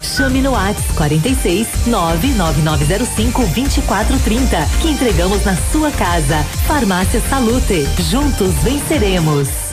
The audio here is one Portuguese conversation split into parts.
Chame no WhatsApp 46 99905 2430 que entregamos na sua casa. Farmácia Salute. Juntos venceremos.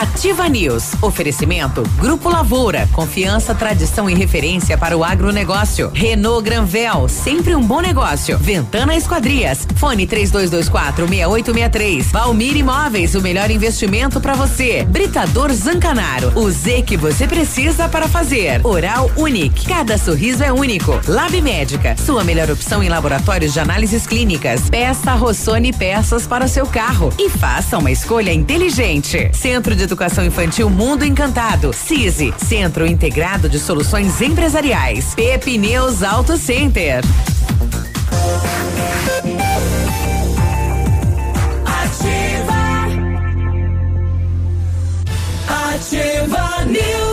Ativa News. Oferecimento Grupo Lavoura. Confiança, tradição e referência para o agronegócio. Renault Granvel. Sempre um bom negócio. Ventana Esquadrias. Fone 3224 6863. Valmir Imóveis. O melhor investimento para você. Britador Zancanaro. O Z que você precisa para fazer. Oral Unique. Cada sorriso é único. Lab Médica. Sua melhor opção em laboratórios de análises clínicas. Peça Rossoni peças para o seu carro. E faça uma escolha inteligente. Centro de Educação Infantil Mundo Encantado. CISI, Centro Integrado de Soluções Empresariais. Pepineus Auto Center. Ativa. Ativa News.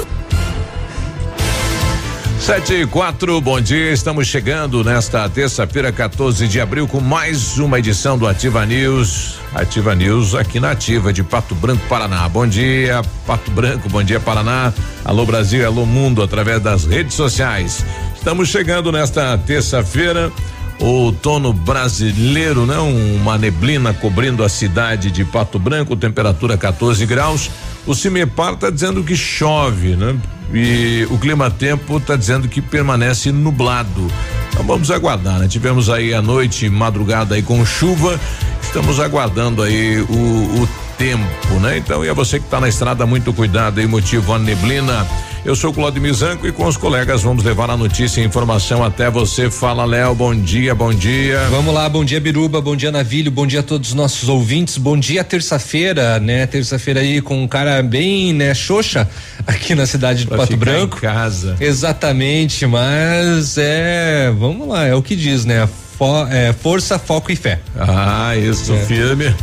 Sete e quatro, bom dia. Estamos chegando nesta terça-feira, 14 de abril, com mais uma edição do Ativa News. Ativa News aqui na Ativa de Pato Branco, Paraná. Bom dia, Pato Branco, bom dia, Paraná. Alô Brasil, alô mundo, através das redes sociais. Estamos chegando nesta terça-feira. Outono brasileiro, né? Uma neblina cobrindo a cidade de Pato Branco, temperatura 14 graus. O Cimepar está dizendo que chove, né? E o clima tempo está dizendo que permanece nublado. Então vamos aguardar, né? Tivemos aí a noite, madrugada aí com chuva. Estamos aguardando aí o, o tempo, né? Então, e a você que está na estrada, muito cuidado aí, motivo a neblina. Eu sou Claudio Mizanco e com os colegas vamos levar a notícia e informação até você. Fala, Léo, bom dia, bom dia. Vamos lá, bom dia, Biruba, bom dia, Navilho, bom dia a todos os nossos ouvintes, bom dia, terça-feira, né? Terça-feira aí com um cara bem, né, xoxa aqui na cidade de Pra Pato ficar Branco. Em casa. Exatamente, mas é, vamos lá, é o que diz, né? Fo- é, força, foco e fé. Ah, isso, É. firme.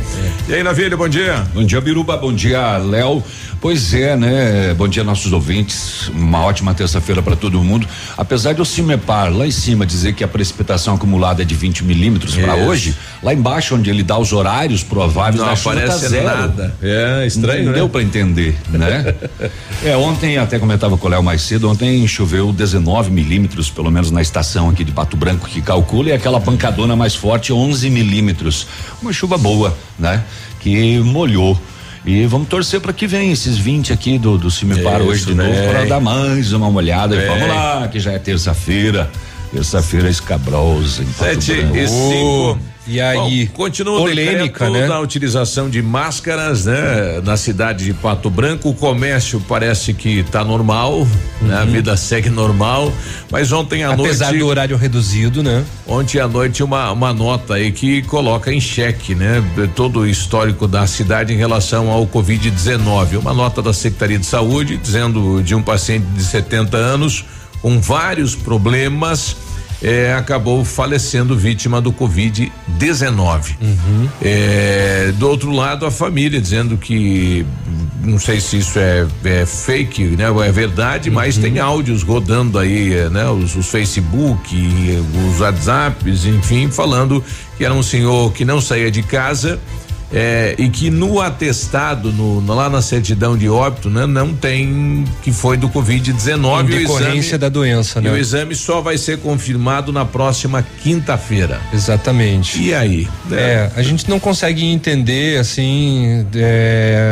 E aí, Navilho, bom dia. Bom dia, Biruba. Bom dia, Léo. Pois é, né? Bom dia, nossos ouvintes. Uma ótima terça-feira para todo mundo. Apesar de o Cimepar lá em cima dizer que a precipitação acumulada é de 20 milímetros para hoje, lá embaixo, onde ele dá os horários prováveis Não tá aparece zero. nada. É estranho, Não né? deu para entender, né? é, ontem, até comentava com o Léo mais cedo, ontem choveu 19 milímetros, pelo menos na estação aqui de Pato Branco, que calcula, e aquela pancadona mais forte, 11 milímetros. Uma chuva boa, né? Que molhou. E vamos torcer para que venha esses 20 aqui do, do Cimepar hoje de né? novo, para dar mais uma olhada. E É. vamos lá, que já é terça-feira. Terça-feira escabrosa em Sete e cinco. E aí, Bom, continua polêmica, né? da utilização de máscaras, né? Na cidade de Pato Branco, o comércio parece que está normal, né? A vida segue normal, mas ontem à Uhum. Apesar noite do horário reduzido, né? Ontem à noite uma, uma nota aí que coloca em xeque, né? Todo o histórico da cidade em relação ao Covid-19. Uma nota da Secretaria de Saúde dizendo de um paciente de 70 anos com vários problemas. Eh, acabou falecendo vítima do Covid-19. Eh, do outro lado, a família dizendo que não sei se isso é, é fake, né? Ou é verdade, mas tem áudios rodando aí, eh, né? Os, os Facebook, os WhatsApps, enfim, falando que era um senhor que não saía de casa. Eh, e que no atestado, no, no- lá na certidão de óbito, né, não tem que foi do Covid-19. Em e o decorrência exame- da doença, E né? o exame só vai ser confirmado na próxima quinta-feira. Exatamente. E aí? É, a gente não consegue entender assim é,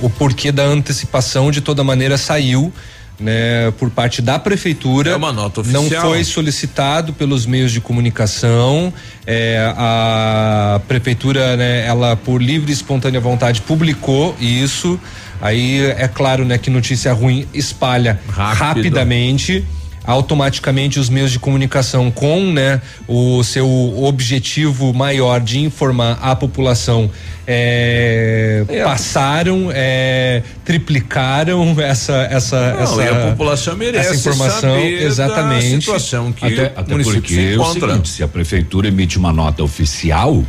o porquê da antecipação de toda maneira saiu. Né, por parte da prefeitura. É uma nota Não oficial. foi solicitado pelos meios de comunicação. é, a prefeitura, né, ela por livre e espontânea vontade publicou isso. Aí é claro, né, que notícia ruim espalha Rápido. rapidamente. Automaticamente os meios de comunicação com né, o seu objetivo maior de informar a população é, é. passaram, é, triplicaram essa essa Não, essa, e a população merece essa informação saber exatamente da situação que até, o até município porque se é o encontra. seguinte, se a prefeitura emite uma nota oficial,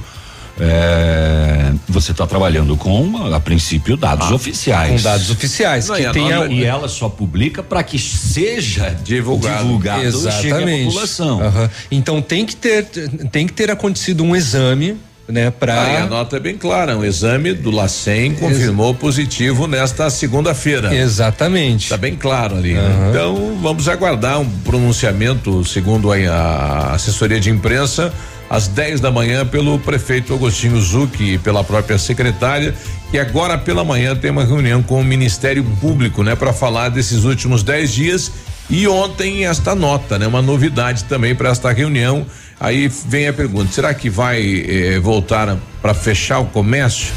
é, você está trabalhando com, a princípio, dados oficiais. com dados oficiais Não, e que tenha nota- E ela só publica para que seja Divulgado. divulgado e chegue à Exatamente. população. Aham. Então tem que ter tem que ter acontecido um exame, né, para Ah, e a nota é bem clara, um exame do LACEN confirmou positivo nesta segunda-feira. Exatamente. Está bem claro ali. né? Então vamos aguardar um pronunciamento, segundo a, a assessoria de imprensa, às 10 da manhã pelo prefeito Agostinho Zucchi e pela própria secretária. E agora pela manhã tem uma reunião com o Ministério Público, né, para falar desses últimos 10 dias. E ontem esta nota, né, uma novidade também para esta reunião. Aí vem a pergunta: será que vai eh, voltar para fechar o comércio?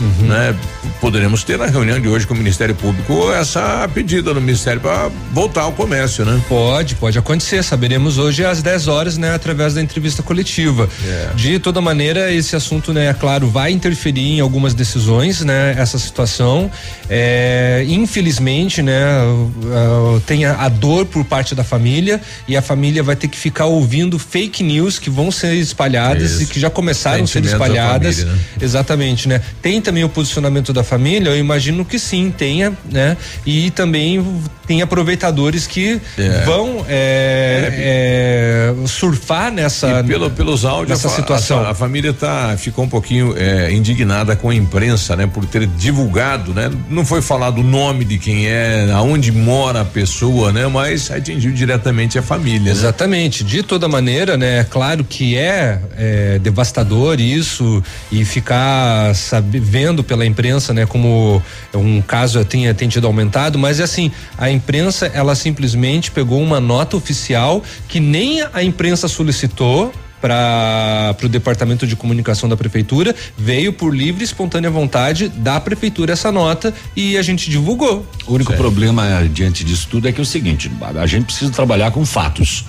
Né? Poderemos ter na reunião de hoje com o Ministério Público essa pedida no Ministério para voltar ao comércio, né? Pode, pode acontecer. Saberemos hoje às 10 horas, né, através da entrevista coletiva. É. De toda maneira, esse assunto, né, é claro, vai interferir em algumas decisões, né, essa situação. É, infelizmente, né, uh, tem a, a dor por parte da família e a família vai ter que ficar ouvindo fake news que vão ser espalhadas Isso. e que já começaram a ser espalhadas. família, né? Exatamente, né? Tem também o posicionamento da família, eu imagino que sim, tenha, né? E também tem aproveitadores que É. vão é, é, surfar nessa E pelo, pelos áudios, nessa a situação. A, a família tá, ficou um pouquinho é, indignada com a imprensa, né? Por ter divulgado, né? Não foi falado o nome de quem é, aonde mora a pessoa, né? Mas atingiu diretamente a família, né? Exatamente. De toda maneira, né? É claro que é, é, devastador isso e ficar sabe, vendo pela imprensa, né? Como um caso tenha, tenha tido aumentado, mas é assim, a imprensa ela simplesmente pegou uma nota oficial que nem a imprensa solicitou para o departamento de comunicação da prefeitura veio por livre e espontânea vontade da prefeitura essa nota e a gente divulgou O único problema diante disso tudo é que é o seguinte, a gente precisa trabalhar com fatos.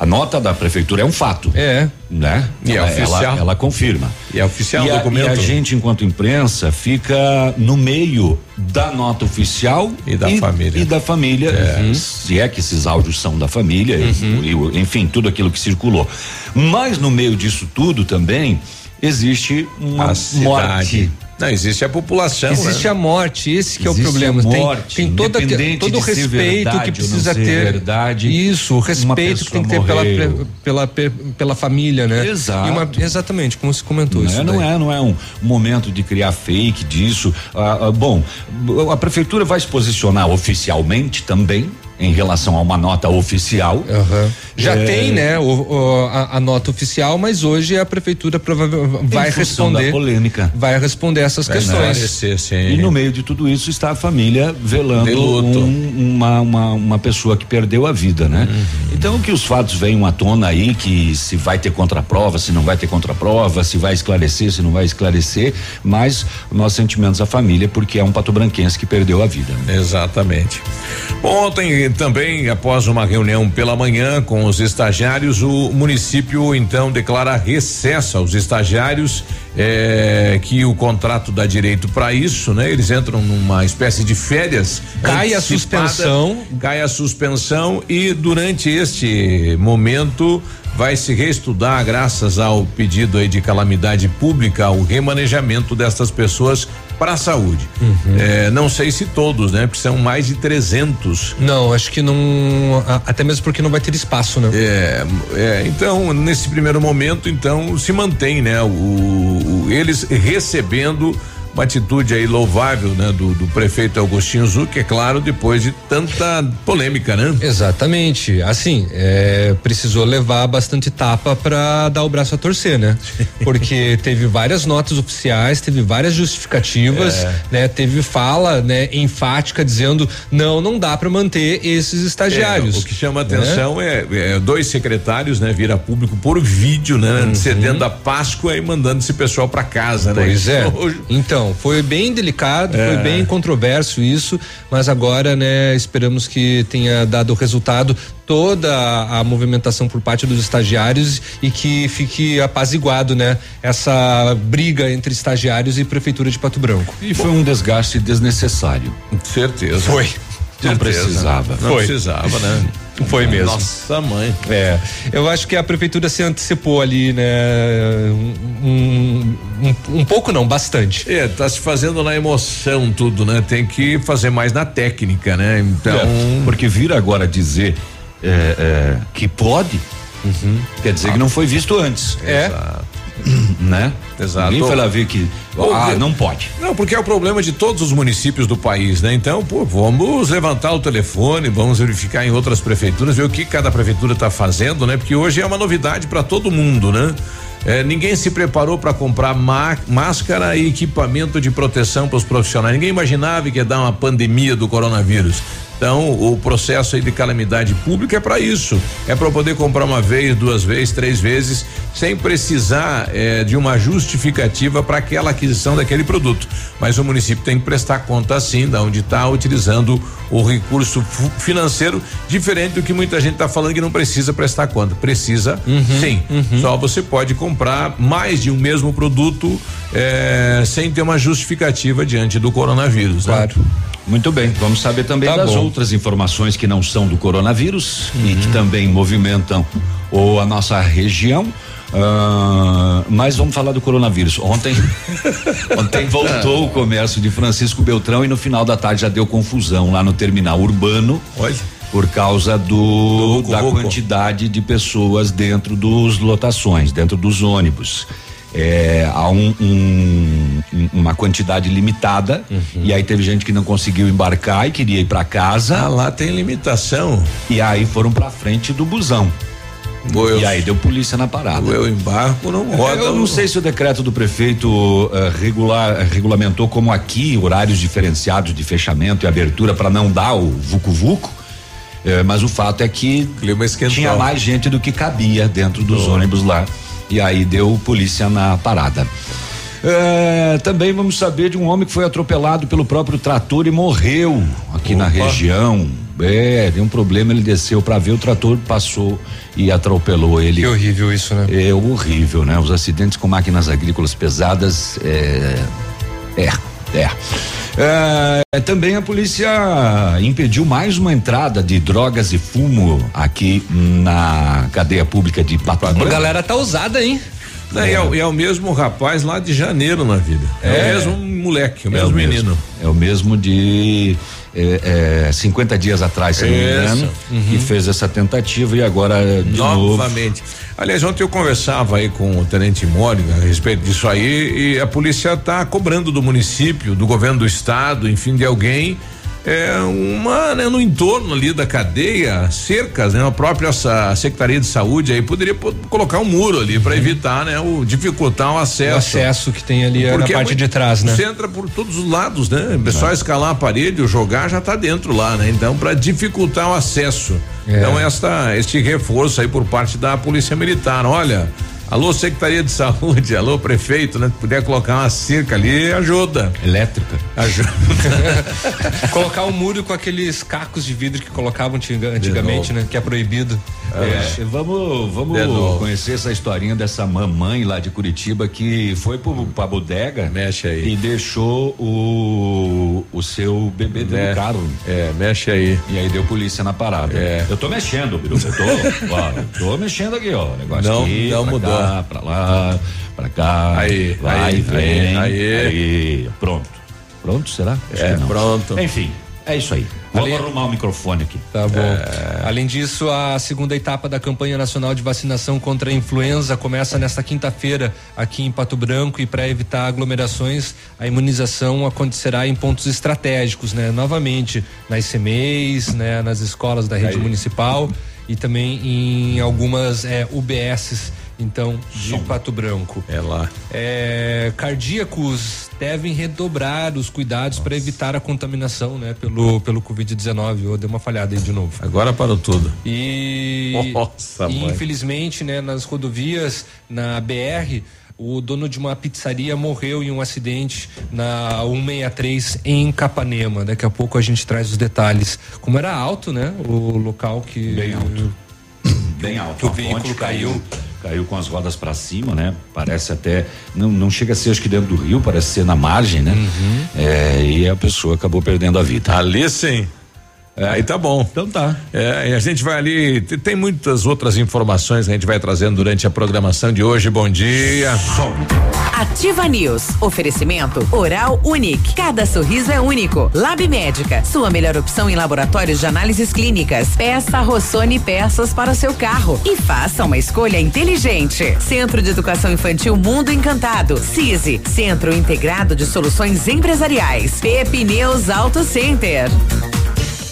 A nota da prefeitura é um fato. é Né? E é ela, oficial. ela, ela confirma. E é oficial e o a, documento. E a gente, enquanto imprensa, fica no meio da nota oficial E da família. E da família, se é que esses áudios são da família, e- e enfim, tudo aquilo que circulou. Mas no meio disso tudo também existe uma morte. Não, existe a população. Existe né? a morte, esse que é o Existe problema. a Tem- morte, tem, toda, todo o respeito verdade que precisa ter. verdade, Isso, o respeito que tem que ter pela, pela, pe- pela família, né? Exato. E uma- exatamente, como se comentou Não isso. é, não é, não é um momento de criar fake disso. Ah, ah, bom, a prefeitura vai se posicionar oficialmente também em relação a uma nota oficial. Aham. Já É. tem, né, o- o- a, a nota oficial, mas hoje a prefeitura provavelmente vai responder. polêmica. Vai responder essas Vai questões. E no meio de tudo isso está a família velando um- uma, uma, uma pessoa que perdeu a vida, né? Uhum. Então que os fatos venham à tona aí, que se vai ter contraprova, se não vai ter contraprova, se vai esclarecer, se não vai esclarecer, mas nossos sentimentos à família, porque é um patobranquense que perdeu a vida. né? Exatamente. Ontem também, após uma reunião pela manhã com os estagiários, o município então declara recesso aos estagiários eh, que o contrato dá direito para isso, né? Eles entram numa espécie de férias. Cai a suspensão. Cai a suspensão e durante este momento vai se reestudar, graças ao pedido aí de calamidade pública, o remanejamento destas pessoas para a saúde. Uhum. Eh, não sei se todos, né? Porque são mais de 300. Não, acho que não. Até mesmo porque não vai ter espaço, né? É, é, então, nesse primeiro momento, então, se mantém, né? O, o- eles recebendo uma atitude aí louvável, né? Do, do prefeito Agostinho Zuc, é claro, depois de tanta polêmica, né? Exatamente. Assim, é, precisou levar bastante tapa para dar o braço a torcer, né? Porque teve várias notas oficiais, teve várias justificativas, É. né? Teve fala, né, enfática dizendo não, não dá para manter esses estagiários. É, o que chama né? atenção é, é dois secretários, né? Vira público por vídeo, né? Cedendo a Páscoa e mandando esse pessoal para casa, né? Uhum. Pois é. Então, Não, foi bem delicado, é. foi bem controverso isso, mas agora, né, esperamos que tenha dado resultado toda a, a movimentação por parte dos estagiários e que fique apaziguado, né, essa briga entre estagiários e prefeitura de Pato Branco. E foi um desgaste desnecessário. Certeza. Foi. Não precisava. Não Foi. precisava, né? Foi mesmo. Nossa mãe. É, eu acho que a prefeitura se antecipou ali, né? Um, um, um pouco não, bastante. É, tá se fazendo na emoção tudo, né? Tem que fazer mais na técnica, né? Então. É, porque vir agora dizer é, é, que pode, quer dizer que não foi visto antes. É. Exato. Né? Exato. Ninguém foi lá ver que. Ou Ah, não pode. Não, porque é o problema de todos os municípios do país, né? Então, pô, vamos levantar o telefone, vamos verificar em outras prefeituras, ver o que cada prefeitura está fazendo, né? Porque hoje é uma novidade para todo mundo, né? É, ninguém se preparou para comprar má- máscara e equipamento de proteção para os profissionais. Ninguém imaginava que ia dar uma pandemia do coronavírus. Então, o processo aí de calamidade pública é para isso. É para poder comprar uma vez, duas vezes, três vezes, sem precisar eh, de uma justificativa para aquela aquisição daquele produto. Mas o município tem que prestar conta sim, da onde está utilizando o recurso financeiro, diferente do que muita gente está falando que não precisa prestar conta. Precisa, sim. Só você pode comprar mais de um mesmo produto eh, sem ter uma justificativa diante do coronavírus. né? Muito bem, vamos saber também Tá das bom. outras informações que não são do coronavírus e que também movimentam ou a nossa região. Ah, mas vamos falar do coronavírus. Ontem, ontem voltou o comércio de Francisco Beltrão e no final da tarde já deu confusão lá no terminal urbano. Olha. Por causa do, Do da quantidade de pessoas dentro dos lotações, dentro dos ônibus. É, há um- um- um- uma quantidade limitada e aí teve gente que não conseguiu embarcar e queria ir para casa Ah, lá tem limitação. e aí foram para frente do busão eu, e aí deu polícia na parada. ou eu embarco, não roda. Eu não sei se o decreto do prefeito eh, regular, regulamentou como aqui horários diferenciados de fechamento e abertura para não dar o vucu vucu, eh, mas o fato é que tinha mais gente do que cabia dentro dos ônibus lá e aí deu polícia na parada. Eh, também vamos saber de um homem que foi atropelado pelo próprio trator e morreu aqui na Opa. região. É, deu um problema, ele desceu para ver o trator, passou e atropelou ele. Que horrível isso, né? É horrível, né? Os acidentes com máquinas agrícolas pesadas é. É. É. É, também a polícia impediu mais uma entrada de drogas e fumo aqui na cadeia pública de Pato A galera tá usada, hein? Não, e é, o- e é o mesmo rapaz lá de janeiro na vida. É, o mesmo moleque, o mesmo menino. É o mesmo de é, é, 50 dias atrás, se não me engano, que fez essa tentativa e agora de novo. Novamente. Aliás, ontem eu conversava aí com o Tenente Mori a respeito disso aí e a polícia está cobrando do município, do governo do estado, enfim, de alguém. É uma, né, no entorno ali da cadeia, cercas, né? A própria Secretaria de Saúde aí poderia pô- colocar um muro ali para evitar, né? O dificultar o acesso. O acesso que tem ali é na Porque parte muito- de trás, né? Você entra por todos os lados, né? É só escalar a parede, jogar já tá dentro lá, né? Então, para dificultar o acesso. É. Então, esta, este reforço aí por parte da Polícia Militar. Olha, alô, Secretaria de Saúde, alô, prefeito, né? Puder colocar uma cerca ali, ajuda. Elétrica. Ajuda. Colocar um muro com aqueles cacos de vidro que colocavam antiga- antigamente, né? Que é proibido. É, vamos, vamos novo. conhecer essa historinha dessa mamãe lá de Curitiba que foi pro, pra bodega Mexe aí. e deixou o, o seu bebê dentro É. do carro. É, mexe aí. E aí deu polícia na parada. É. Eu tô mexendo, Biru. Eu tô, ó, tô mexendo aqui, ó. Negócio Não, aqui, não mudou. Cá, pra lá, pra cá. Aí, vai, aí, vem. aí, aí. Pronto. Pronto, será? Acho É, que não. pronto. Enfim, é isso aí. Vamos Ali- arrumar o microfone aqui. Tá bom. Além disso, a segunda etapa da campanha nacional de vacinação contra a influenza começa nesta quinta-feira aqui em Pato Branco e para evitar aglomerações, a imunização acontecerá em pontos estratégicos, né? Novamente nas CMEs, né? Nas escolas da rede Aí. municipal e também em algumas eh, UBSs então, de Som. Pato Branco. É lá. É, cardíacos devem redobrar os cuidados para evitar a contaminação, né, pelo pelo Covid-19. Eu dei uma falhada aí de novo. Agora parou tudo. E, Nossa, e infelizmente, né, nas rodovias, na BR, o dono de uma pizzaria morreu em um acidente na 163 em Capanema. Daqui a pouco a gente traz os detalhes. Como era alto, né, o local que Bem alto. Bem alto. Que o veículo ponte caiu. Caiu com as rodas para cima, né? Parece até. Não, não chega a ser, acho que dentro do rio, parece ser na margem, né? Uhum. É, e a pessoa acabou perdendo a vida. Ali sim. É, aí tá bom. Então tá. É, e a gente vai ali, te- tem muitas outras informações que a gente vai trazendo durante a programação de hoje. Bom dia. Ativa News. Oferecimento Oral Unique. Cada sorriso é único. Lab Médica. Sua melhor opção em laboratórios de análises clínicas. Peça Rossoni peças para o seu carro. E faça uma escolha inteligente. Centro de Educação Infantil Mundo Encantado. CISI. Centro Integrado de Soluções Empresariais. Pepineus Auto Center.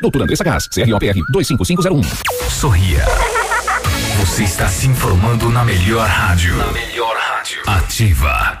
Doutora Andressa Gás, CROPR 25501. Sorria. Você está se informando na melhor rádio. Na melhor rádio. Ativa.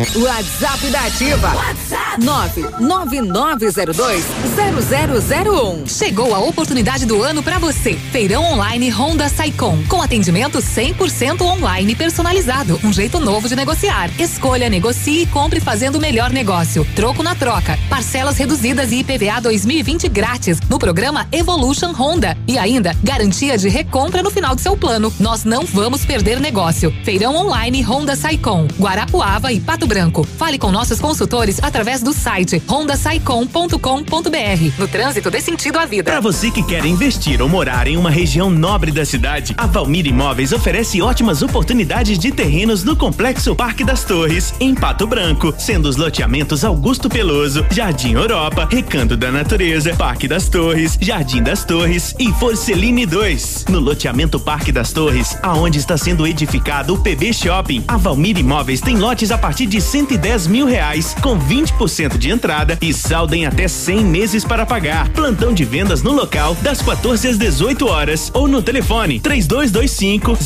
WhatsApp da Ativa. WhatsApp 999020001. Chegou a oportunidade do ano para você. Feirão online Honda Saicom, com atendimento 100% online personalizado, um jeito novo de negociar. Escolha, negocie e compre fazendo o melhor negócio. Troco na troca, parcelas reduzidas e IPVA 2020 grátis no programa Evolution Honda e ainda garantia de recompra no final do seu plano. Nós não vamos perder negócio. Feirão online Honda Saicom, Guarapuava e Pato Branco. Fale com nossos consultores através do site hondasaicom.com.br. No trânsito dê sentido à vida. Para você que quer investir ou morar em uma região nobre da cidade, a Valmir Imóveis oferece ótimas oportunidades de terrenos no Complexo Parque das Torres, em Pato Branco, sendo os loteamentos Augusto Peloso, Jardim Europa, Recanto da Natureza, Parque das Torres, Jardim das Torres e Forceline 2. No loteamento Parque das Torres, aonde está sendo edificado o PB Shopping, a Valmir Imóveis tem lotes a partir de 110 mil reais, com 20% de entrada e saldo em até 100 meses para pagar. Plantão de vendas no local das 14 às 18 horas ou no telefone 3225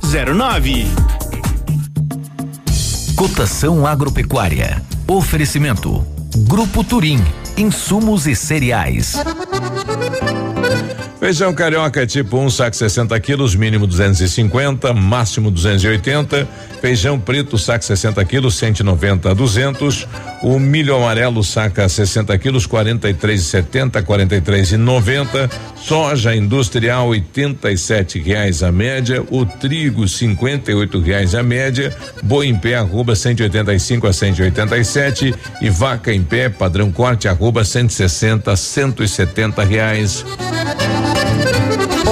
0009. Cotação agropecuária. Oferecimento. Grupo Turim. Insumos e cereais. Feijão carioca tipo 1, um, saco 60 quilos, mínimo 250, máximo 280. Feijão preto, saco 60 quilos, 190 a 200. O milho amarelo, saca 60 quilos, 43,70, 43,90. Soja industrial, 87 reais a média. O trigo, 58 reais a média. Boi em pé, arroba 185 a 187. E vaca em pé, padrão corte, arroba 160 a 170 reais.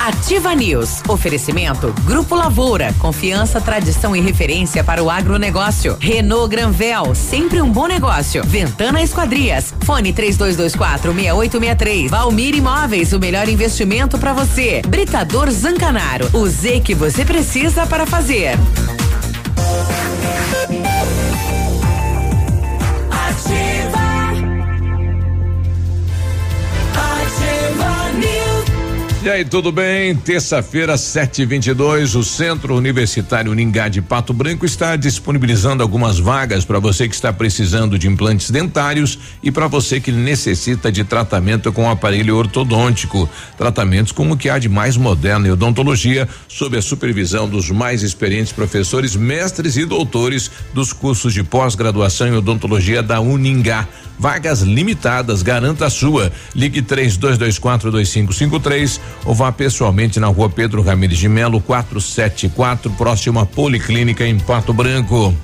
Ativa News. Oferecimento Grupo Lavoura. Confiança, tradição e referência para o agronegócio. Renault Granvel. Sempre um bom negócio. Ventana Esquadrias. Fone 3224 6863. Valmir Imóveis. O melhor investimento para você. Britador Zancanaro. O Z que você precisa para fazer. Ativa E aí, tudo bem? Terça-feira, 7:22, o Centro Universitário Ningá de Pato Branco está disponibilizando algumas vagas para você que está precisando de implantes dentários e para você que necessita de tratamento com aparelho ortodôntico. Tratamentos como o que há de mais moderno em odontologia, sob a supervisão dos mais experientes professores, mestres e doutores dos cursos de pós-graduação em odontologia da Uningá. Vagas limitadas, garanta a sua. Ligue 3224 2553 ou vá pessoalmente na rua Pedro Ramirez de Melo, 474, próximo à Policlínica em Pato Branco.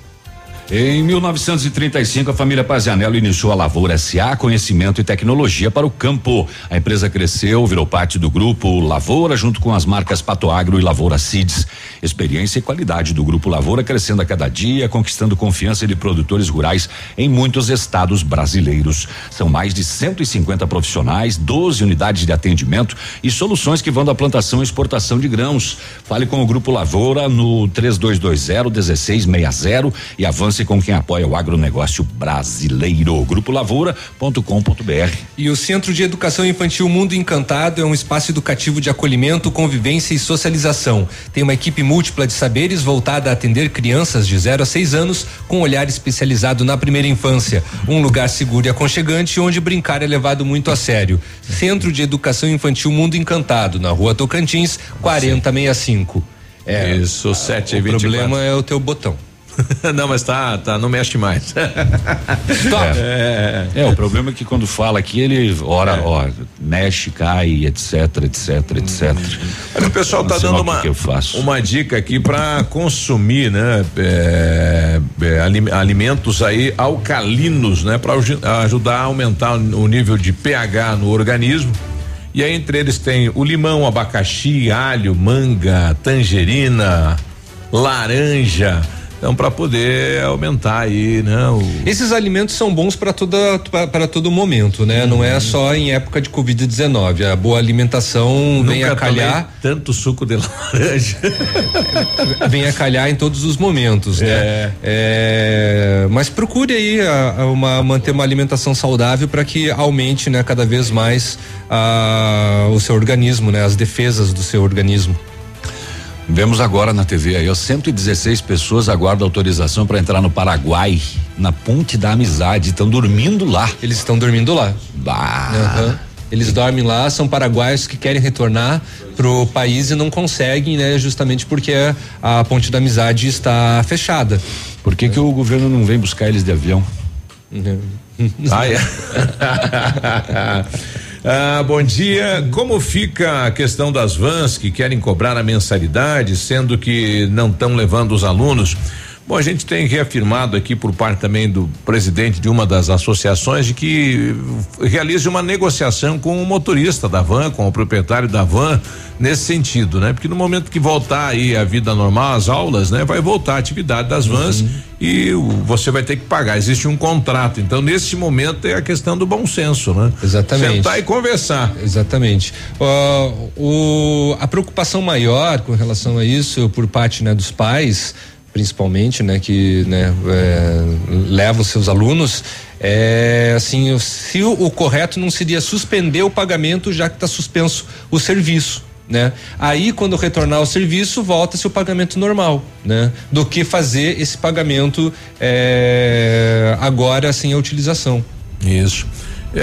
Em 1935, a família Pazianello iniciou a Lavoura SA, conhecimento e tecnologia para o campo. A empresa cresceu, virou parte do grupo Lavoura, junto com as marcas Pato Agro e Lavoura Seeds. Experiência e qualidade do grupo Lavoura crescendo a cada dia, conquistando confiança de produtores rurais em muitos estados brasileiros. São mais de 150 profissionais, 12 unidades de atendimento e soluções que vão da plantação e exportação de grãos. Fale com o grupo Lavoura no 3220 1660 e avance com quem apoia o agronegócio brasileiro. Grupo Lavoura.com.br. E o Centro de Educação Infantil Mundo Encantado é um espaço educativo de acolhimento, convivência e socialização. Tem uma equipe múltipla de saberes voltada a atender crianças de 0 a 6 anos com olhar especializado na primeira infância. Um lugar seguro e aconchegante onde brincar é levado muito a sério. Centro de Educação Infantil Mundo Encantado, na rua Tocantins, 4065. É, Isso, 7 e O 24. problema é o teu botão. não, mas tá, tá, não mexe mais. É. É, o problema é que quando fala aqui, ele ora, ó, mexe, cai, etc, etc, etc. Olha, o pessoal tá dando uma, uma dica aqui para consumir, né? é, é, alim- alimentos aí alcalinos, né? Para ajudar a aumentar o nível de pH no organismo. E aí entre eles tem o limão, abacaxi, alho, manga, tangerina, laranja. Então para poder aumentar aí, né? O, Esses alimentos são bons para toda para todo momento, né? Não Uhum. é só em época de Covid-19. A boa alimentação vem Nunca a calhar, tanto suco de laranja. vem a calhar em todos os momentos, né? É, mas procure aí a- a uma manter uma alimentação saudável para que aumente, né, cada vez mais a- o seu organismo, né? As defesas do seu organismo. Vemos agora na TV aí, ó, 116 pessoas aguardam autorização para entrar no Paraguai, na Ponte da Amizade, estão dormindo lá. Eles estão dormindo lá. Bah. Aham. Eles dormem lá, são paraguaios que querem retornar pro país e não conseguem, né? Justamente porque a ponte da amizade está fechada. Por que que o governo não vem buscar eles de avião? Ah, é? Ah, bom dia. Como fica a questão das vans que querem cobrar a mensalidade, sendo que não estão levando os alunos? Bom, a gente tem reafirmado aqui por parte também do presidente de uma das associações de que realize uma negociação com o motorista da van, com o proprietário da van, nesse sentido, né? Porque no momento que voltar aí a vida normal, as aulas, né? Vai voltar a atividade das vans e o- você vai ter que pagar. Existe um contrato. Então, nesse momento é a questão do bom senso, né? Exatamente. Sentar e conversar. Exatamente. Ó, o, a preocupação maior com relação a isso por parte né, dos pais, principalmente, né, que né, é, levam seus alunos, é assim, se o, o correto não seria suspender o pagamento já que está suspenso o serviço. Né? Aí, quando retornar ao serviço, volta-se o pagamento normal, né? Do que fazer esse pagamento é, agora sem a utilização. Isso. E,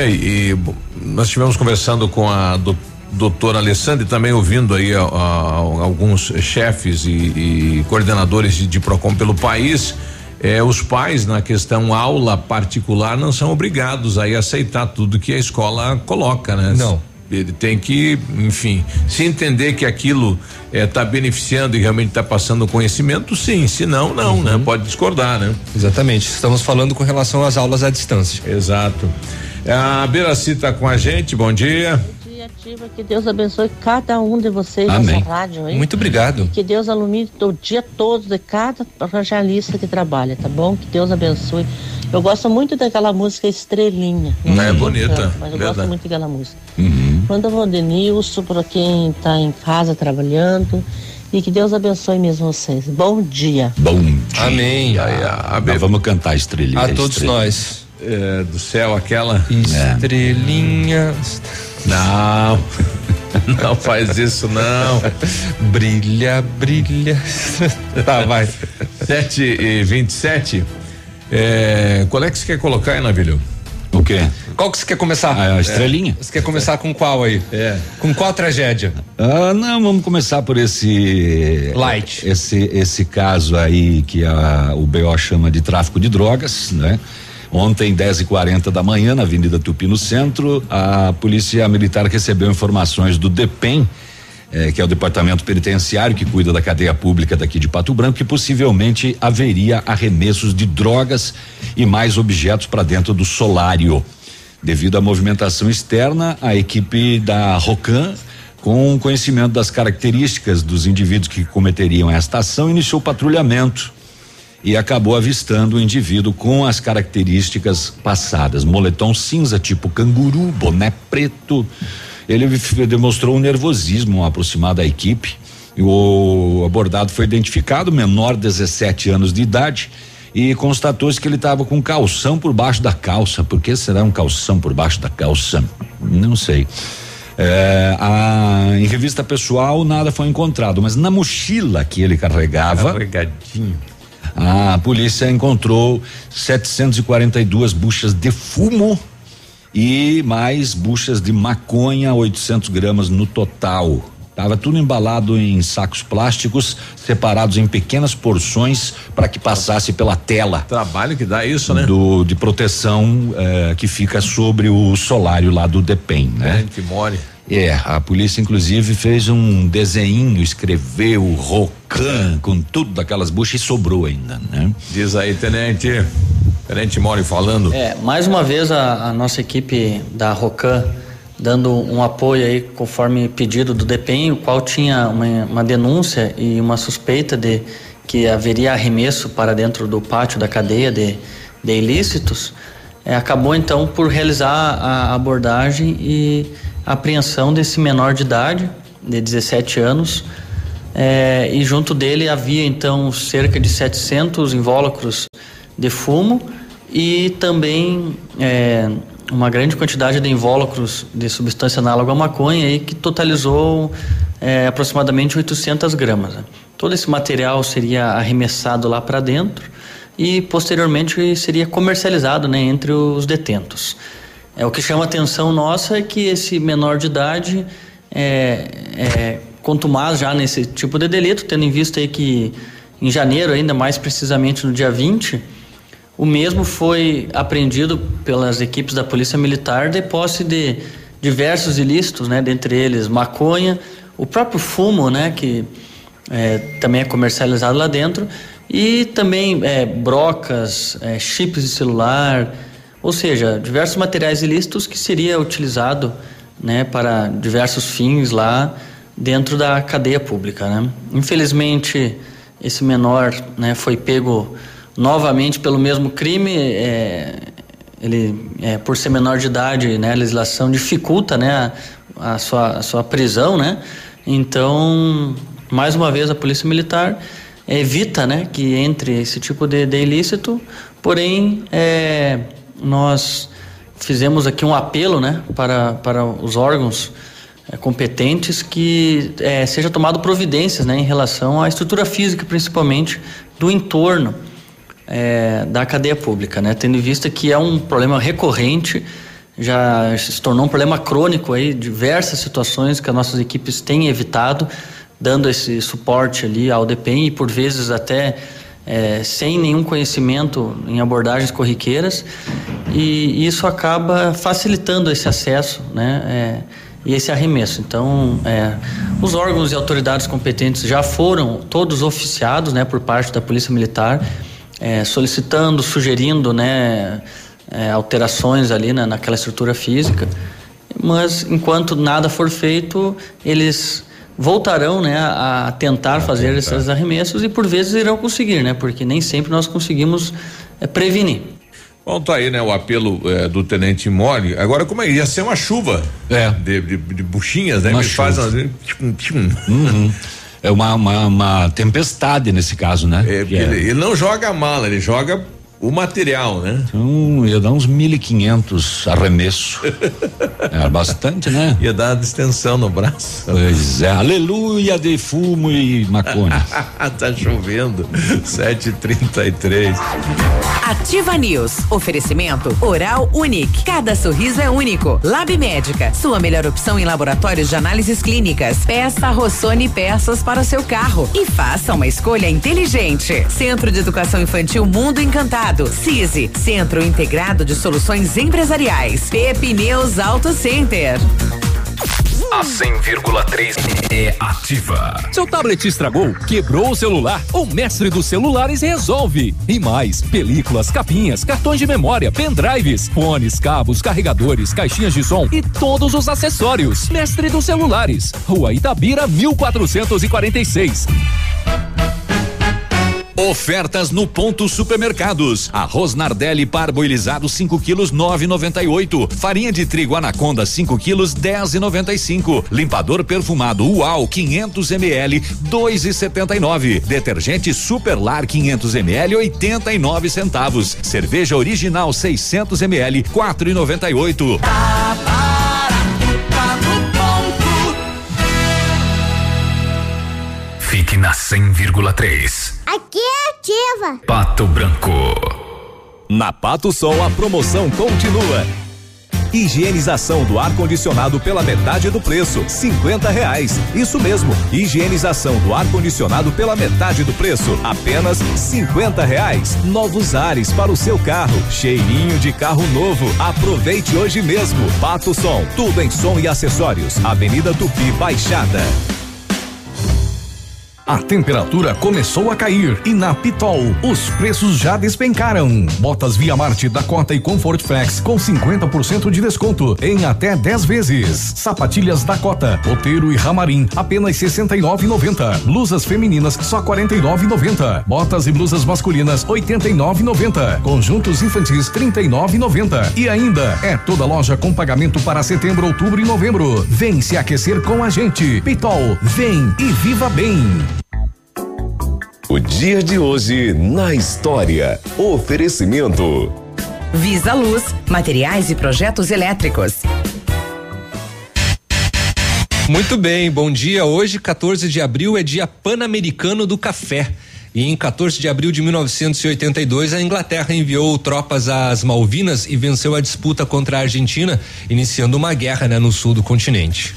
e, nós estivemos conversando com a do- doutor Alessandro e também ouvindo aí a, a, alguns chefes e, e coordenadores de, de Procon pelo país, eh, os pais na questão aula particular não são obrigados aí a aceitar tudo que a escola coloca, né? Não. Ele tem que, enfim, se entender que aquilo está beneficiando e realmente está passando conhecimento, sim. Se não, não, né? Pode discordar, né? Exatamente. Estamos falando com relação às aulas à distância. Exato. A Biraci está com a gente, bom dia. Que Deus abençoe cada um de vocês Amém. nessa rádio aí. Muito obrigado. Que Deus alumine o dia todo de cada radialista que trabalha, tá bom? Que Deus abençoe. Eu gosto muito daquela música Estrelinha. Hum, Não é sei quem bonita, Mas eu verdade. gosto muito daquela música. Uhum. Manda o Denilson para quem tá em casa trabalhando. E que Deus abençoe mesmo vocês. Bom dia. Bom dia. Amém. Nós vamos cantar estrelinha. A todos estrelinha. nós. É, do céu, aquela. Estrelinha. Não. Não faz isso, não. brilha, brilha. tá, vai. 7 e 27. É, qual é que você quer colocar aí, Navilho? O quê? Qual que você quer começar? Ah, a estrelinha. Você quer começar com qual aí? É. Com qual tragédia? Ah, não, vamos começar por esse Light. Esse esse caso aí que a, o BO chama de tráfico de drogas, né? Ontem, 10 e 40 da manhã, na Avenida Tupi, no centro, a Polícia Militar recebeu informações do DEPEN, eh, que é o Departamento Penitenciário que cuida da cadeia pública daqui de Pato Branco, que possivelmente haveria arremessos de drogas e mais objetos para dentro do solário. Devido à movimentação externa, a equipe da Rocan, com conhecimento das características dos indivíduos que cometeriam esta ação, iniciou patrulhamento e acabou avistando o indivíduo com as características passadas: moletom cinza tipo canguru, boné preto. Ele demonstrou um nervosismo ao aproximar da equipe. O abordado foi identificado, menor 17 anos de idade, e constatou-se que ele estava com calção por baixo da calça. Por que será um calção por baixo da calça? Não sei. É, a- em revista pessoal nada foi encontrado, mas na mochila que ele carregava, Carregadinho. A polícia encontrou 742 buchas de fumo e mais buchas de maconha, 800 gramas no total. Tava tudo embalado em sacos plásticos, separados em pequenas porções para que passasse pela tela. Trabalho que dá isso, né? Do, de proteção eh, que fica sobre o solário lá do DEPEN, né? Que more. É, a polícia inclusive fez um desenho, escreveu Rocan com tudo daquelas buchas e sobrou ainda, né? Diz aí, tenente. Tenente Mori falando. É, mais uma vez a, a nossa equipe da Rocan dando um apoio aí conforme pedido do DEPEN, o qual tinha uma, uma denúncia e uma suspeita de que haveria arremesso para dentro do pátio da cadeia de, de ilícitos, é, acabou então por realizar a abordagem e apreensão desse menor de idade, de 17 anos, é, e junto dele havia então cerca de 700 invólucros de fumo e também é, uma grande quantidade de invólucros de substância análoga à maconha aí, que totalizou é, aproximadamente 800 gramas. né? Todo esse material seria arremessado lá para dentro e posteriormente seria comercializado né, entre os detentos. É, o que chama atenção nossa é que esse menor de idade é, é contumaz já nesse tipo de delito, tendo em vista aí que em janeiro, ainda mais precisamente no dia 20, o mesmo foi apreendido pelas equipes da Polícia Militar de posse de diversos ilícitos, né, dentre eles maconha, o próprio fumo, né, que é, também é comercializado lá dentro, e também é, brocas, é, chips de celular, ou seja, diversos materiais ilícitos que seria utilizado né, para diversos fins lá dentro da cadeia pública. Né? Infelizmente, esse menor né, foi pego novamente pelo mesmo crime. é, ele, é, por ser menor de idade, né, a legislação dificulta né, a, a sua, a sua prisão. Né? Então, mais uma vez, a Polícia Militar evita né, que entre esse tipo de, de ilícito, porém, é, nós fizemos aqui um apelo né, para, para os órgãos é, competentes que é, seja tomado providências né, em relação à estrutura física, principalmente do entorno é, da cadeia pública, né, tendo em vista que é um problema recorrente já se tornou um problema crônico aí, diversas situações que as nossas equipes têm evitado, dando esse suporte ali ao DPEM e por vezes até é, sem nenhum conhecimento em abordagens corriqueiras e isso acaba facilitando esse acesso, né? É, e esse arremesso. Então, é, os órgãos e autoridades competentes já foram todos oficiados, né, por parte da Polícia Militar, é, solicitando, sugerindo, né, é, alterações ali na, naquela estrutura física. Mas enquanto nada for feito, eles voltarão né, a, tentar fazer esses arremessos e por vezes irão conseguir, né? Porque nem sempre nós conseguimos é, prevenir. Bom, tá aí, né? O apelo é, do Tenente Mole. Agora, como é? Ia ser uma chuva. É. De, de, de buchinhas, né? Uma Me faz uma- Uhum. É uma, uma, uma tempestade nesse caso, né? É, porque ele, ele não joga a mala, ele joga o material, né? Então, ia dar uns 1.500 arremesso. é bastante, né? Ia dar distensão no braço. Pois é, aleluia de fumo e maconha. tá chovendo. 7h33. Ativa News. Oferecimento Oral Unique. Cada sorriso é único. Lab Médica. Sua melhor opção em laboratórios de análises clínicas. Peça Rossoni peças para o seu carro. E faça uma escolha inteligente. Centro de Educação Infantil Mundo Encantado. CISI. Centro Integrado de Soluções Empresariais. Pepineus Auto Center. A 100,3 é ativa. Seu tablet estragou, quebrou o celular? O mestre dos celulares resolve. E mais, películas, capinhas, cartões de memória, pendrives, fones, cabos, carregadores, caixinhas de som e todos os acessórios. Mestre dos celulares, Rua Itabira, 1446. Ofertas no ponto supermercados. Arroz Nardelli parboilizado 5 quilos 9,98. Farinha de trigo Anaconda 5 quilos 10,95. Limpador perfumado Uau 500 ml 2,79. Detergente Superlar 500 ml 89 centavos. Cerveja original 600 ml 4,98. 100,3. Aqui é ativa. Pato Branco. Na Pato Sol a promoção continua. Higienização do ar-condicionado pela metade do preço, cinquenta reais. Isso mesmo, higienização do ar-condicionado pela metade do preço, apenas cinquenta reais. Novos ares para o seu carro, cheirinho de carro novo. Aproveite hoje mesmo. Pato Som, tudo em som e acessórios. Avenida Tupi Baixada. A temperatura começou a cair e na Pitol os preços já despencaram. Botas Via Marte Dakota e Comfort Flex com 50% de desconto em até 10 vezes. Sapatilhas Dakota, Roteiro e Ramarim apenas 69,90. Blusas femininas só 49,90. Botas e blusas masculinas 89,90. Conjuntos infantis 39,90. E ainda é toda loja com pagamento para setembro, outubro e novembro. Vem se aquecer com a gente. Pitol, vem e viva bem. O dia de hoje na história. Oferecimento. Visa Luz. Materiais e projetos elétricos. Muito bem, bom dia. Hoje, 14 de abril, é dia pan-americano do café. E em 14 de abril de 1982, a Inglaterra enviou tropas às Malvinas e venceu a disputa contra a Argentina, iniciando uma guerra né, no sul do continente.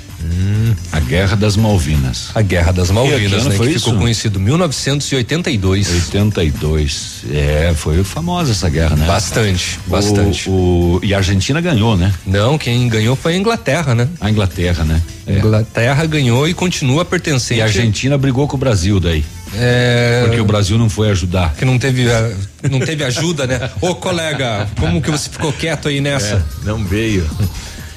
a Guerra das Malvinas. A Guerra das Malvinas, né? foi que ficou isso? conhecido 1982. 82. É, foi famosa essa guerra, né? Bastante, O- bastante. O, e a Argentina ganhou, né? Não, quem ganhou foi a Inglaterra, né? A Inglaterra, né? A Inglaterra ganhou e continua pertencente. E a Argentina brigou com o Brasil daí. É... Porque o Brasil não foi ajudar. Que não teve, não teve ajuda, né? Ô colega, como que você ficou quieto aí nessa? É, não veio.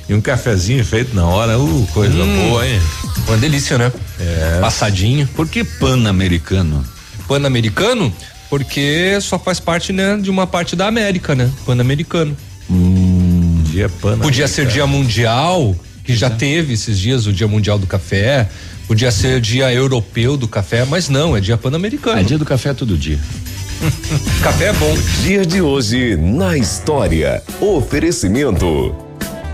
E um cafezinho feito na hora, uh, coisa Hum. boa, hein? Uma delícia, né? É. Passadinho. Por que pan-americano? Pan-americano? Porque só faz parte, né, de uma parte da América, né? Pan-americano. Dia pan. Podia ser dia mundial, que já teve esses dias o dia mundial do café. Podia ser dia europeu do café, mas não, é dia pan-americano. É dia do café todo dia. Café é bom. Dia de hoje na história. Oferecimento.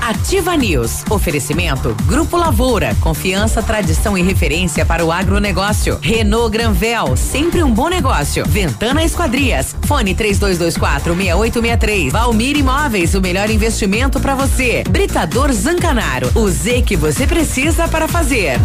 Ativa News. Oferecimento Grupo Lavoura. Confiança, tradição e referência para o agronegócio. Renault Granvel. Sempre um bom negócio. Ventana Esquadrias. Fone 3224 6863. Valmir Imóveis. O melhor investimento para você. Britador Zancanaro. O Z que você precisa para fazer.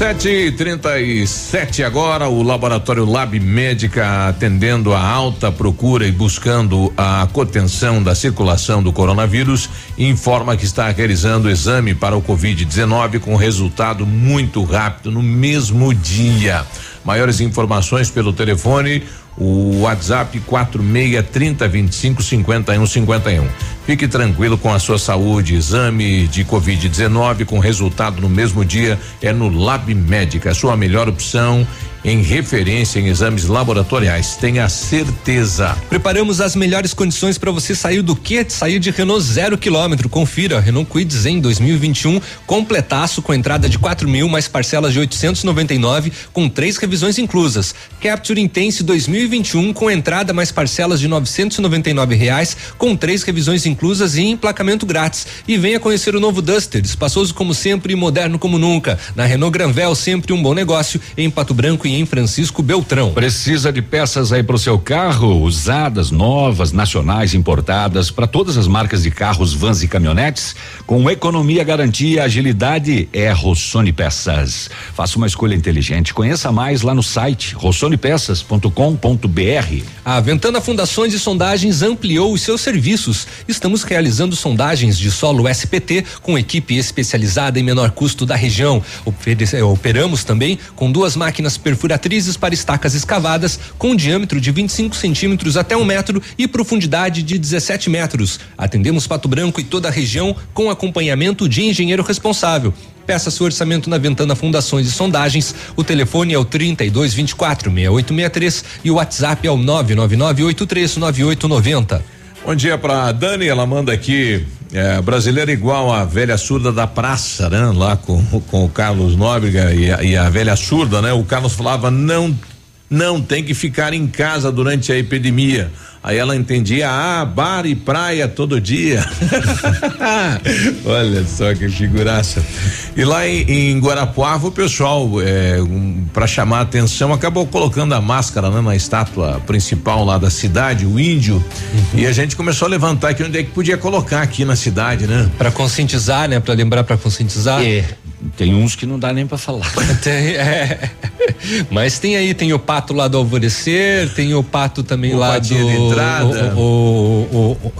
Sete e trinta e sete agora, o laboratório Lab Médica atendendo a alta procura e buscando a contenção da circulação do coronavírus, informa que está realizando exame para o Covid-19 com resultado muito rápido no mesmo dia. Maiores informações pelo telefone, o WhatsApp 46 30 25 51 51. Fique tranquilo com a sua saúde. Exame de Covid-19 com resultado no mesmo dia é no Lab Médica, sua melhor opção em referência em exames laboratoriais. Tenha certeza. Preparamos as melhores condições para você sair do que? Sair de Renault zero quilômetro. Confira Renault Kwid Zen 2021 completaço com entrada de 4 mil mais parcelas de 899 com três revisões inclusas. Capture Intense 2021 com entrada mais parcelas de 999 reais com três revisões inclusas e emplacamento grátis. E venha conhecer o novo Duster, espaçoso como sempre e moderno como nunca. Na Renault Granvel sempre um bom negócio em Pato Branco e em Francisco Beltrão. Precisa de peças aí para o seu carro, usadas, novas, nacionais, importadas, para todas as marcas de carros, vans e caminhonetes, com economia, garantia, agilidade, é Rossoni Peças. Faça uma escolha inteligente. Conheça mais lá no site rossonepeças.com.br. A Ventana Fundações e Sondagens ampliou os seus serviços. Estamos realizando sondagens de solo SPT com equipe especializada em menor custo da região. Ofere- Operamos também com duas máquinas perfuratrizes para estacas escavadas com diâmetro de 25 centímetros até um metro e profundidade de 17 metros. Atendemos Pato Branco e toda a região com acompanhamento de engenheiro responsável. Peça seu orçamento na Ventana Fundações e Sondagens. O telefone é o 3224 6863 e o WhatsApp é o 999839890. Bom dia pra Dani, ela manda aqui. É, brasileira igual a velha surda da praça, né? Lá com, com o Carlos Nóbrega e a, e a velha surda, né? O Carlos falava não, não tem que ficar em casa durante a epidemia. Aí ela entendia, ah, bar e praia todo dia. Olha só que figuraça. E lá em, em Guarapuava o pessoal, é, um, para chamar a atenção, acabou colocando a máscara né, na estátua principal lá da cidade, o índio. E a gente começou a levantar aqui onde é que podia colocar aqui na cidade, né? Para conscientizar, né? Para lembrar, para conscientizar. É. Tem uns que não dá nem para falar. Tem, é. Mas tem aí, tem o pato lá do alvorecer, tem o pato também O lá do de entrada. O, o- o- o-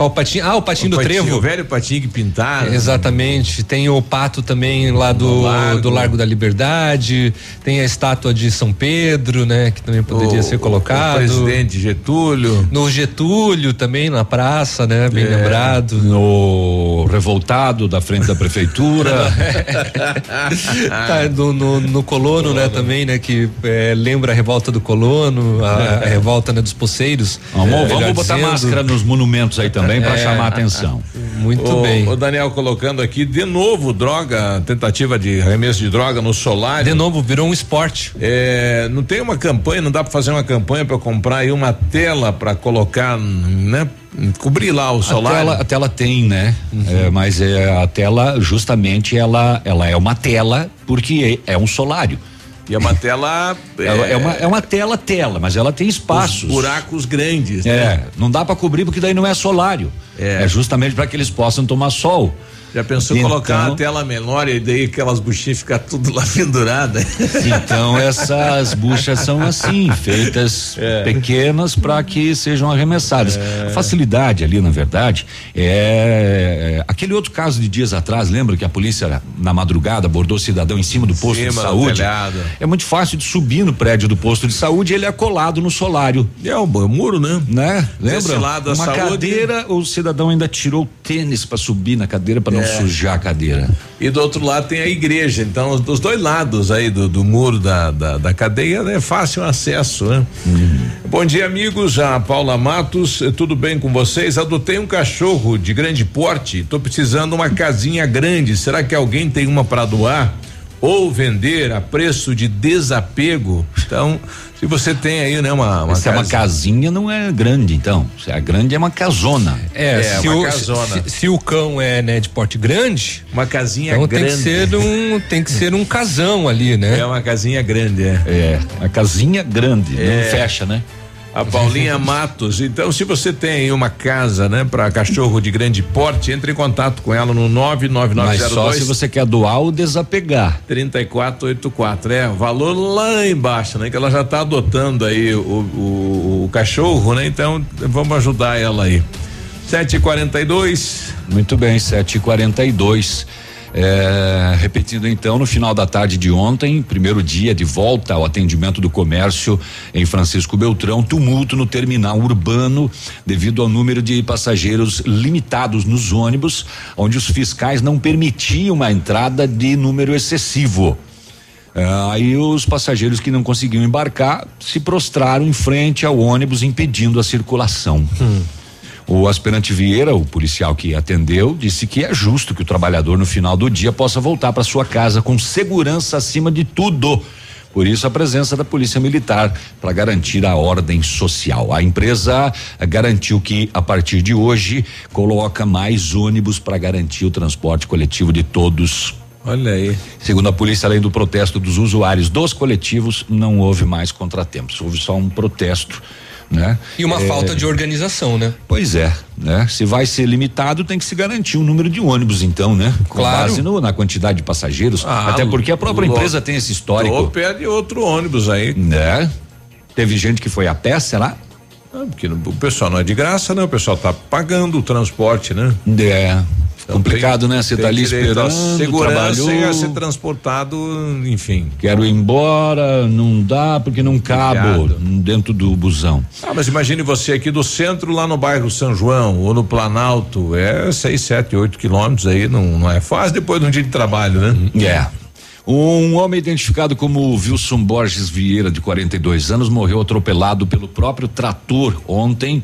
qual o patinho? Ah, o patinho O do patinho, trevo. o velho patinho que pintaram. Exatamente. Tem o pato também lá do, Do Largo. do Largo da Liberdade. Tem a estátua de São Pedro, né? Que também poderia O- ser colocado. o presidente Getúlio. No Getúlio também, na praça, né? Bem É, lembrado. No revoltado da frente da prefeitura. Tá, no, no, no colono, né, também, né, que é, lembra a revolta do colono, a, a revolta né, dos poceiros. Vamos, é, vamos botar dizendo. máscara nos monumentos aí também para É. chamar a atenção. Muito o, bem. O Daniel colocando aqui de novo droga, tentativa de arremesso de droga no solar. De novo, virou um esporte. É, não tem uma campanha, não dá para fazer uma campanha para comprar aí uma tela para colocar, né? Cobrir lá o A solar. tela, a tela tem, né? Uhum. É, mas é, a tela, justamente, ela, ela é uma tela porque é, é um solário. E é uma tela. Ela é, uma, é uma tela, tela, mas ela tem espaços. Os buracos grandes. É, né? não dá para cobrir porque daí não é solário. É, justamente para que eles possam tomar sol. Já pensou Então- colocar uma tela menor e daí aquelas buchinhas ficar tudo lá penduradas? Então essas buchas são assim, feitas É. pequenas para que sejam arremessadas. A facilidade ali, na verdade, é, é aquele outro caso de dias atrás, lembra que a polícia na madrugada abordou o cidadão em cima do posto de Cima do saúde? É muito fácil de subir no prédio do posto de saúde, ele é colado no solário. É o muro, né? Né? Desse Lembra? lado, a Uma saúde- cadeira, o cidadão ainda tirou o tênis para subir na cadeira para não É. sujar a cadeira. E do outro lado tem a igreja. Então, dos dois lados aí do, do muro da, da, da cadeia é fácil acesso, né? Bom dia, amigos. A Paula Matos, tudo bem com vocês? Adotei um cachorro de grande porte. Tô precisando uma casinha grande. Será que alguém tem uma para doar? Ou vender a preço de desapego? Então, se você tem aí, né, uma, uma Se é uma casa- casinha, não é grande, então. Se é grande, é uma casona. É, se, uma o, casona. se, se o cão é né, de porte grande, uma casinha então grande. tem que ser um tem que ser um casão ali, né? É uma casinha grande, é. É, a casinha grande, É. não fecha, né? A Paulinha Matos. Então, se você tem uma casa, né, para cachorro de grande porte, entre em contato com ela no Mas só 99902 se você quer doar ou desapegar. 3484. É, valor lá embaixo, né? Que ela já está adotando aí o, o, o cachorro, né? Então, vamos ajudar ela aí. 742. Muito bem, 7h42. É, repetindo então, no final da tarde de ontem, primeiro dia de volta ao atendimento do comércio em Francisco Beltrão, tumulto no terminal urbano devido ao número de passageiros limitados nos ônibus, onde os fiscais não permitiam a entrada de número excessivo. É, aí os passageiros que não conseguiam embarcar se prostraram em frente ao ônibus, impedindo a circulação. O aspirante Vieira, o policial que atendeu, disse que é justo que o trabalhador no final do dia possa voltar para sua casa com segurança acima de tudo. Por isso a presença da Polícia Militar para garantir a ordem social. A empresa garantiu que a partir de hoje coloca mais ônibus para garantir o transporte coletivo de todos. Olha aí. Segundo a polícia, além do protesto dos usuários dos coletivos, não houve mais contratempos. Houve só um protesto, né? E uma É, falta de organização, né? Pois é, né? Se vai ser limitado, tem que se garantir um número de ônibus, então, né? Com Claro. base no- na quantidade de passageiros. Ah, até porque a própria lo- empresa tem esse histórico. Ou pede outro ônibus aí. Né? Teve gente que foi a pé, será? Ah, porque o pessoal não é de graça, né? O pessoal tá pagando o transporte, né? É. complicado, né? Você tem tá ali esperando, segurança trabalhou. ser transportado, enfim. Quero ir embora, não dá porque não cabo dentro do busão. Ah, mas imagine você aqui do centro lá no bairro São João ou no Planalto, é seis, sete, oito quilômetros aí, não, não é fácil depois de um dia de trabalho, né? É. Um homem identificado como Wilson Borges Vieira, de 42 anos, morreu atropelado pelo próprio trator ontem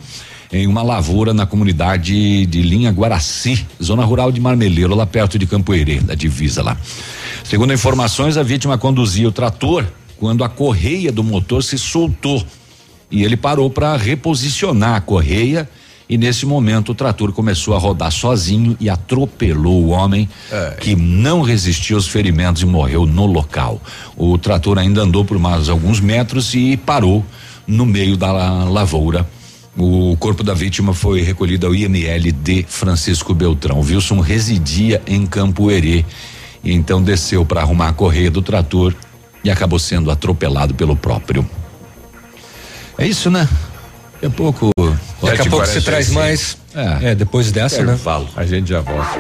em uma lavoura na comunidade de Linha Guaraci, zona rural de Marmeleiro, lá perto de Campoerê, da divisa lá. Segundo informações, a vítima conduzia o trator quando a correia do motor se soltou e ele parou para reposicionar a correia e nesse momento o trator começou a rodar sozinho e atropelou o homem que não resistiu aos ferimentos e morreu no local. O trator ainda andou por mais alguns metros e parou no meio da lavoura. O corpo da vítima foi recolhido ao IML de Francisco Beltrão. Wilson residia em Campo Herê e então desceu para arrumar a correia do trator e acabou sendo atropelado pelo próprio. É isso, né? Daqui a pouco. Daqui a pouco você traz mais. É, depois dessa, né? Falo. A gente já volta.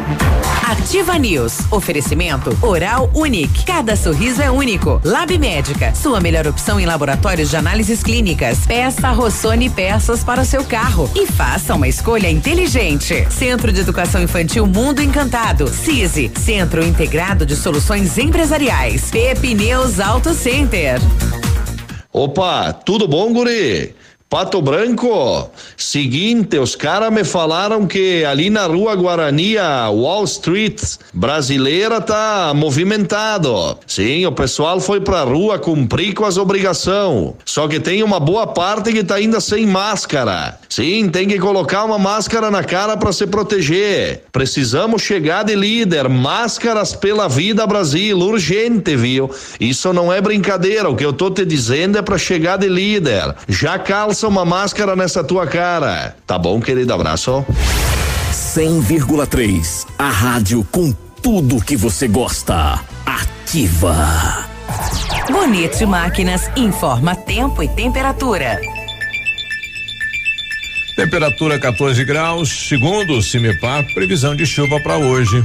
Ativa News. Oferecimento Oral Unique. Cada sorriso é único. Lab Médica. Sua melhor opção em laboratórios de análises clínicas. Peça Rossoni peças para o seu carro. E faça uma escolha inteligente. Centro de Educação Infantil Mundo Encantado. CISI. Centro Integrado de Soluções Empresariais. Pepineus Auto Center. Opa, tudo bom, guri? Pato Branco, seguinte, os caras me falaram que ali na rua Guarani, a Wall Street brasileira tá movimentado. Sim, o pessoal foi pra rua cumprir com as obrigações. Só que tem uma boa parte que tá ainda sem máscara. Sim, tem que colocar uma máscara na cara para se proteger. Precisamos chegar de líder. Máscaras pela vida, Brasil, urgente, viu? Isso não é brincadeira. O que eu tô te dizendo é para chegar de líder. Já calça uma máscara nessa tua cara. Tá bom, querido? Abraço. 100,3. A rádio com tudo que você gosta. Ativa. Bonito Máquinas informa tempo e temperatura. Temperatura 14 graus, segundo o Cimepar, previsão de chuva para hoje.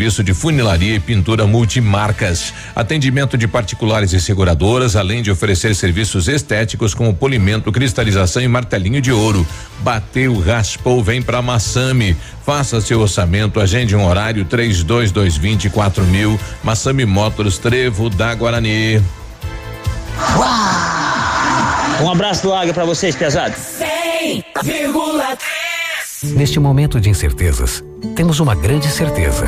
de funilaria e pintura multimarcas, atendimento de particulares e seguradoras, além de oferecer serviços estéticos como polimento, cristalização e martelinho de ouro. Bateu, raspou, vem pra Massami. Faça seu orçamento, agende um horário 32220 mil. Massami Motors, Trevo da Guarani. Um abraço do Águia pra vocês, pesados. 100,3. Neste momento de incertezas, temos uma grande certeza.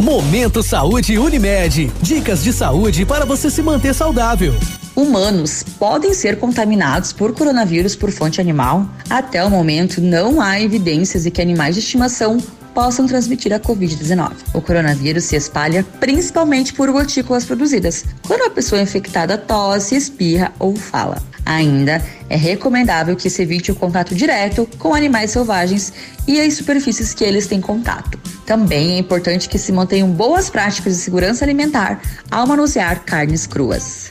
Momento Saúde Unimed. Dicas de saúde para você se manter saudável. Humanos podem ser contaminados por coronavírus por fonte animal? Até o momento, não há evidências de que animais de estimação possam transmitir a Covid-19. O coronavírus se espalha principalmente por gotículas produzidas, quando a pessoa infectada tosse, espirra ou fala. Ainda é recomendável que se evite o contato direto com animais selvagens e as superfícies que eles têm contato. Também é importante que se mantenham boas práticas de segurança alimentar ao manusear carnes cruas.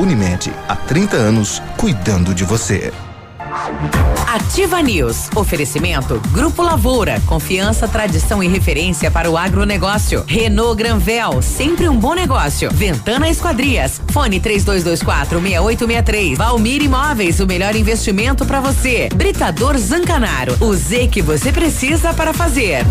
Unimed, há 30 anos, cuidando de você. Ativa News. Oferecimento Grupo Lavoura. Confiança, tradição e referência para o agronegócio. Renault Granvel. Sempre um bom negócio. Ventana Esquadrias. Fone 3224 6863. Valmir Imóveis. O melhor investimento para você. Britador Zancanaro. O Z que você precisa para fazer.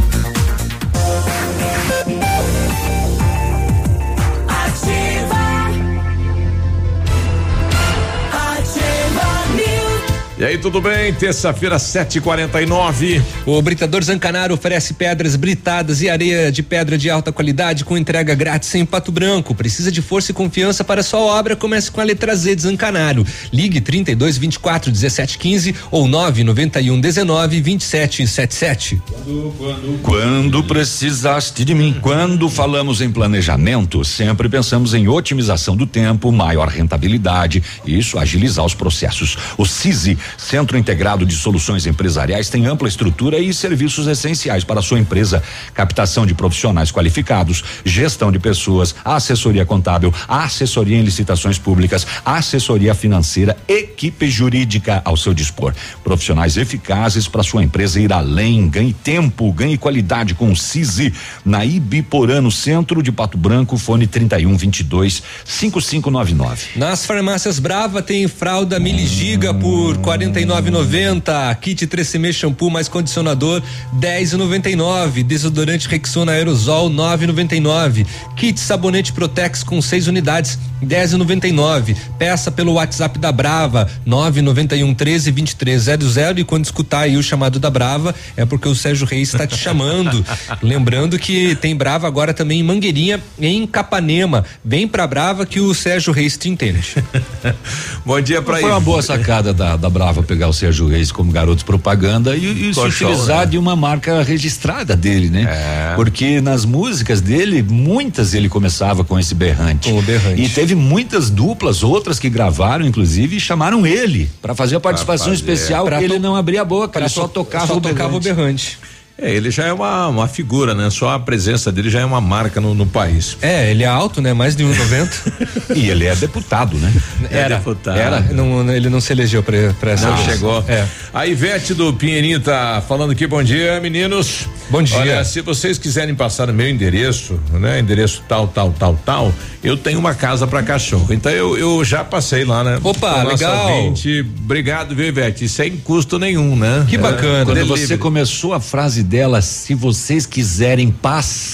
E aí, tudo bem? Terça-feira, 7h49. O Britador Zancanaro oferece pedras britadas e areia de pedra de alta qualidade com entrega grátis em Pato Branco. Precisa de força e confiança para sua obra? Comece com a letra Z de Zancanaro. Ligue 32 24 17 15 ou 991 19 27 77. Quando, quando, quando precisaste de mim. Quando falamos em planejamento, sempre pensamos em otimização do tempo, maior rentabilidade, isso agilizar os processos. O CISI Centro Integrado de Soluções Empresariais tem ampla estrutura e serviços essenciais para a sua empresa: captação de profissionais qualificados, gestão de pessoas, assessoria contábil, assessoria em licitações públicas, assessoria financeira, equipe jurídica ao seu dispor. Profissionais eficazes para sua empresa ir além, ganhe tempo, ganhe qualidade com o CISI na Ibiporano Centro de Pato Branco, fone 31 22 5599. Nas farmácias Brava tem fralda Miligiga por 49,90. Kit 3CM shampoo mais condicionador 10,99. Desodorante Rexona aerosol 9,99. Kit sabonete Protex com 6 unidades 10,99. Peça pelo WhatsApp da Brava 991 13 2300 e quando escutar aí o chamado da Brava é porque o Sérgio Reis está te chamando. Lembrando que tem Brava agora também em Mangueirinha, em Capanema. Vem pra Brava que o Sérgio Reis te entende. Bom dia pra Foi uma boa sacada da, da Brava costumava pegar o Sérgio Reis como garoto propaganda e, e se utilizar né? de uma marca registrada dele, né? É. Porque nas músicas dele, muitas ele começava com esse berrante. Com o berrante. E teve muitas duplas, outras que gravaram, inclusive, e chamaram ele para fazer a participação fazer. especial, Pra ele não abria a boca, ele só to- tocava só o tocava o berrante. É, ele já é uma, uma figura, né? Só a presença dele já é uma marca no, no país. É, ele é alto, né? Mais de 1,90. E ele é deputado, né? Era. deputado. Era. Não, ele não se elegeu pra, pra essa Não vez. chegou. É. A Ivete do Pinheirinho tá falando aqui, bom dia, meninos. Bom dia. Olha, se vocês quiserem passar o meu endereço, né? Endereço tal, tal, tal, tal, eu tenho uma casa pra cachorro. Então eu, eu já passei lá, né? Opa, legal. ouvinte. Obrigado, viu, Ivete? Sem custo nenhum, né? Que É, bacana. Quando delivery. você começou a frase dela, se vocês quiserem passar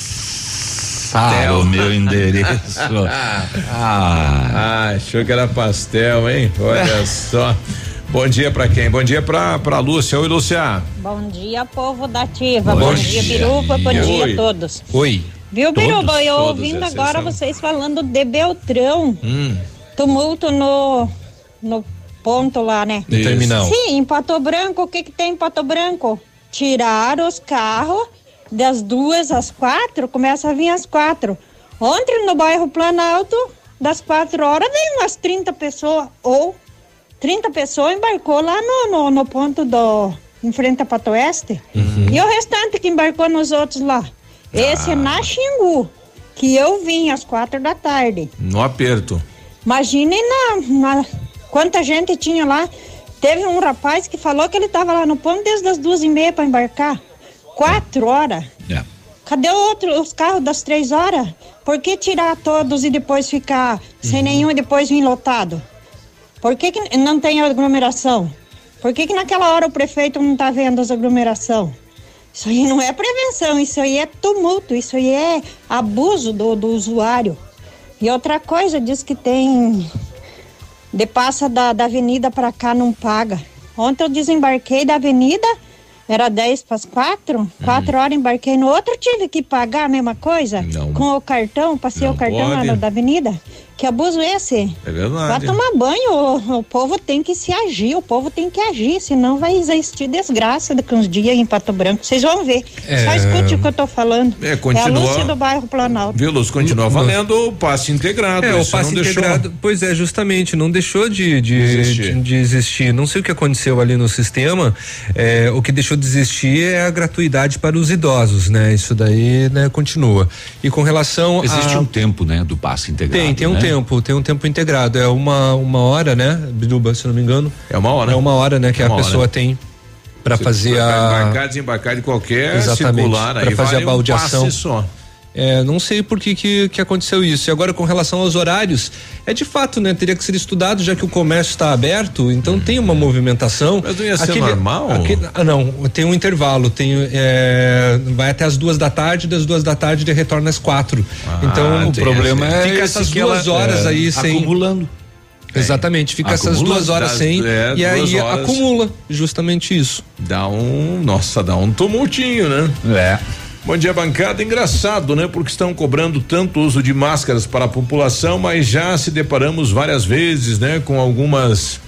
o meu endereço. ah, Ah, achou que era pastel, hein? Olha só. Bom dia pra quem? Bom dia pra, pra Lúcia. Oi, Lúcia. Bom dia, povo da Ativa. Bom Bom, dia. dia, Biruba. Bom Oi. dia a todos. Oi. Viu, Todos, Biruba? Eu todos, ouvindo agora vocês falando de Beltrão. Hum. Tumulto no, no ponto lá, né? No terminal. Sim, em Pato Branco. O que que tem em Pato Branco? Tiraram os carros das duas às quatro, começa a vir às quatro. Ontem no bairro Planalto, das quatro horas, veio umas 30 pessoas, ou 30 pessoas embarcou lá no, no, no ponto do. em frente a Pato Oeste. E o restante que embarcou nos outros lá. Esse é na Xingu, que eu vim às quatro da tarde. No aperto. Imaginem na, na- quanta gente tinha lá. Teve um rapaz que falou que ele estava lá no ponto desde as duas e meia para embarcar. Quatro horas. É. Cadê outro, os carros das três horas? Por que tirar todos e depois ficar sem nenhum e depois vir lotado? Por que, que não tem aglomeração? Por que, que naquela hora o prefeito não está vendo as aglomeração? Isso aí não é prevenção, isso aí é tumulto, isso aí é abuso do, do usuário. E outra coisa, diz que tem. De passa da, da avenida para cá não paga. Ontem eu desembarquei da avenida, era 10 para as 4, 4 horas embarquei no outro, tive que pagar a mesma coisa? Não. Com o cartão, passei Não o cartão lá da avenida. Que abuso é esse? É Vai verdade. tomar banho, o, o povo tem que se agir, o povo tem que agir, senão vai existir desgraça daqui uns dias em Pato Branco. Vocês vão ver. É. Só escute o que eu tô falando. É, continua- a Lúcia do bairro Planalto. Viu, Lúcia? Continua valendo o passe integrado. É, o passe não deixou- integrado. Pois é, justamente, não deixou de, de, Existir. de, de existir. Não sei o que aconteceu ali no sistema. é, o que deixou de existir é a gratuidade para os idosos, né? Isso daí, né, continua. E com relação Existe a. um tempo, né, do passe integrado. Tem, tem um né? Tempo, tem um tempo integrado. É uma, uma hora, né, Biduba, se não me engano? É uma hora. É uma hora, né, que É a uma hora. pessoa tem para fazer a. Embarcar, desembarcar de qualquer Exatamente, circular aí fazer vale a baldeação. Um. É, não sei por que, que que aconteceu isso. E agora com relação aos horários, é de fato, né? Teria que ser estudado, já que o comércio está aberto, então tem uma movimentação. Mas não ia ser normal? aquele- ah, não, tem um intervalo, tem, é, vai até as duas da tarde, das duas da tarde ele retorna às quatro. então o problema é fica essas que duas ela, horas é, aí sem. acumulando. Exatamente, fica essas Acumula duas horas das- sem é, e aí horas. acumula justamente isso. Dá um, nossa, dá um tumultinho, né? É. Bom dia, bancada. Engraçado, né? Porque estão cobrando tanto uso de máscaras para a população, mas já se deparamos várias vezes, né? Com algumas.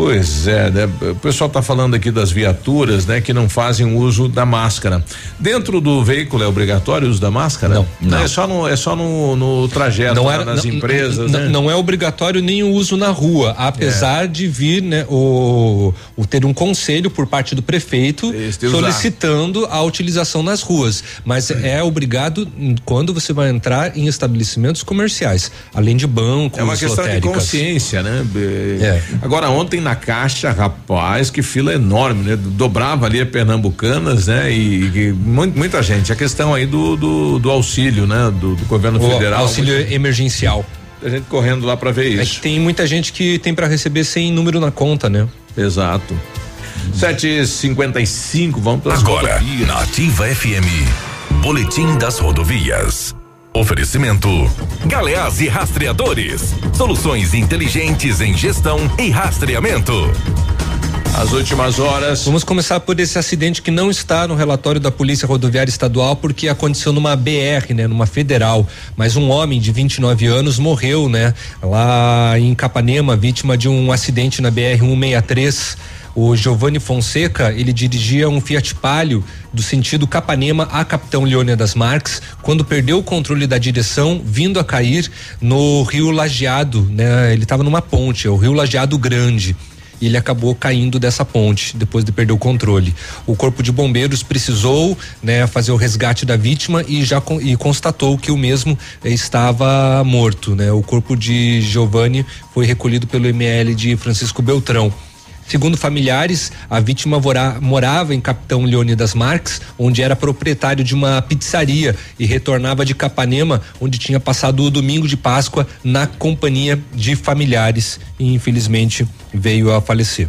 Pois é, né? O pessoal está falando aqui das viaturas, né? Que não fazem uso da máscara. Dentro do veículo é obrigatório o uso da máscara? Não. não. É só no, é só no, no trajeto, lá nas não- empresas, não, né? não é obrigatório nem o uso na rua, apesar de vir, né, o, o ter um conselho por parte do prefeito de usar. solicitando a utilização nas ruas, mas é obrigado hum, quando você vai entrar em estabelecimentos comerciais, além de bancos, É uma questão de lotéricas. consciência, né? É. Agora, ontem na caixa, rapaz, que fila enorme, né? Dobrava ali a Pernambucanas, né? E, e mu- muita gente. A questão aí do, do, do auxílio, né? Do, do governo O federal. auxílio emergencial. A gente correndo lá para ver É isso. que tem muita gente que tem para receber sem número na conta, né? Exato. 7h55, vamos para Agora, na Ativa FM, Boletim das Rodovias. Oferecimento: Galeás e Rastreadores. Soluções inteligentes em gestão e rastreamento. As últimas horas. Vamos começar por esse acidente que não está no relatório da Polícia Rodoviária Estadual porque aconteceu numa BR, né, numa federal, mas um homem de 29 anos morreu, né, lá em Capanema, vítima de um acidente na BR 163. O Giovanni Fonseca, ele dirigia um Fiat Palio do sentido Capanema a Capitão Leônidas Marques, quando perdeu o controle da direção, vindo a cair no Rio Lajeado, né? Ele estava numa ponte, é o Rio Lajeado Grande e ele acabou caindo dessa ponte depois de perder o controle. O corpo de bombeiros precisou, né, fazer o resgate da vítima e já con e constatou que o mesmo eh, estava morto, né? O corpo de Giovanni foi recolhido pelo ML de Francisco Beltrão. Segundo familiares, a vítima mora, morava em Capitão Leônidas Marques, onde era proprietário de uma pizzaria e retornava de Capanema, onde tinha passado o domingo de Páscoa na companhia de familiares e infelizmente veio a falecer.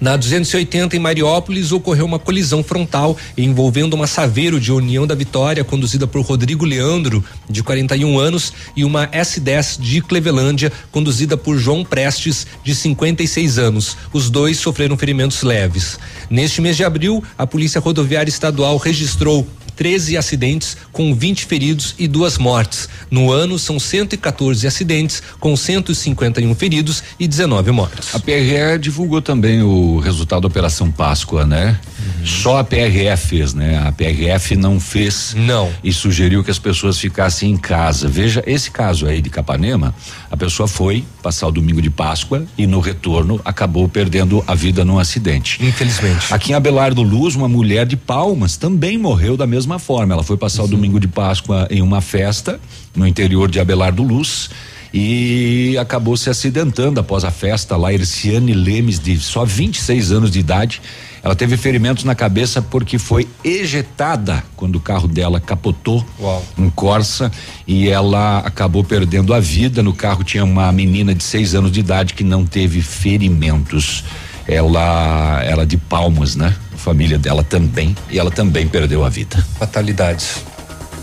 Na 280 em Mariópolis ocorreu uma colisão frontal envolvendo uma Saveiro de União da Vitória conduzida por Rodrigo Leandro, de 41 anos, e uma S10 de Clevelândia conduzida por João Prestes, de 56 anos. Os dois sofreram ferimentos leves. Neste mês de abril, a Polícia Rodoviária Estadual registrou 13 acidentes com 20 feridos e duas mortes. No ano são 114 acidentes com 151 feridos e 19 mortes. A PRE divulgou também o resultado da Operação Páscoa, né? Uhum. Só a PRE fez, né? A PRF não fez. Não. E sugeriu que as pessoas ficassem em casa. Veja, esse caso aí de Capanema, a pessoa foi passar o domingo de Páscoa e no retorno acabou perdendo a vida num acidente. Infelizmente. Aqui em Abelardo Luz, uma mulher de Palmas também morreu da mesma forma. Ela foi passar uhum. o domingo de Páscoa em uma festa no interior de Abelardo Luz e acabou se acidentando após a festa lá. Erciane Lemes, de só 26 anos de idade. Ela teve ferimentos na cabeça porque foi ejetada quando o carro dela capotou Uau. um Corsa e ela acabou perdendo a vida. No carro tinha uma menina de seis anos de idade que não teve ferimentos. Ela era de Palmas, né? A família dela também e ela também perdeu a vida. Fatalidades.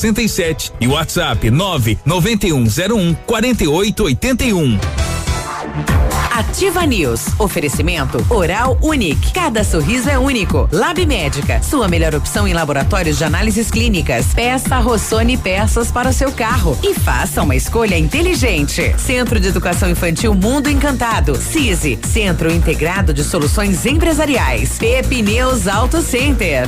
37 e WhatsApp 99101 4881. Ativa News. Oferecimento Oral Unique. Cada sorriso é único. Lab Médica. Sua melhor opção em laboratórios de análises clínicas. Peça Rossoni peças para o seu carro e faça uma escolha inteligente. Centro de Educação Infantil Mundo Encantado. CISI. Centro Integrado de Soluções Empresariais. Pepineus Auto Center.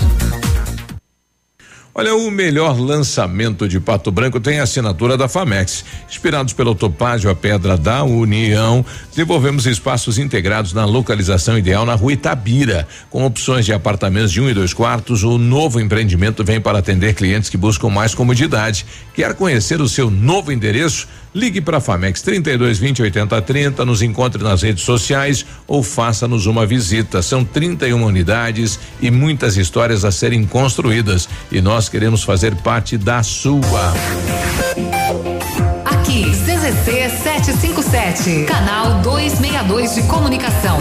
Olha, o melhor lançamento de Pato Branco tem a assinatura da Famex. Inspirados pelo Topázio, a Pedra da União, desenvolvemos espaços integrados na localização ideal na rua Itabira, com opções de apartamentos de um e dois quartos. O novo empreendimento vem para atender clientes que buscam mais comodidade. Quer conhecer o seu novo endereço? Ligue para a Famex 32 20 80 30, nos encontre nas redes sociais ou faça-nos uma visita. São 31 unidades e muitas histórias a serem construídas e nós queremos fazer parte da sua. Aqui, CZC 757, canal 262 de comunicação.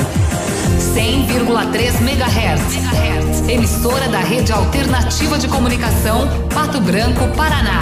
100,3 MHz. Emissora da Rede Alternativa de Comunicação, Pato Branco, Paraná.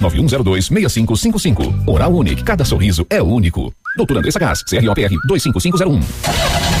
99102-6555. Oral Unique. Cada sorriso é único. Doutor Andressa Gás, CROPR 25501.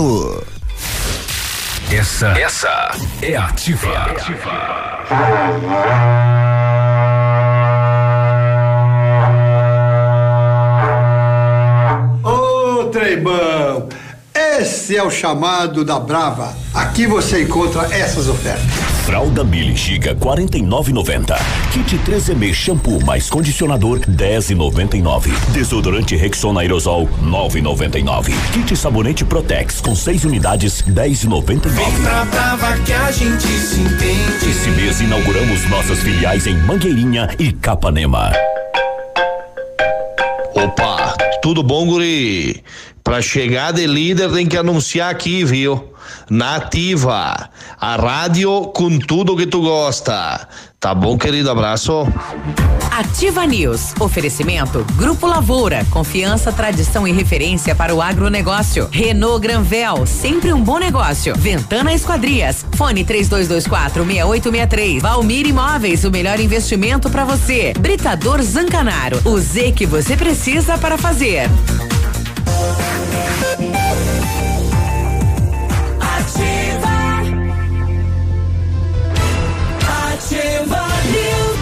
Essa, essa é ativa. É ativa. Ô, Treibão, esse é o chamado da Brava. Aqui você encontra essas ofertas. Fralda Mili Giga 49,90. Kit 3M shampoo mais condicionador 10,99. Desodorante Rexona aerosol 9,99. Kit sabonete Protex com 6 unidades 10,99. Pra Brava que a gente se entende. Esse mês inauguramos nossas filiais em Mangueirinha e Capanema. Opa, tudo bom, guri? Pra chegar de líder tem que anunciar aqui, viu? Nativa, a rádio com tudo que tu gosta. Tá bom, querido? Abraço. Ativa News. Oferecimento Grupo Lavoura. Confiança, tradição e referência para o agronegócio. Renault Granvel. Sempre um bom negócio. Ventana Esquadrias. Fone 3224 6863. Valmir Imóveis. O melhor investimento para você. Britador Zancanaro. O Z que você precisa para fazer. Ativa. Ativa News.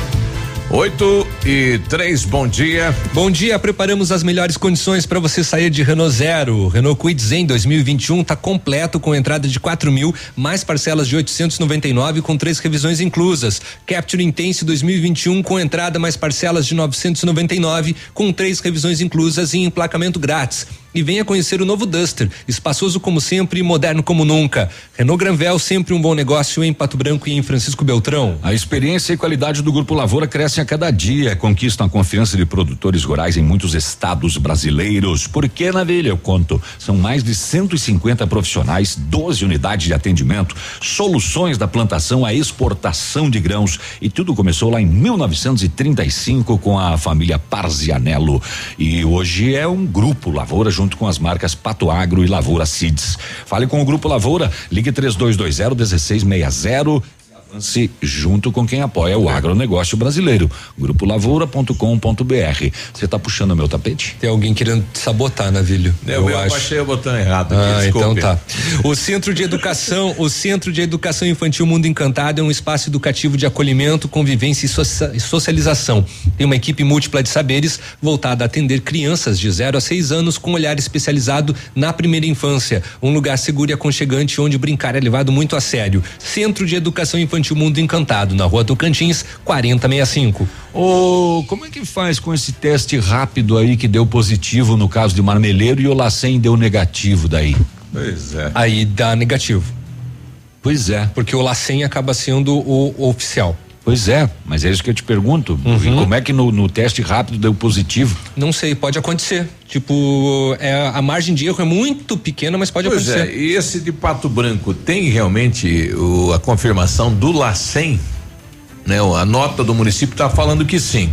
8 e 3, bom dia. Bom dia, preparamos as melhores condições para você sair de Renault Zero. Renault Kwid Zen 2021 está completo com entrada de 4 mil, mais parcelas de 899 com três revisões inclusas. Capture Intense 2021 com entrada mais parcelas de 999 com três revisões inclusas e emplacamento grátis. E venha conhecer o novo Duster, espaçoso como sempre e moderno como nunca. Renault Granvel, sempre um bom negócio em Pato Branco e em Francisco Beltrão. A experiência e qualidade do Grupo Lavoura crescem a cada dia, conquistam a confiança de produtores rurais em muitos estados brasileiros. Porque na Vilha eu conto, são mais de 150 profissionais, 12 unidades de atendimento, soluções da plantação à exportação de grãos e tudo começou lá em 1935 com a família Parzianello e hoje é um Grupo Lavoura junto com as marcas Pato Agro e Lavoura Seeds. Fale com o Grupo Lavoura, ligue 3220 1660 avance junto com quem apoia o agronegócio brasileiro. Grupolavoura.com.br. Você está puxando o meu tapete? Tem alguém querendo sabotar, Navilho. Eu, eu, baixei o botão errado aqui, Ah, então desculpe. tá. O Centro de Educação, o Centro de Educação Infantil Mundo Encantado é um espaço educativo de acolhimento, convivência e e socialização. Tem uma equipe múltipla de saberes voltada a atender crianças de 0 a 6 anos com olhar especializado na primeira infância. Um lugar seguro e aconchegante onde brincar é levado muito a sério. Centro de Educação Infantil Mundo Encantado, na Rua Tocantins, 4065. Ô, como é que faz com esse teste rápido aí que deu positivo no caso de Marmeleiro e o Lacem deu negativo daí? Pois é. Aí dá negativo. Pois é. Porque o Lacem acaba sendo o, o oficial. Pois é, mas é isso que eu te pergunto. Uhum. Como é que no, no teste rápido deu positivo? Não sei, pode acontecer. Tipo, é, a margem de erro é muito pequena, mas pode Pois acontecer. é, e esse de Pato Branco tem realmente o- a confirmação do LACEN? Né? A nota do município está falando que sim.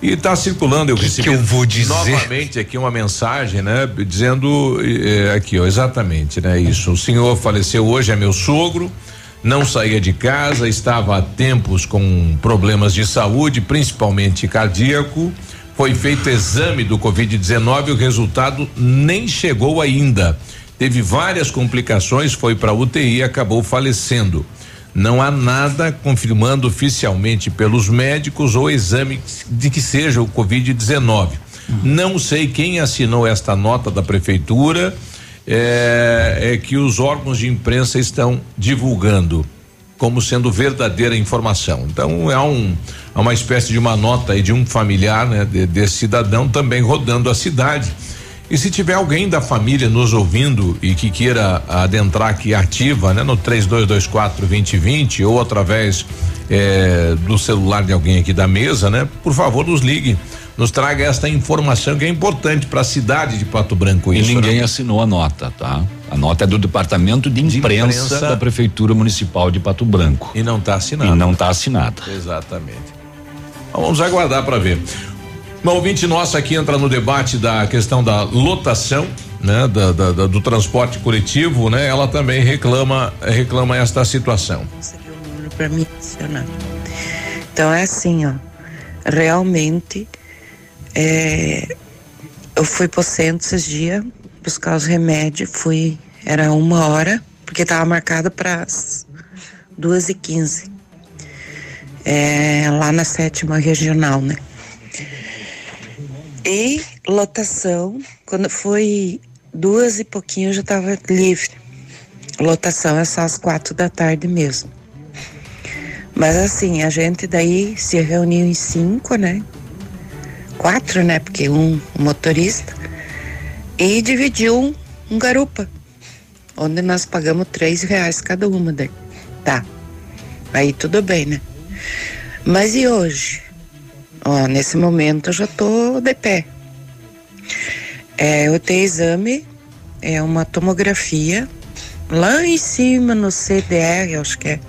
E está circulando, eu Que recebi que eu vou dizer? novamente aqui uma mensagem, né? Dizendo eh, aqui, ó, exatamente, né? Isso. O senhor faleceu hoje, é meu sogro, não saía de casa, estava há tempos com problemas de saúde, principalmente cardíaco. Foi feito exame do Covid-19 e o resultado nem chegou ainda. Teve várias complicações, foi para UTI e acabou falecendo. Não há nada confirmando oficialmente pelos médicos ou exame de que seja o Covid-19. Não sei quem assinou esta nota da prefeitura, é, é que os órgãos de imprensa estão divulgando como sendo verdadeira informação. Então é um é uma espécie de uma nota aí de um familiar, né, de- desse cidadão também rodando a cidade. E se tiver alguém da família nos ouvindo e que queira adentrar aqui ativa, né, no 3224 2020 ou através eh, do celular de alguém aqui da mesa, né, por favor, nos ligue, nos traga esta informação que é importante para a cidade de Pato Branco. E isso, ninguém né? assinou a nota, tá? A nota é do Departamento de Imprensa, imprensa. da Prefeitura Municipal de Pato Branco. E não está assinado. E não está assinada. Exatamente. Então, vamos aguardar para ver. Uma ouvinte nossa aqui entra no debate da questão da lotação, né, da, da- da- do transporte coletivo, né? Ela também reclama reclama esta situação. para mim. Então é assim, ó. Realmente, é, eu fui pro centro esses dias buscar os remédios, fui, era uma hora, porque tava marcado para duas e quinze. É, lá na sétima regional, né? E lotação, quando foi duas e pouquinho eu já tava livre. Lotação é só às quatro da tarde mesmo. Mas assim, a gente daí se reuniu em cinco, né? Quatro, né? Porque um, um motorista. E dividiu um, garupa. Onde nós pagamos três reais cada uma daí. Tá. Aí tudo bem, né? Mas e hoje? Ó, nesse momento eu já tô de pé. É, eu tenho exame, é uma tomografia, lá em cima no CDR, acho que é.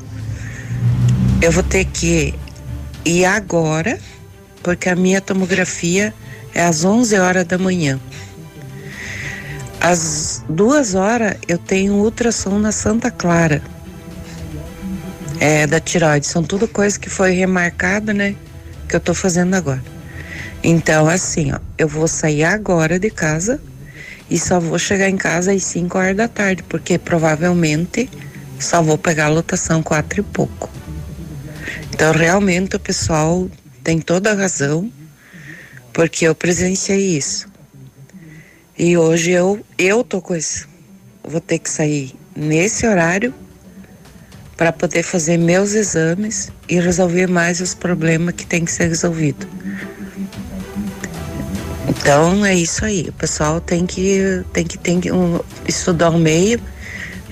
Eu vou ter que ir agora, porque a minha tomografia é às 11 horas da manhã. Às duas horas eu tenho ultrassom na Santa Clara. É da tiroide. São tudo coisas que foi remarcado, né? Que eu tô fazendo agora. Então, assim, ó, eu vou sair agora de casa e só vou chegar em casa às 5 horas da tarde, porque provavelmente só vou pegar a lotação quatro e pouco. Então, realmente, o pessoal tem toda a razão, porque eu presenciei isso. E hoje eu, eu tô com isso. Vou ter que sair nesse horário para poder fazer meus exames e resolver mais os problemas que tem que ser resolvido. Então é isso aí. O pessoal tem que tem que tem que um, estudar o meio,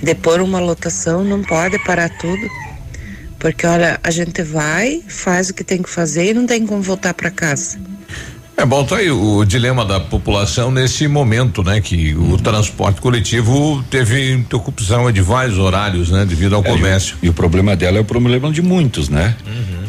depor uma lotação, não pode parar tudo. Porque olha, a gente vai, faz o que tem que fazer e não tem como voltar para casa. É bom, tá aí o dilema da população nesse momento, né? Que o transporte coletivo teve interrupção de vários horários, né? Devido ao É, e o- comércio. E, o problema dela é o problema de muitos, né?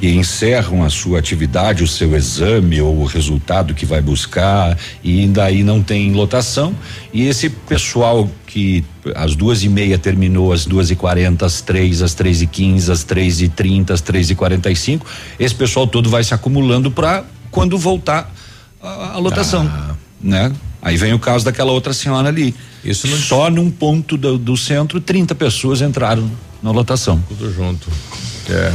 E encerram a sua atividade, o seu exame ou o resultado que vai buscar e daí não tem lotação. E esse pessoal que às duas e meia terminou, às duas e quarenta, às três, às três e quinze, às três e trinta, às três e quarenta e cinco, esse pessoal todo vai se acumulando para quando voltar a, a lotação, né? Aí vem o caso daquela outra senhora ali. Isso Só num ponto do, do centro, 30 pessoas entraram na lotação. Tudo junto. É.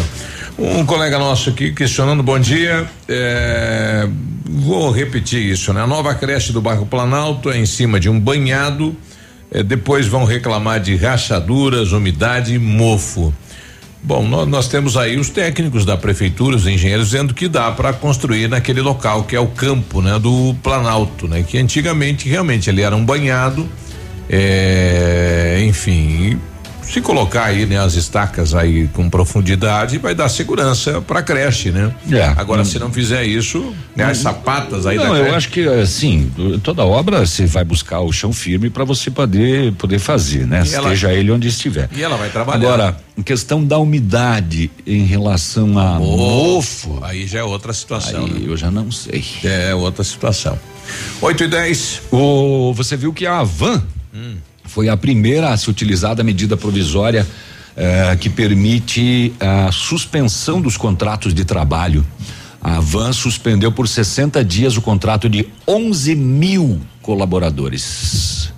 Um colega nosso aqui questionando, bom dia. é, vou repetir isso, né? A nova creche do bairro Planalto é em cima de um banhado. é, depois vão reclamar de rachaduras, umidade e mofo. Bom, nós, nós temos aí os técnicos da prefeitura, os engenheiros, dizendo que dá para construir naquele local que é o campo, né, do Planalto, né, que antigamente realmente ele era um banhado, é, enfim, Se colocar aí, né, as estacas aí com profundidade, vai dar segurança pra creche, né? É. Agora, se não fizer isso, né, as sapatas aí Não, da eu creche. acho que assim, toda obra você vai buscar o chão firme para você poder poder fazer, né? E ela- Esteja ele onde estiver. E ela vai trabalhar. Agora, em questão da umidade em relação a mofo, aí já é outra situação. Aí eu já não sei. É outra situação. 8 e 10. O, você viu que a Van foi a primeira a se utilizar da medida provisória eh, que permite a suspensão dos contratos de trabalho. A Van suspendeu por 60 dias o contrato de 11 mil colaboradores.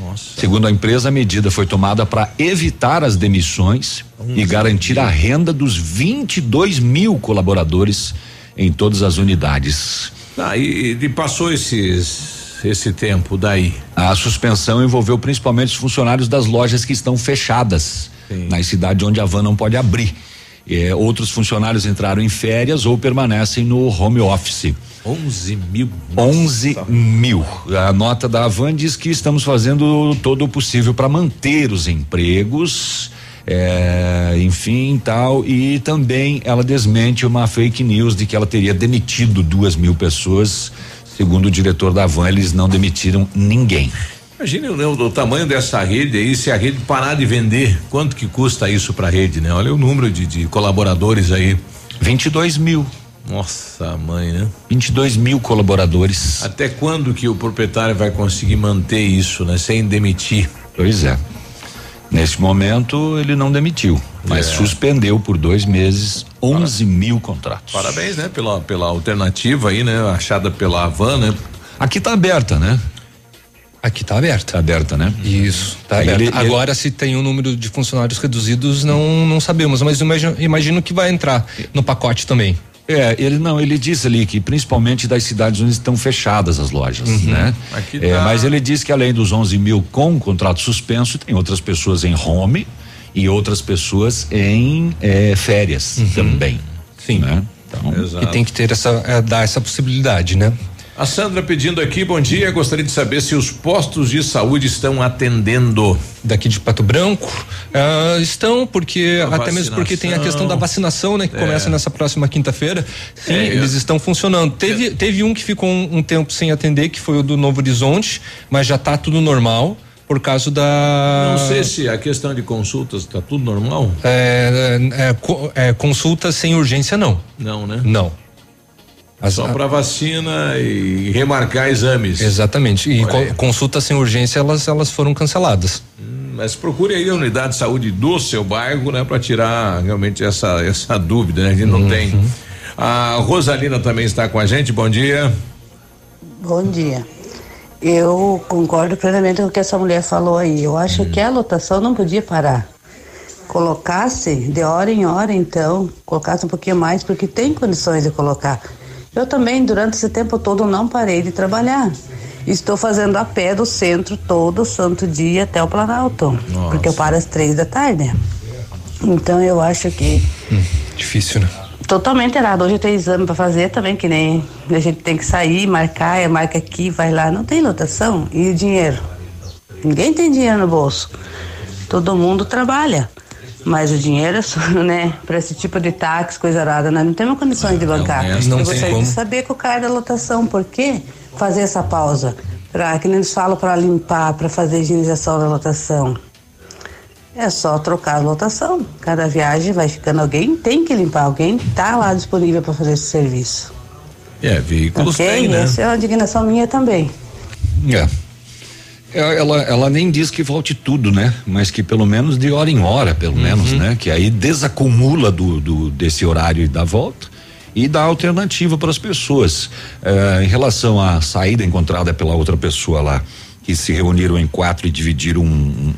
Nossa. Segundo a empresa, a medida foi tomada para evitar as demissões e garantir a renda dos 22 mil colaboradores em todas as unidades. Ah, e, e passou esses esse tempo daí. A suspensão envolveu principalmente os funcionários das lojas que estão fechadas nas cidades onde a van não pode abrir. Eh, outros funcionários entraram em férias ou permanecem no home office. 11 mil. 11 mil. A nota da Avan diz que estamos fazendo todo o possível para manter os empregos. eh, enfim, tal, e também ela desmente uma fake news de que ela teria demitido duas mil pessoas. Segundo o diretor da Van, eles não demitiram ninguém. Imagine né, o, o tamanho dessa rede aí, se a rede parar de vender, quanto que custa isso pra rede, né? Olha o número de, de colaboradores aí. 22 mil. Nossa mãe, né? 22 mil colaboradores. Até quando que o proprietário vai conseguir manter isso, né? Sem demitir? Pois é. Neste momento ele não demitiu, mas É. suspendeu por dois meses 11 mil contratos. Parabéns, né? Pela, pela alternativa aí, né? Achada pela Havan, né? Aqui tá aberta, né? Aqui tá aberta. Tá aberta, né? Isso, tá Aí aberta. ele- ele- Agora, se tem um número de funcionários reduzidos, não, não sabemos, mas imagino, imagino que vai entrar no pacote também. É, ele não, ele diz ali que principalmente das cidades onde estão fechadas as lojas, Uhum. né? É, tá- mas ele diz que além dos 11 mil com contrato suspenso, tem outras pessoas em home e outras pessoas em eh, férias também. Sim. Né? Então. E tem que ter essa, é, dar essa possibilidade, né? A Sandra pedindo aqui, bom dia. Gostaria de saber se os postos de saúde estão atendendo. Daqui de Pato Branco ah, estão, porque A até mesmo porque tem a questão da vacinação, né? Que É. começa nessa próxima quinta-feira. Sim, É, eu- eles estão funcionando. Teve, teve um que ficou um, um tempo sem atender, que foi o do Novo Horizonte, mas já tá tudo normal por causa da. Não sei se a questão de consultas está tudo normal. É, é, co- é, consulta sem urgência, não. Não, né? Não. As- Só para vacina e remarcar exames. Exatamente. E co- aí. consulta sem urgência, elas, elas foram canceladas. Mas procure aí a unidade de saúde do seu bairro, né, para tirar realmente essa essa dúvida, né? A gente não tem. A Rosalina também está com a gente. Bom dia. Bom dia. Eu concordo plenamente com o que essa mulher falou aí. Eu acho que a lotação não podia parar. Colocasse de hora em hora, então, colocasse um pouquinho mais, porque tem condições de colocar. Eu também, durante esse tempo todo, não parei de trabalhar. Estou fazendo a pé do centro todo santo dia até o Planalto. Porque eu paro às três da tarde. Então eu acho que Difícil, né? Totalmente errado. Hoje tem exame para fazer também, que nem a gente tem que sair, marcar, é, marca aqui, vai lá. Não tem lotação. E o dinheiro? Ninguém tem dinheiro no bolso. Todo mundo trabalha. Mas o dinheiro é só, né? Para esse tipo de táxi, coisa arada, nós não temos condições de bancar. Não, não Eu gostaria como. de saber com o cara da lotação, por que fazer essa pausa? Pra, que nem eles falam para limpar, para fazer a higienização da lotação. É só trocar a lotação. Cada viagem vai ficando alguém, tem que limpar, alguém tá lá disponível para fazer esse serviço. É, veículos ok? tem, né? Essa é uma indignação minha também. É. É, Ela, ela nem diz que volte tudo, né? Mas que pelo menos de hora em hora, pelo menos, né? Que aí desacumula do, do desse horário da volta e dá alternativa para as pessoas. É, em relação à saída encontrada pela outra pessoa lá, que se reuniram em quatro e dividiram um,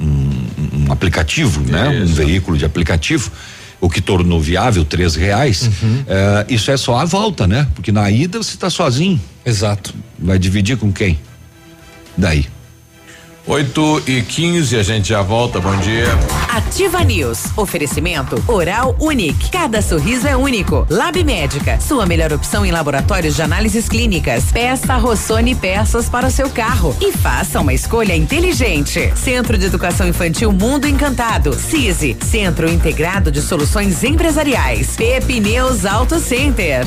um- um aplicativo, né? Um veículo de aplicativo. O que tornou viável três reais. É, isso é só a volta, né? Porque na ida você está sozinho. Exato. Vai dividir com quem? Daí. 8 e 15 a gente já volta. Bom dia. Ativa News. Oferecimento Oral Unique. Cada sorriso é único. Lab Médica. Sua melhor opção em laboratórios de análises clínicas. Peça Rossoni peças para o seu carro e faça uma escolha inteligente. Centro de Educação Infantil Mundo Encantado. CISI. Centro Integrado de Soluções Empresariais. Pepineus Auto Center.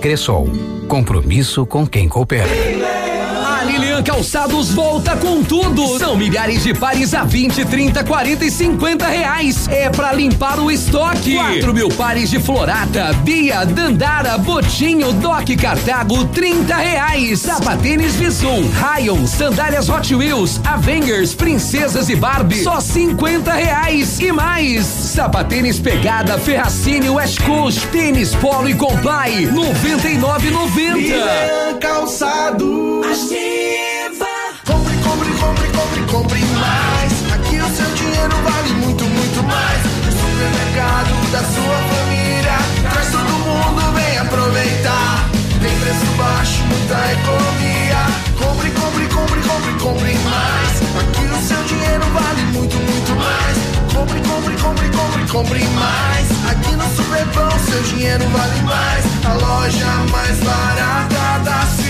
Cressol. Compromisso com quem coopera. Calçados volta com tudo. São milhares de pares a 20, 30, 40 e 50 reais. É pra limpar o estoque. 4 mil pares de Florata, Bia, Dandara, Botinho, Doc Cartago, 30 reais. Sapatênis Visum, Rayon, sandálias Hot Wheels, Avengers, Princesas e Barbie, só 50 reais. E mais, sapatênis Pegada, Ferracini, West Coast, tênis Polo e Comply, 99,90. Lilian Calçados. Compre, compre mais. Aqui o seu dinheiro vale muito, muito mais. O supermercado da sua família. Traz todo mundo, vem aproveitar. Tem preço baixo, muita economia. Compre, compre, compre, compre, compre mais. Aqui o seu dinheiro vale muito, muito mais. Compre, compre, compre, compre, compre mais. Aqui no Superpão, seu dinheiro vale mais. A loja mais barata da cidade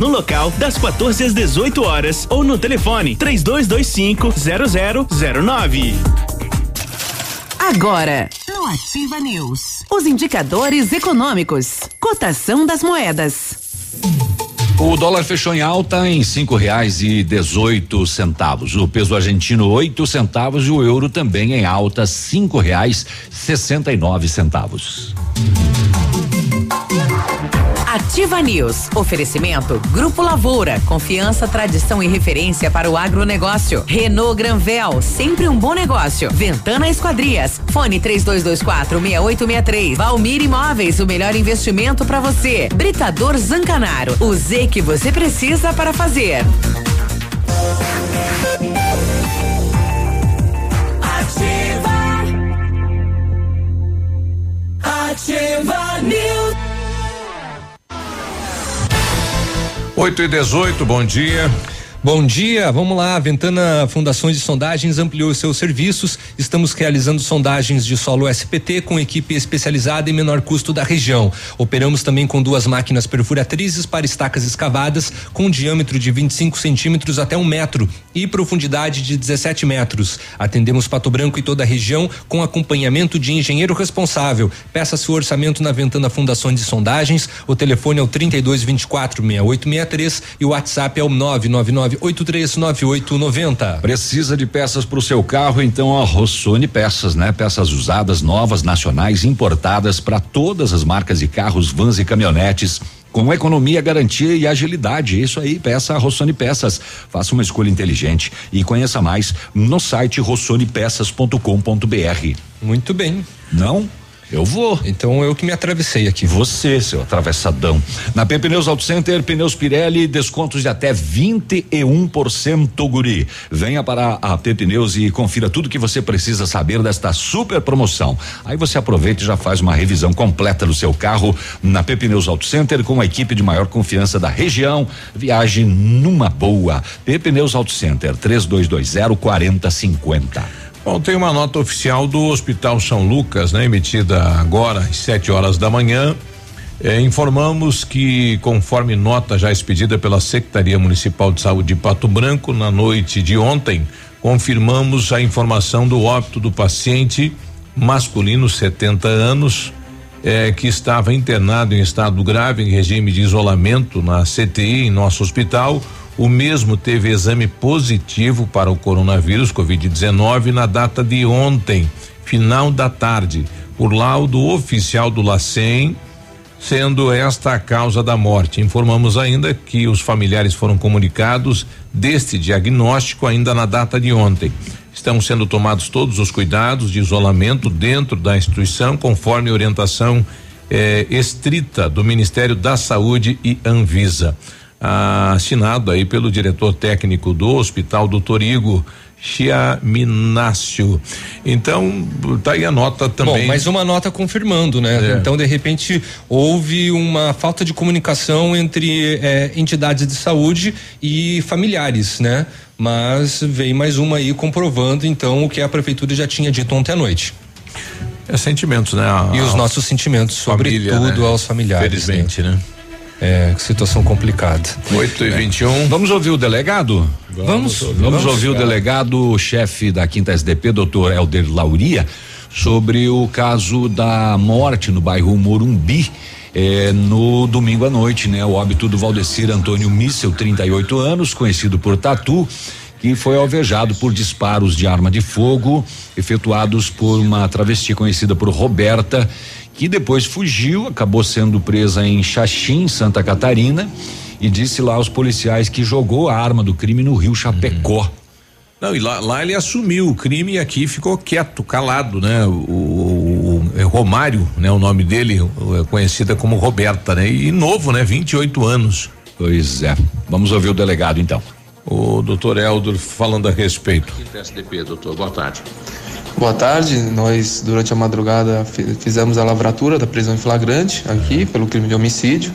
no local das 14 às 18 horas ou no telefone 3225 0009. Agora, no Ativa News, os indicadores econômicos, cotação das moedas. O dólar fechou em alta em cinco reais e dezoito centavos. O peso argentino oito centavos e o euro também em alta cinco reais sessenta e nove centavos. Ativa News. Oferecimento Grupo Lavoura. Confiança, tradição e referência para o agronegócio. Renault Granvel. Sempre um bom negócio. Ventana Esquadrias. Fone 3224 6863. Valmir Imóveis. O melhor investimento para você. Britador Zancanaro. O Z que você precisa para fazer. Ativa. Ativa News. 8 e 18, bom dia. Bom dia, vamos lá. Ventana Fundações e Sondagens ampliou seus serviços. Estamos realizando sondagens de solo SPT com equipe especializada em menor custo da região. Operamos também com duas máquinas perfuratrizes para estacas escavadas com diâmetro de 25 centímetros até um metro e profundidade de 17 metros. Atendemos Pato Branco e toda a região com acompanhamento de engenheiro responsável. Peça seu orçamento na Ventana Fundações e Sondagens. O telefone é o 3224 6863 e o WhatsApp é o 999 839890. Precisa de peças para o seu carro? Então a Rossoni Peças, né? Peças usadas, novas, nacionais, importadas para todas as marcas de carros, vans e caminhonetes. Com economia, garantia e agilidade. Isso aí, peça a Rossoni Peças. Faça uma escolha inteligente e conheça mais no site rossonepeças.com.br. Muito bem. Não? Eu vou. Então eu que me atravessei aqui. Você, seu atravessadão. Na P Pneus Auto Center, pneus Pirelli, descontos de até 21%, guri. Venha para a P Pneus e confira tudo que você precisa saber desta super promoção. Aí você aproveita e já faz uma revisão completa do seu carro na P Pneus Auto Center com a equipe de maior confiança da região. Viagem numa boa. P Pneus Auto Center, 3220 4050. Bom, tem uma nota oficial do Hospital São Lucas, né, emitida agora às 7 horas da manhã. Eh, informamos que, conforme nota já expedida pela Secretaria Municipal de Saúde de Pato Branco, na noite de ontem, confirmamos a informação do óbito do paciente masculino, 70 anos, eh, que estava internado em estado grave, em regime de isolamento na CTI, em nosso hospital. O mesmo teve exame positivo para o coronavírus Covid-19 na data de ontem, final da tarde, por laudo oficial do LACEN, sendo esta a causa da morte. Informamos ainda que os familiares foram comunicados deste diagnóstico ainda na data de ontem. Estão sendo tomados todos os cuidados de isolamento dentro da instituição, conforme orientação eh, estrita do Ministério da Saúde e Anvisa assinado aí pelo diretor técnico do Hospital Doutor Igor Chiaminácio. Então, tá aí a nota também. Bom, mais uma nota confirmando, né? É. Então, de repente, houve uma falta de comunicação entre eh, entidades de saúde e familiares, né? Mas veio mais uma aí comprovando, então, o que a prefeitura já tinha dito ontem à noite. É sentimentos, né? A, e os nossos sentimentos, família, sobretudo né? aos familiares. Felizmente, né? né? É, situação complicada. 8 e 21 um. Vamos ouvir o delegado? Vamos. Vamos, vamos ouvir o delegado, chefe da quinta SDP, doutor Helder Lauria, sobre o caso da morte no bairro Morumbi. É, no domingo à noite, né? O óbito do Valdecir Antônio Missel, 38 anos, conhecido por Tatu, que foi alvejado por disparos de arma de fogo efetuados por uma travesti conhecida por Roberta que depois fugiu, acabou sendo presa em Xaxim, Santa Catarina, e disse lá aos policiais que jogou a arma do crime no rio Chapecó. Uhum. Não, e lá, lá, ele assumiu o crime e aqui ficou quieto, calado, né? O, o, o, é Romário, né? O nome dele é conhecida como Roberta, né? E novo, né? 28 anos. Pois é. Vamos ouvir o delegado então. O doutor Helder falando a respeito. PSDP, doutor, boa tarde. Boa tarde. Nós, durante a madrugada, fizemos a lavratura da prisão em flagrante aqui, pelo crime de homicídio.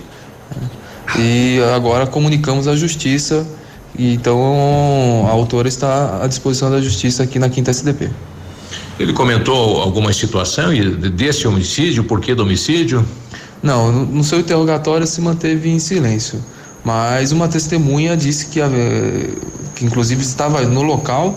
Né? E agora comunicamos à justiça. E então a autora está à disposição da justiça aqui na quinta SDP. Ele comentou alguma situação desse homicídio, o porquê do homicídio? Não, no seu interrogatório se manteve em silêncio. Mas uma testemunha disse que, que inclusive estava no local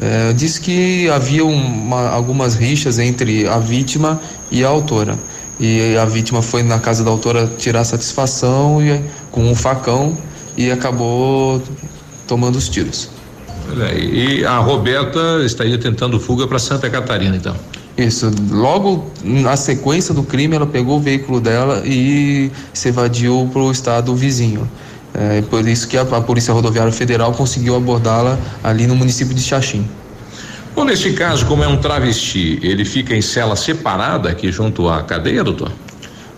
é, disse que havia uma, algumas rixas entre a vítima e a autora. E a vítima foi na casa da autora tirar satisfação e, com um facão e acabou tomando os tiros. E a Roberta estaria tentando fuga para Santa Catarina, então? Isso. Logo na sequência do crime, ela pegou o veículo dela e se evadiu para o estado vizinho. É por isso que a, a Polícia Rodoviária Federal conseguiu abordá-la ali no município de Xaxim. Bom, nesse caso, como é um travesti, ele fica em cela separada aqui junto à cadeia, doutor?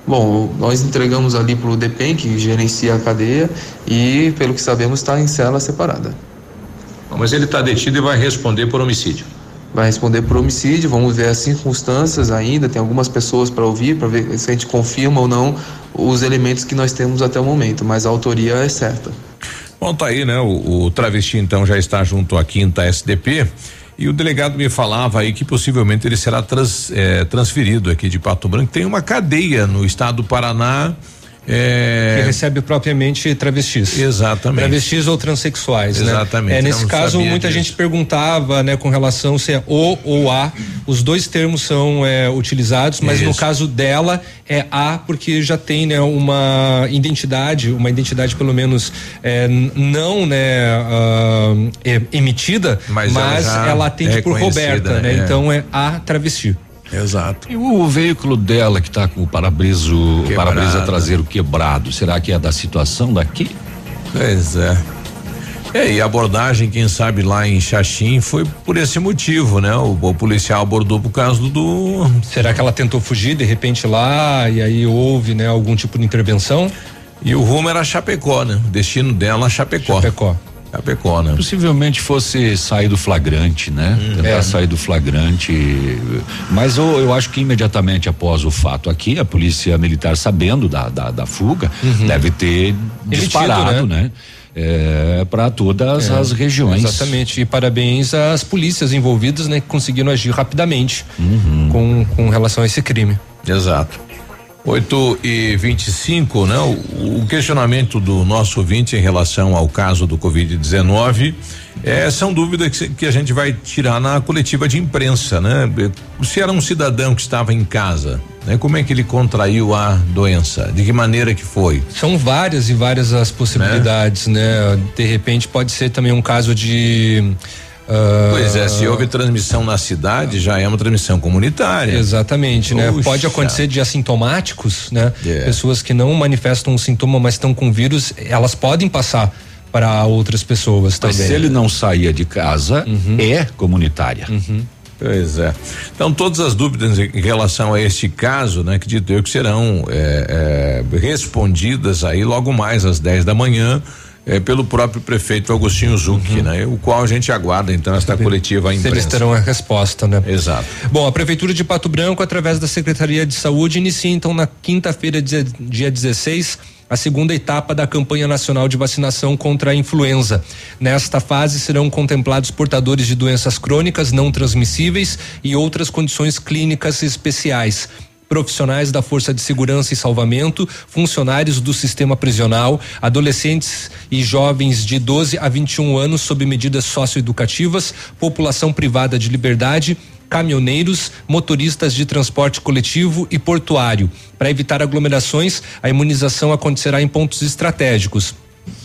Bom, nós entregamos ali para o DEPEN, que gerencia a cadeia, e, pelo que sabemos, está em cela separada. Mas ele está detido e vai responder por homicídio vai responder por homicídio. Vamos ver as circunstâncias ainda. Tem algumas pessoas para ouvir, para ver se a gente confirma ou não os elementos que nós temos até o momento, mas a autoria é certa. Bom, tá aí, né? O, o travesti então já está junto à quinta SDP. E o delegado me falava aí que possivelmente ele será trans, eh, transferido aqui de Pato Branco. Tem uma cadeia no estado do Paraná é... Que recebe propriamente travestis. Exatamente. Travestis ou transexuais, né? Exatamente. né? É, nesse caso, muita disso. gente perguntava, né, com relação se é o ou a. Os dois termos são é, utilizados, mas Isso. no caso dela é a porque já tem, né, uma identidade, uma identidade pelo menos é, não, né, uh, emitida, mas, mas ela, ela atende por Roberta, né? É. Então é a travesti. Exato. E o veículo dela que está com o para-brisa, para-brisa traseiro quebrado, será que é da situação daqui? Pois é. É, e a abordagem, quem sabe lá em Xaxim foi por esse motivo, né? O, o, policial abordou por causa do. Será que ela tentou fugir de repente lá e aí houve, né, algum tipo de intervenção? E o rumo era Chapecó, né? O destino dela Chapecó. Chapecó. Chapecó, né? Possivelmente fosse sair do flagrante, né? Hum, Tentar é. sair do flagrante. Mas eu, eu, acho que imediatamente após o fato aqui, a polícia militar, sabendo da, da, da fuga, uhum. deve ter disparado, né? né? É, para todas é, as regiões. Exatamente. E parabéns às polícias envolvidas, né, que conseguiram agir rapidamente uhum. com, com relação a esse crime. Exato. 8 e 25, né? O, o, questionamento do nosso ouvinte em relação ao caso do Covid-19 é, são dúvidas que, que, a gente vai tirar na coletiva de imprensa, né? Se era um cidadão que estava em casa, né? Como é que ele contraiu a doença? De que maneira que foi? São várias e várias as possibilidades, né? né? De repente pode ser também um caso de Uh, pois é, se houve transmissão na cidade, já é uma transmissão comunitária. Exatamente, né? Pode acontecer de assintomáticos, né? Yeah. É. Pessoas que não manifestam um sintoma, mas estão com vírus, elas podem passar para outras pessoas mas também. se ele não saía de casa, uhum. é comunitária. Uhum. Pois é. Então, todas as dúvidas em relação a este caso, né, acredito eu que serão é, é, respondidas aí logo mais às 10 da manhã é, pelo próprio prefeito Agostinho Zucchi, uhum. né? O qual a gente aguarda então esta coletiva à imprensa. Eles terão a resposta, né? Exato. Bom, a prefeitura de Pato Branco, através da Secretaria de Saúde, inicia então na quinta-feira, dia, dia 16, a segunda etapa da campanha nacional de vacinação contra a influenza. Nesta fase serão contemplados portadores de doenças crônicas não transmissíveis e outras condições clínicas especiais profissionais da Força de Segurança e Salvamento, funcionários do sistema prisional, adolescentes e jovens de 12 a 21 anos sob medidas socioeducativas, população privada de liberdade, caminhoneiros, motoristas de transporte coletivo e portuário. Para evitar aglomerações, a imunização acontecerá em pontos estratégicos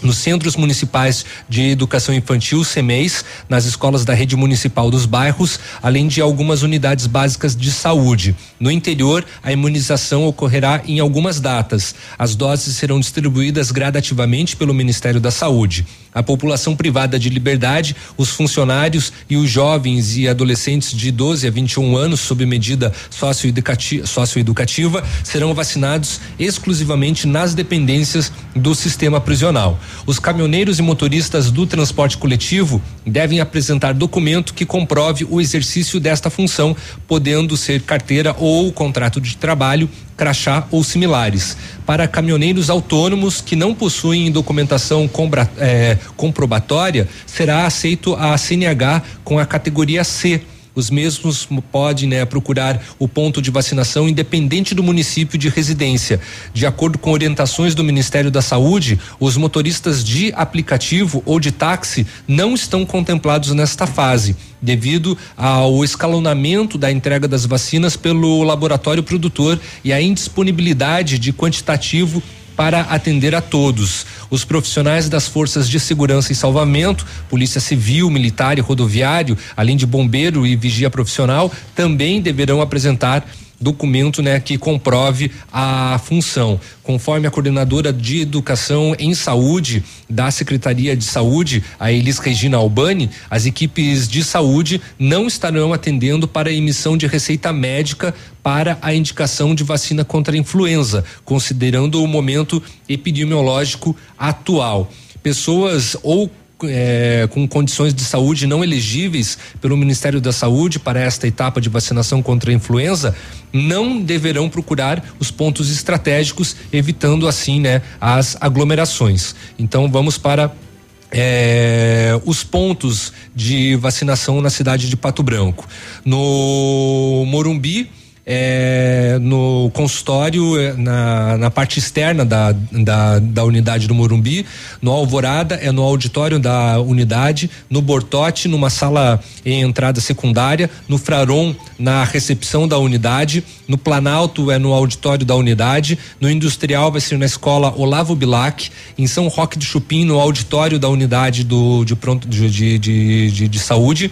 nos centros municipais de educação infantil, CEMEIS, nas escolas da rede municipal dos bairros, além de algumas unidades básicas de saúde. No interior, a imunização ocorrerá em algumas datas. As doses serão distribuídas gradativamente pelo Ministério da Saúde. A população privada de liberdade, os funcionários e os jovens e adolescentes de 12 a 21 anos sob medida socioeducativa, socioeducativa serão vacinados exclusivamente nas dependências do sistema prisional. Os caminhoneiros e motoristas do transporte coletivo devem apresentar documento que comprove o exercício desta função, podendo ser carteira ou contrato de trabalho, crachá ou similares. Para caminhoneiros autônomos que não possuem documentação eh, comprobatória, será aceito a CNH com a categoria C os mesmos podem né, procurar o ponto de vacinação independente do município de residência. De acordo com orientações do Ministério da Saúde, os motoristas de aplicativo ou de táxi não estão contemplados nesta fase, devido ao escalonamento da entrega das vacinas pelo laboratório produtor e a indisponibilidade de quantitativo para atender a todos. Os profissionais das forças de segurança e salvamento, Polícia Civil, Militar e Rodoviário, além de bombeiro e vigia profissional, também deverão apresentar documento né, que comprove a função. Conforme a coordenadora de educação em saúde da Secretaria de Saúde, a Elis Regina Albani, as equipes de saúde não estarão atendendo para a emissão de receita médica para a indicação de vacina contra a influenza, considerando o momento epidemiológico atual. Pessoas ou é, com condições de saúde não elegíveis pelo Ministério da Saúde para esta etapa de vacinação contra a influenza não deverão procurar os pontos estratégicos, evitando assim, né, as aglomerações. Então vamos para é, os pontos de vacinação na cidade de Pato Branco. No Morumbi, é, no consultório, é, na, na parte externa da, da, da, unidade do Morumbi, no Alvorada é no auditório da unidade, no Bortote, numa sala em entrada secundária, no Fraron, na recepção da unidade, no Planalto é no auditório da unidade, no Industrial vai ser na escola Olavo Bilac, em São Roque de Chupim, no auditório da unidade do, de pronto de, de, de, de saúde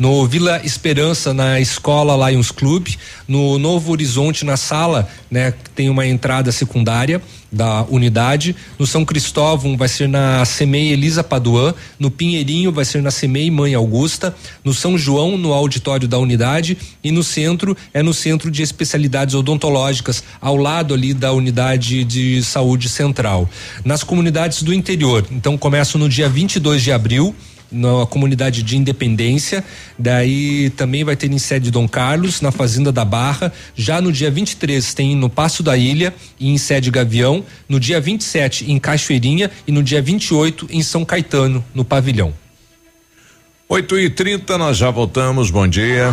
no Vila Esperança na escola Lions Club, no Novo Horizonte na sala, né, tem uma entrada secundária da unidade. No São Cristóvão vai ser na CEMEI Elisa Paduan, no Pinheirinho vai ser na CEMEI Mãe Augusta, no São João no auditório da unidade e no centro é no Centro de Especialidades Odontológicas, ao lado ali da unidade de saúde central. Nas comunidades do interior, então começa no dia 22 de abril na comunidade de Independência. Daí também vai ter em sede Dom Carlos, na Fazenda da Barra. Já no dia 23 tem no Passo da Ilha e em sede Gavião. No dia 27 em Cachoeirinha e no dia 28 em São Caetano, no Pavilhão. 8 e 30 nós já voltamos. Bom dia.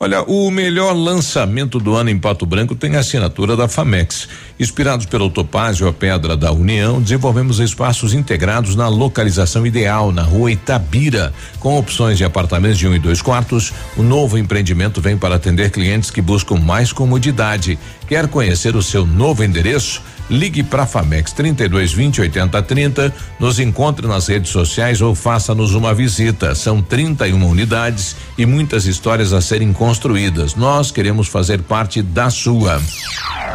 Olha, o melhor lançamento do ano em Pato Branco tem a assinatura da Famex. Inspirados pelo Topázio, a Pedra da União, desenvolvemos espaços integrados na localização ideal, na rua Itabira, com opções de apartamentos de um e dois quartos. O novo empreendimento vem para atender clientes que buscam mais comodidade. Quer conhecer o seu novo endereço? Ligue para Famex 32 20 80 30, nos encontre nas redes sociais ou faça-nos uma visita. São 31 unidades e muitas histórias a serem construídas. Nós queremos fazer parte da sua.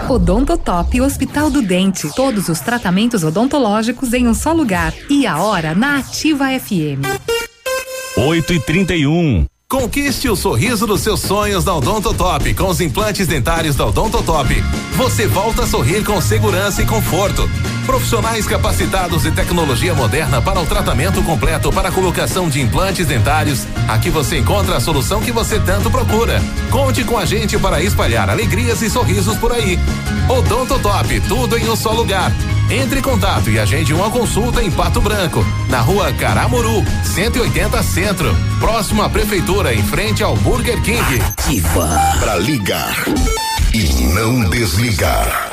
Odontotop Hospital do Dente. Todos os tratamentos odontológicos em um só lugar. E a hora na Ativa FM. 8 e 31 Conquiste o sorriso dos seus sonhos da Odontotop com os implantes dentários da Odontotop. Você volta a sorrir com segurança e conforto. Profissionais capacitados e tecnologia moderna para o tratamento completo para a colocação de implantes dentários. Aqui você encontra a solução que você tanto procura. Conte com a gente para espalhar alegrias e sorrisos por aí. Odontotop, tudo em um só lugar. Entre em contato e agende uma consulta em Pato Branco, na rua Caramuru, 180 Centro, próximo à Prefeitura, em frente ao Burger King. Ativa para ligar e não desligar.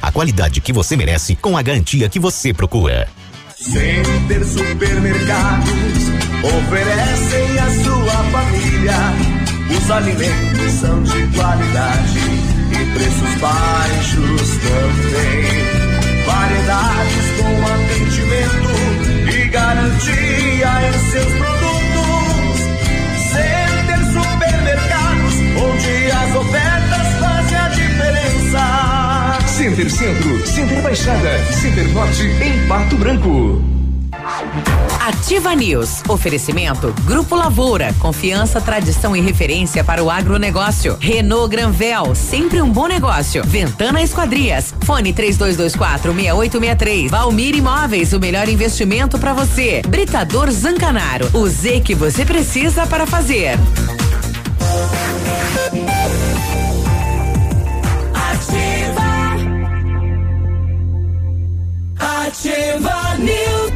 a qualidade que você merece com a garantia que você procura. Center Supermercados oferecem à sua família. Os alimentos são de qualidade e preços baixos também. Variedades com atendimento e garantia em seus produtos. Center Supermercados, onde as ofertas a. Center Centro, Center Baixada, Center Norte em Pato Branco. Ativa News. Oferecimento Grupo Lavoura. Confiança, tradição e referência para o agronegócio. Renault Granvel. Sempre um bom negócio. Ventana Esquadrias. Fone 3224 6863. Valmir Imóveis. O melhor investimento para você. Britador Zancanaro. O Z que você precisa para fazer. Ativa News.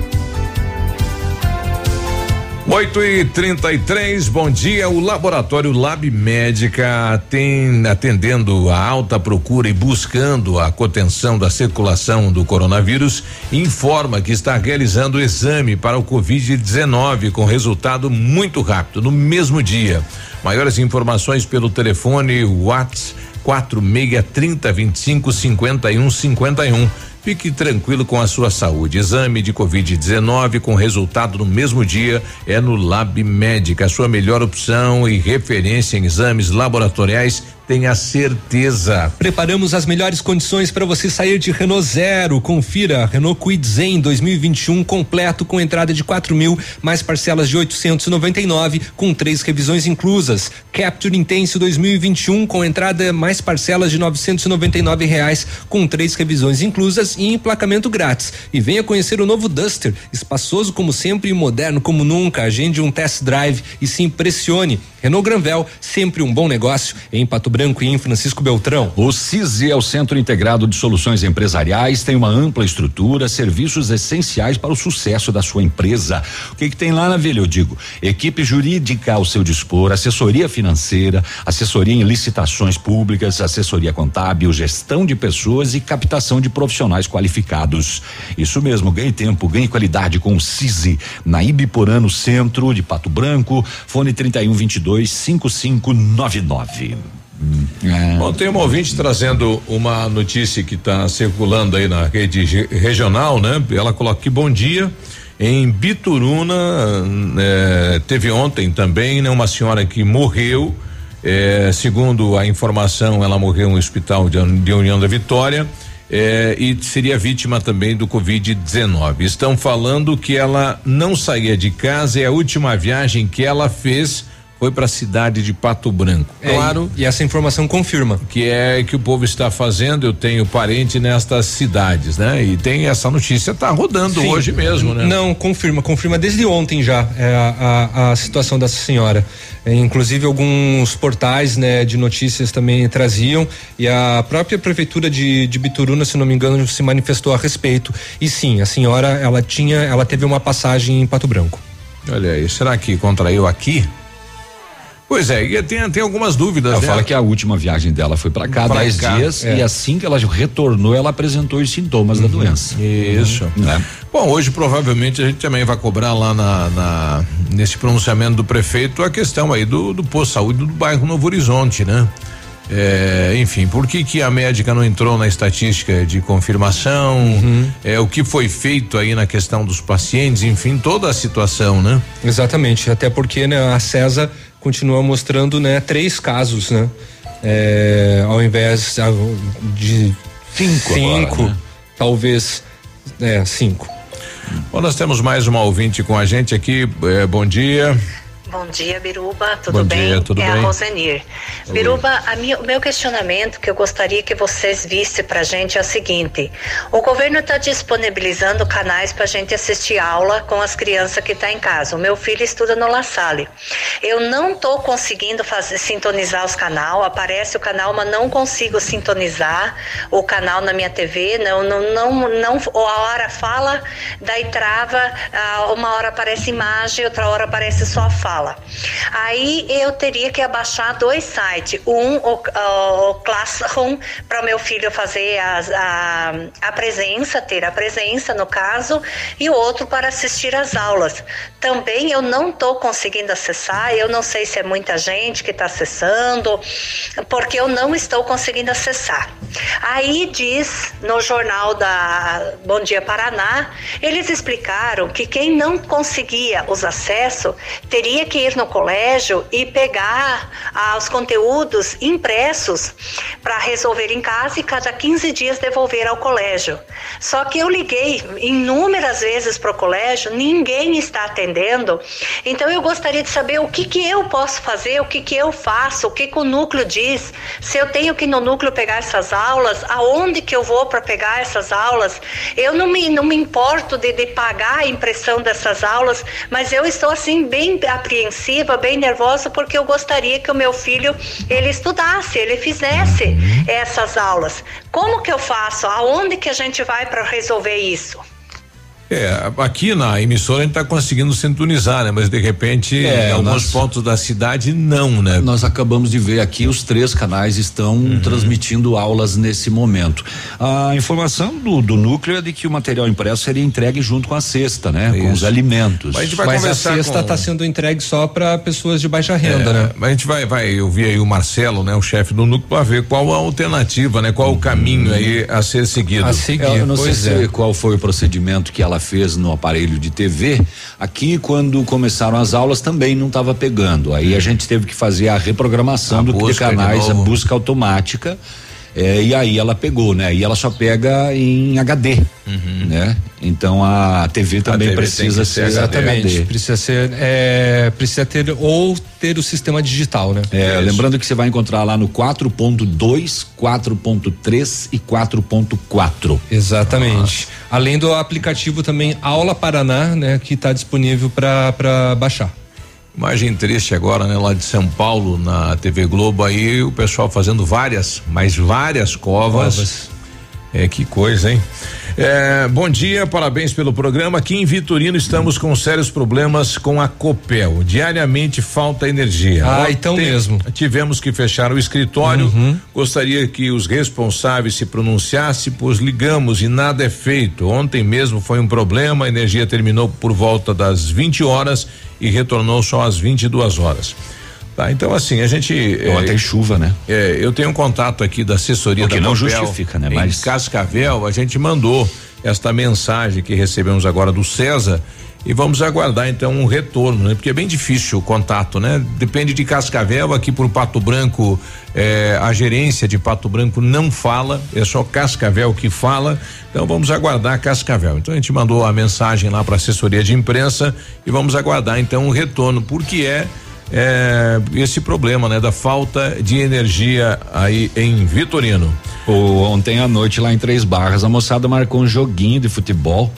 8 e 33 bom dia. O laboratório Lab Médica tem atendendo a alta procura e buscando a contenção da circulação do coronavírus, informa que está realizando o exame para o Covid-19 com resultado muito rápido, no mesmo dia. Maiores informações pelo telefone WhatsApp 4630 25 51 51. Fique tranquilo com a sua saúde. Exame de Covid-19 com resultado no mesmo dia é no Lab Médica, a sua melhor opção e referência em exames laboratoriais tenha certeza. Preparamos as melhores condições para você sair de Renault Zero. Confira Renault Kwid Zen 2021 completo com entrada de quatro mil, mais parcelas de 899 com três revisões inclusas. Capture Intense 2021 com entrada mais parcelas de 999 reais com três revisões inclusas e emplacamento grátis. E venha conhecer o novo Duster, espaçoso como sempre e moderno como nunca. Agende um test drive e se impressione. Renault Granvel, sempre um bom negócio em Pato Branco e em Francisco Beltrão. O CISI é o Centro Integrado de Soluções Empresariais, tem uma ampla estrutura, serviços essenciais para o sucesso da sua empresa. O que, que tem lá na Vila, eu digo? Equipe jurídica ao seu dispor, assessoria financeira, assessoria em licitações públicas, assessoria contábil, gestão de pessoas e captação de profissionais qualificados. Isso mesmo, ganhe tempo, ganhe qualidade com o CISI, na Ibiporano Centro de Pato Branco, fone 3122 5599. É. Bom, tem um ouvinte trazendo uma notícia que está circulando aí na rede regional, né? Ela coloca que bom dia. Em Bituruna, é, teve ontem também, né? Uma senhora que morreu. É, segundo a informação, ela morreu no hospital de, de União da Vitória. É, e seria vítima também do Covid-19. Estão falando que ela não saía de casa e a última viagem que ela fez foi para a cidade de Pato Branco. É, claro. E, e, essa informação confirma. Que é que o povo está fazendo, eu tenho parente nestas cidades, né? E tem essa notícia, tá rodando Sim. hoje mesmo, né? Não, confirma, confirma desde ontem já é, a, a, a situação dessa senhora. É, inclusive alguns portais né, de notícias também traziam e a própria prefeitura de, de Bituruna, se não me engano, se manifestou a respeito. E sim, a senhora ela tinha, ela teve uma passagem em Pato Branco. Olha aí, será que contraiu aqui? Pois é, e tem, tem algumas dúvidas. Ela né? fala que a última viagem dela foi para cá, dez dias, é. e assim que ela retornou, ela apresentou os sintomas uhum. da doença. Isso. Uhum. É. Bom, hoje provavelmente a gente também vai cobrar lá na, na, nesse pronunciamento do prefeito a questão aí do, do posto de saúde do bairro Novo Horizonte, né? É, enfim, por que que a médica não entrou na estatística de confirmação? Uhum. É o que foi feito aí na questão dos pacientes, enfim, toda a situação, né? Exatamente, até porque né, a César continua mostrando, né, três casos, né? É, ao invés de cinco, cinco agora, né? talvez, é, cinco. Bom, nós temos mais uma ouvinte com a gente aqui. É, bom dia. Bom dia, Biruba. Tudo Bom bem? Dia, tudo é bem? a Rosenir. Oi. Biruba, o meu questionamento que eu gostaria que vocês vissem pra gente é o seguinte: o governo está disponibilizando canais pra gente assistir aula com as crianças que estão tá em casa. O meu filho estuda no La Salle. Eu não estou conseguindo fazer, sintonizar os canal, aparece o canal, mas não consigo sintonizar o canal na minha TV. Não, não, não, não a hora fala, daí trava, uma hora aparece imagem, outra hora aparece só fala fala. Aí eu teria que abaixar dois sites. Um, o, o Classroom, para o meu filho fazer a, a, presença, ter a presença no caso, e o outro para assistir às aulas. Também eu não estou conseguindo acessar, eu não sei se é muita gente que está acessando, porque eu não estou conseguindo acessar. Aí diz no jornal da Bom Dia Paraná, eles explicaram que quem não conseguia os acessos teria que ir no colégio e pegar ah, os conteúdos impressos para resolver em casa e cada 15 dias devolver ao colégio. Só que eu liguei inúmeras vezes para o colégio, ninguém está atendendo. Então eu gostaria de saber o que, que eu posso fazer, o que, que eu faço, o que, que o núcleo diz, se eu tenho que ir no núcleo pegar essas aulas, aonde que eu vou para pegar essas aulas. Eu não me, não me importo de, de pagar a impressão dessas aulas, mas eu estou assim bem apreensiva, bem nervosa, porque eu gostaria que o meu filho ele estudasse, ele fizesse essas aulas. Como que eu faço? Aonde que a gente vai para resolver isso? É, aqui na emissora a gente está conseguindo sintonizar, né? Mas de repente, é, em alguns nós, pontos da cidade, não, né? Nós acabamos de ver aqui, os três canais estão uhum. transmitindo aulas nesse momento. A informação do, do núcleo é de que o material impresso seria entregue junto com a cesta, né? Isso. Com os alimentos. Mas a, gente vai Mas a cesta está com... sendo entregue só para pessoas de baixa renda, é, né? Mas a gente vai, vai ouvir aí o Marcelo, né? O chefe do núcleo, para ver qual a alternativa, né? Qual o caminho aí a ser seguido. A seguir, eu não sei é. qual foi o procedimento que ela fez no aparelho de TV, aqui quando começaram as aulas também não estava pegando. Aí a gente teve que fazer a reprogramação A do de canais, a busca automática. É, e aí ela pegou, né? E ela só pega em HD, né? Então a TV também TV tem precisa ser ser Exatamente. HD. Precisa ser, é, precisa ter ou ter o sistema digital, né? É, lembrando que você vai encontrar lá no 4.2, 4.3 e 4.4. Exatamente. Além do aplicativo também Aula Paraná, né, que está disponível para baixar. Imagem triste agora, né? Lá de São Paulo, na TV Globo, aí o pessoal fazendo várias, mas várias covas. Covas. É, que coisa, hein? É, bom dia, parabéns pelo programa. Aqui em Vitorino estamos com sérios problemas com a Copel. Diariamente falta energia. Ah, então mesmo. Uhum. Tivemos que fechar o escritório. Gostaria que os responsáveis se pronunciassem, pois ligamos e nada é feito. Ontem mesmo foi um problema, a energia terminou por volta das 20 horas e retornou só às 22 horas. Tá, então assim, a gente. Ontem chuva, né? É, eu tenho um contato aqui da assessoria O que da não justifica, né? Em Mas- Cascavel, a gente mandou esta mensagem que recebemos agora do César e vamos aguardar então um retorno, né? Porque é bem difícil o contato, né? Depende de Cascavel, aqui por Pato Branco, eh, a gerência de Pato Branco não fala, é só Cascavel que fala. Então vamos aguardar Cascavel. Então a gente mandou a mensagem lá para assessoria de imprensa e vamos aguardar então um retorno, porque é é, esse problema, né, da falta de energia aí em Vitorino. O, ontem à noite lá em Três Barras, a moçada marcou um joguinho de futebol.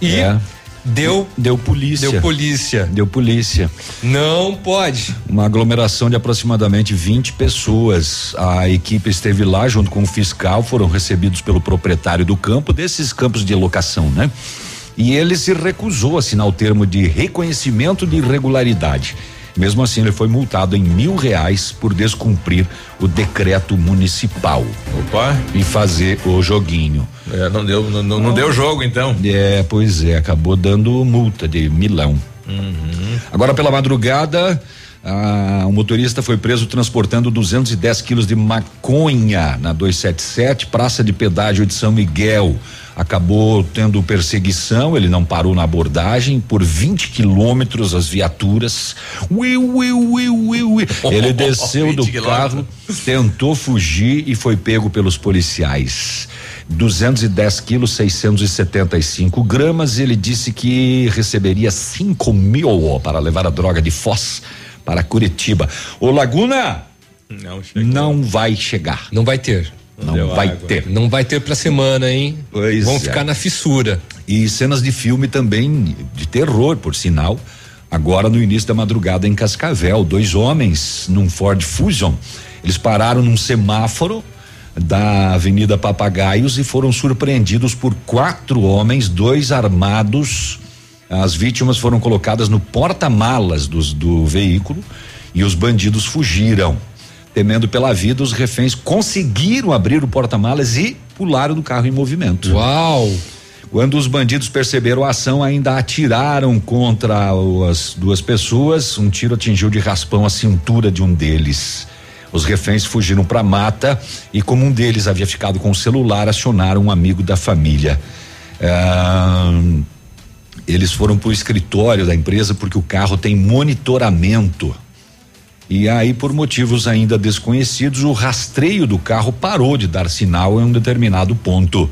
E É. deu deu polícia. Deu polícia. Deu polícia. Não pode. Uma aglomeração de aproximadamente 20 pessoas. A equipe esteve lá junto com o fiscal, foram recebidos pelo proprietário do campo, desses campos de locação, né? E ele se recusou a assinar o termo de reconhecimento de irregularidade. Mesmo assim, ele foi multado em mil reais por descumprir o decreto municipal. Opa! E fazer o joguinho. É, não deu, não, não, não deu jogo então. É, pois é, acabou dando multa de milão. Uhum. Agora pela madrugada, ah, o motorista foi preso transportando 210 quilos de maconha na 277, Praça de Pedágio de São Miguel. Acabou tendo perseguição, ele não parou na abordagem por 20 quilômetros as viaturas. Ui, ui, ui, ui, ui. Ele desceu do 20 carro, tentou fugir e foi pego pelos policiais. 210 quilos, 675 gramas. Ele disse que receberia 5 mil para levar a droga de Foz para Curitiba. Ô Laguna, Não, não vai chegar. Não vai ter. Não, vai ter. Não vai ter pra semana, hein? Pois Vão é. ficar na fissura. E cenas de filme também de terror, por sinal. Agora no início da madrugada em Cascavel, dois homens num Ford Fusion. Eles pararam num semáforo da Avenida Papagaios e foram surpreendidos por quatro homens, dois armados. As vítimas foram colocadas no porta-malas do veículo e os bandidos fugiram. Temendo pela vida, os reféns conseguiram abrir o porta-malas e pularam do carro em movimento. Uau! Quando os bandidos perceberam a ação, ainda atiraram contra as duas pessoas. Um tiro atingiu de raspão a cintura de um deles. Os reféns fugiram para a mata e, como um deles havia ficado com o celular, acionaram um amigo da família. Ah, eles foram para o escritório da empresa porque o carro tem monitoramento. E aí, por motivos ainda desconhecidos, o rastreio do carro parou de dar sinal em um determinado ponto.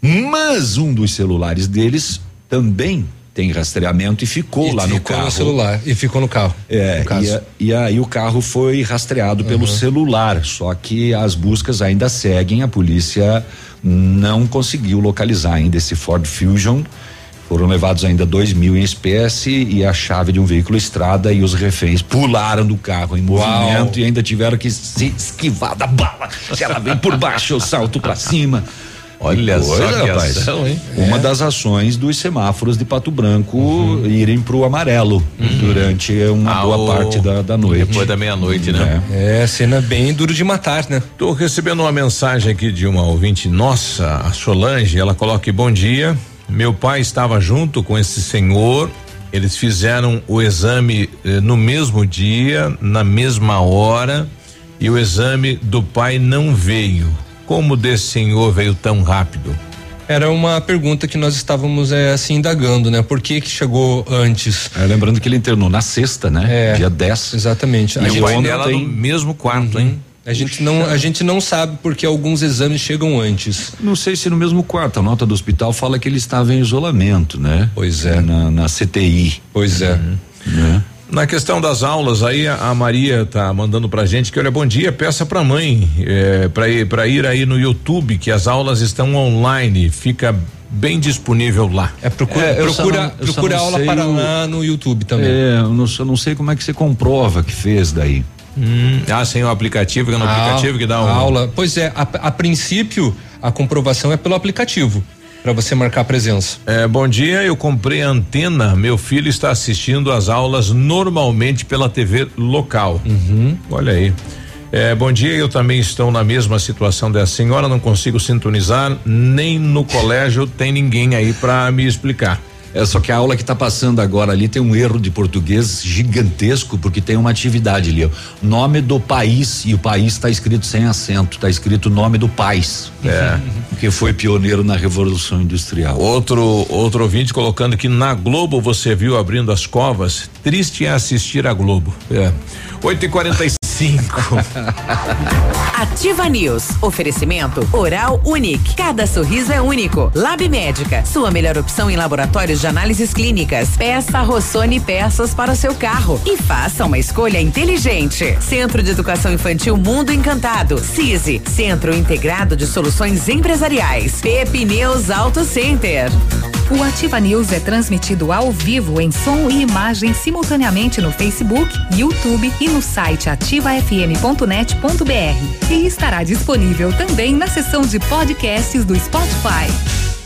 Mas um dos celulares deles também tem rastreamento e ficou E lá no ficou carro. no celular. E ficou no carro. É, no caso. e, a- e aí o carro foi rastreado pelo celular, só que as buscas ainda seguem, a polícia não conseguiu localizar ainda esse Ford Fusion. Foram levados ainda dois mil em espécie e a chave de um veículo estrada e os reféns pularam do carro em movimento e ainda tiveram que se esquivar da bala. Se ela vem por baixo, eu salto pra cima. Olha só que ação, hein? Uma É. das ações dos semáforos de Pato Branco irem pro amarelo durante uma Ah, boa parte da, da noite. Depois da meia-noite, né? É, cena bem duro de matar, né? Tô recebendo uma mensagem aqui de uma ouvinte nossa, a Solange, ela coloca aqui, bom dia, meu pai estava junto com esse senhor, eles fizeram o exame eh, no mesmo dia, na mesma hora, e o exame do pai não veio. Como desse senhor veio tão rápido? Era uma pergunta que nós estávamos é, assim indagando, né? Por que que chegou antes? É, lembrando que ele internou na sexta, né? É, Dia 10. Exatamente. E A o gente pai dela tem- no mesmo quarto, hein? A gente não, a gente não sabe porque alguns exames chegam antes. Não sei se no mesmo quarto. A nota do hospital fala que ele estava em isolamento, né? Pois é. Na, na CTI. Pois é. Né? Na questão das aulas, aí a, Maria tá mandando pra gente que olha, bom dia, peça pra mãe é, para ir para ir aí no YouTube que as aulas estão online, fica bem disponível lá. É procura, É, procura, não- procura aula para o- lá no YouTube também. É, eu não, eu não sei como é que você comprova que fez daí. Hum, ah, sem o aplicativo, que é no A aplicativo que dá a um. aula. Pois é, a, a princípio a comprovação é pelo aplicativo para você marcar a presença. É, bom dia, eu comprei a antena, meu filho está assistindo as aulas normalmente pela TV local. Uhum. Olha aí. É, bom dia, eu também estou na mesma situação da senhora, não consigo sintonizar, nem no colégio tem ninguém aí para me explicar. É só que a aula que está passando agora ali tem um erro de português gigantesco, porque tem uma atividade ali, ó. Nome do país, e o país está escrito sem acento, está escrito nome do país. É. Que foi pioneiro na Revolução Industrial. Outro outro ouvinte colocando que na Globo você viu abrindo as covas, triste é assistir a Globo. É. 8 45 Ativa News. Oferecimento Oral Unique. Cada sorriso é único. Lab Médica. Sua melhor opção em laboratórios de análises clínicas. Peça Rossoni peças para o seu carro e faça uma escolha inteligente. Centro de Educação Infantil Mundo Encantado. CISI. Centro Integrado de Soluções Empresariais. Pepineus Auto Center. O Ativa News é transmitido ao vivo em som e imagem simultaneamente no Facebook, YouTube e no site ativafm.net.br. E estará disponível também na seção de podcasts do Spotify.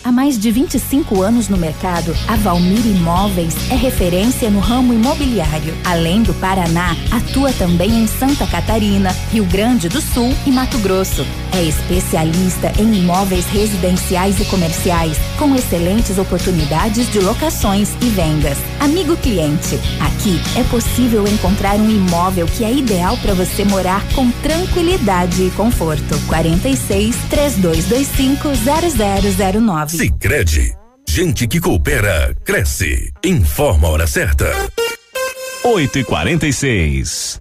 Há mais de 25 anos no mercado, a Valmir Imóveis é referência no ramo imobiliário. Além do Paraná, atua também em Santa Catarina, Rio Grande do Sul e Mato Grosso. É especialista em imóveis residenciais e comerciais, com excelentes oportunidades de locações e vendas. Amigo cliente, aqui é possível encontrar um imóvel que é ideal para você morar com tranquilidade e conforto. 46 3225 0009. Sicredi, gente que coopera cresce. Informa a hora certa. 8 e 46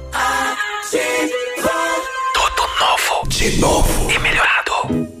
Tudo novo. De novo. E melhorado.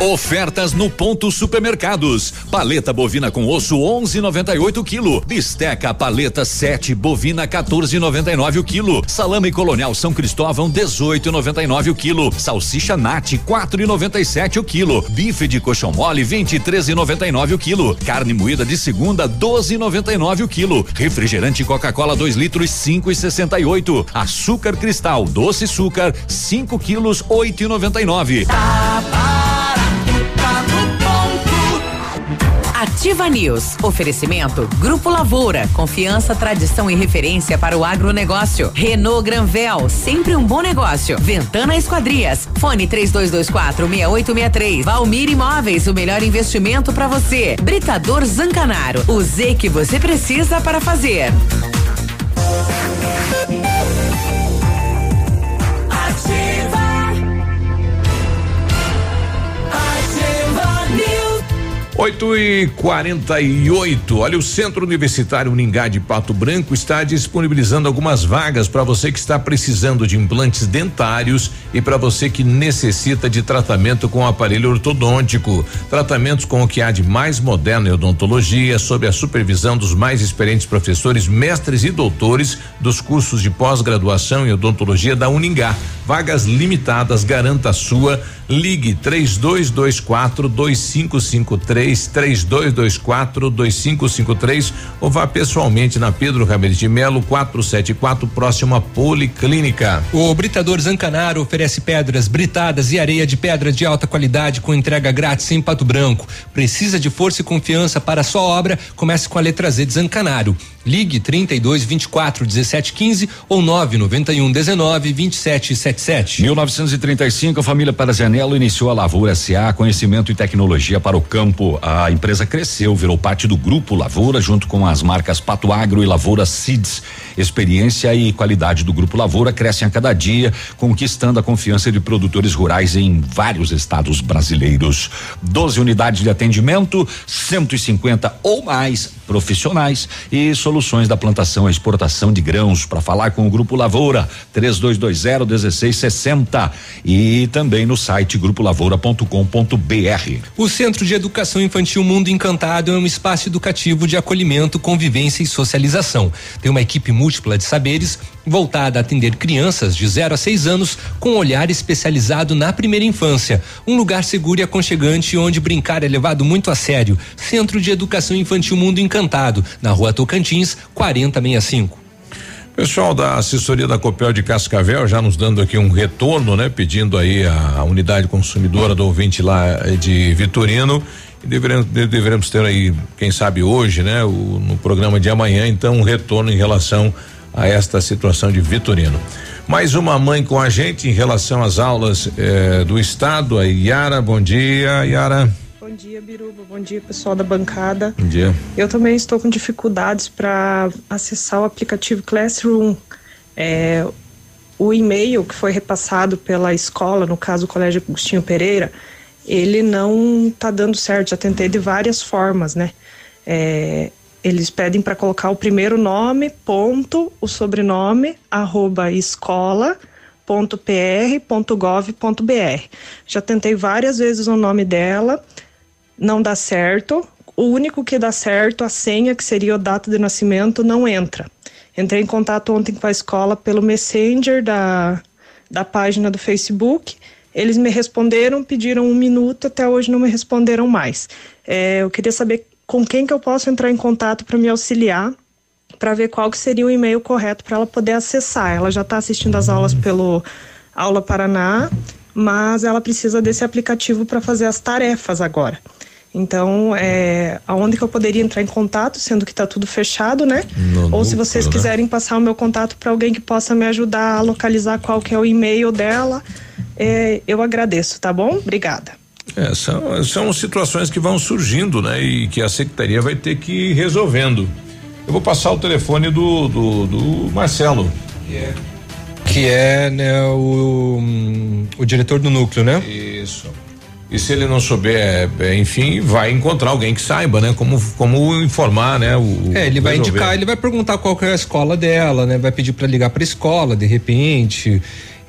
Ofertas no ponto supermercados. Paleta bovina com osso 11,98 quilo. Bisteca paleta 7 bovina 14,99 o quilo. Salame colonial São Cristóvão 18,99 o quilo. Salsicha Nat 4,97 o quilo. Bife de coxão mole 23,99 o quilo. Carne moída de segunda 12,99 o quilo. Refrigerante Coca-Cola 2 litros 5,68. Açúcar cristal doce açúcar 5 quilos 8,99. Ativa News. Oferecimento Grupo Lavoura. Confiança, tradição e referência para o agronegócio. Renault Granvel. Sempre um bom negócio. Ventana Esquadrias. Fone 3224 6863. Valmir Imóveis. O melhor investimento para você. Britador Zancanaro. O Z que você precisa para fazer. 8 e 48. Olha, o Centro Universitário Uningá de Pato Branco está disponibilizando algumas vagas para você que está precisando de implantes dentários e para você que necessita de tratamento com aparelho ortodôntico. Tratamentos com o que há de mais moderno em odontologia, sob a supervisão dos mais experientes professores, mestres e doutores dos cursos de pós-graduação em odontologia da Uningá. Vagas limitadas, garanta a sua. Ligue 3224 2553 3224 2553 ou vá pessoalmente na Pedro Ramirez de Melo 474 próximo à Policlínica. O Britador Zancanaro oferece pedras britadas e areia de pedra de alta qualidade com entrega grátis em Pato Branco. Precisa de força e confiança para a sua obra? Comece com a letra Z de Zancanaro. Ligue 32 24 17 15 ou 991 19 27 77. 1935, a família Parazianello iniciou a Lavoura SA, conhecimento e tecnologia para o campo. A empresa cresceu, virou parte do grupo Lavoura, junto com as marcas Pato Agro e Lavoura Seeds. Experiência e qualidade do grupo Lavoura crescem a cada dia, conquistando a confiança de produtores rurais em vários estados brasileiros. 12 unidades de atendimento, 150 ou mais profissionais e soluções da plantação e exportação de grãos. Para falar com o Grupo Lavoura, 3220 1660 e também no site grupolavoura.com.br. O Centro de Educação Infantil Mundo Encantado é um espaço educativo de acolhimento, convivência e socialização. Tem uma equipe múltipla de saberes voltada a atender crianças de 0 a 6 anos com olhar especializado na primeira infância. Um lugar seguro e aconchegante onde brincar é levado muito a sério. Centro de Educação Infantil Mundo Encantado, na rua Tocantins, 4065. Pessoal da assessoria da Copel de Cascavel já nos dando aqui um retorno, né? Pedindo aí a, a unidade consumidora do ouvinte lá eh, de Vitorino e deveremos, deveremos ter aí, quem sabe hoje, né? O, no programa de amanhã, então, um retorno em relação a esta situação de Vitorino. Mais uma mãe com a gente em relação às aulas eh, do estado, a Yara, bom dia, Yara. Bom dia, Biruba. Bom dia, pessoal da bancada. Bom dia. Eu também estou com dificuldades para acessar o aplicativo Classroom. É, o e-mail que foi repassado pela escola, no caso o Colégio Agostinho Pereira, ele não está dando certo. Já tentei de várias formas, né? É, eles pedem para colocar o primeiro nome, ponto, o sobrenome, arroba escola .pr.gov.br. Já tentei várias vezes o nome dela, não dá certo. O único que dá certo, a senha, que seria a data de nascimento, não entra. Entrei em contato ontem com a escola pelo Messenger da, da página do Facebook. Eles me responderam, pediram um minuto, até hoje não me responderam mais. É, eu queria saber com quem que eu posso entrar em contato para me auxiliar, para ver qual que seria o e-mail correto para ela poder acessar. Ela já está assistindo as aulas pelo Aula Paraná, mas ela precisa desse aplicativo para fazer as tarefas agora. Então, é, aonde que eu poderia entrar em contato, sendo que está tudo fechado, né? No Ou se vocês né? quiserem passar o meu contato para alguém que possa me ajudar a localizar qual que é o e-mail dela, é, eu agradeço, tá bom? Obrigada. É, são, são situações que vão surgindo, né? E que a secretaria vai ter que ir resolvendo. Eu vou passar o telefone do, do, do Marcelo. Que é né, o, o diretor do núcleo, né? Isso. E se ele não souber, é, enfim, vai encontrar alguém que saiba, né? Como, como informar, né? O, É, ele vai resolver. indicar, ele vai perguntar qual que é a escola dela, né? Vai pedir para ligar para escola, de repente.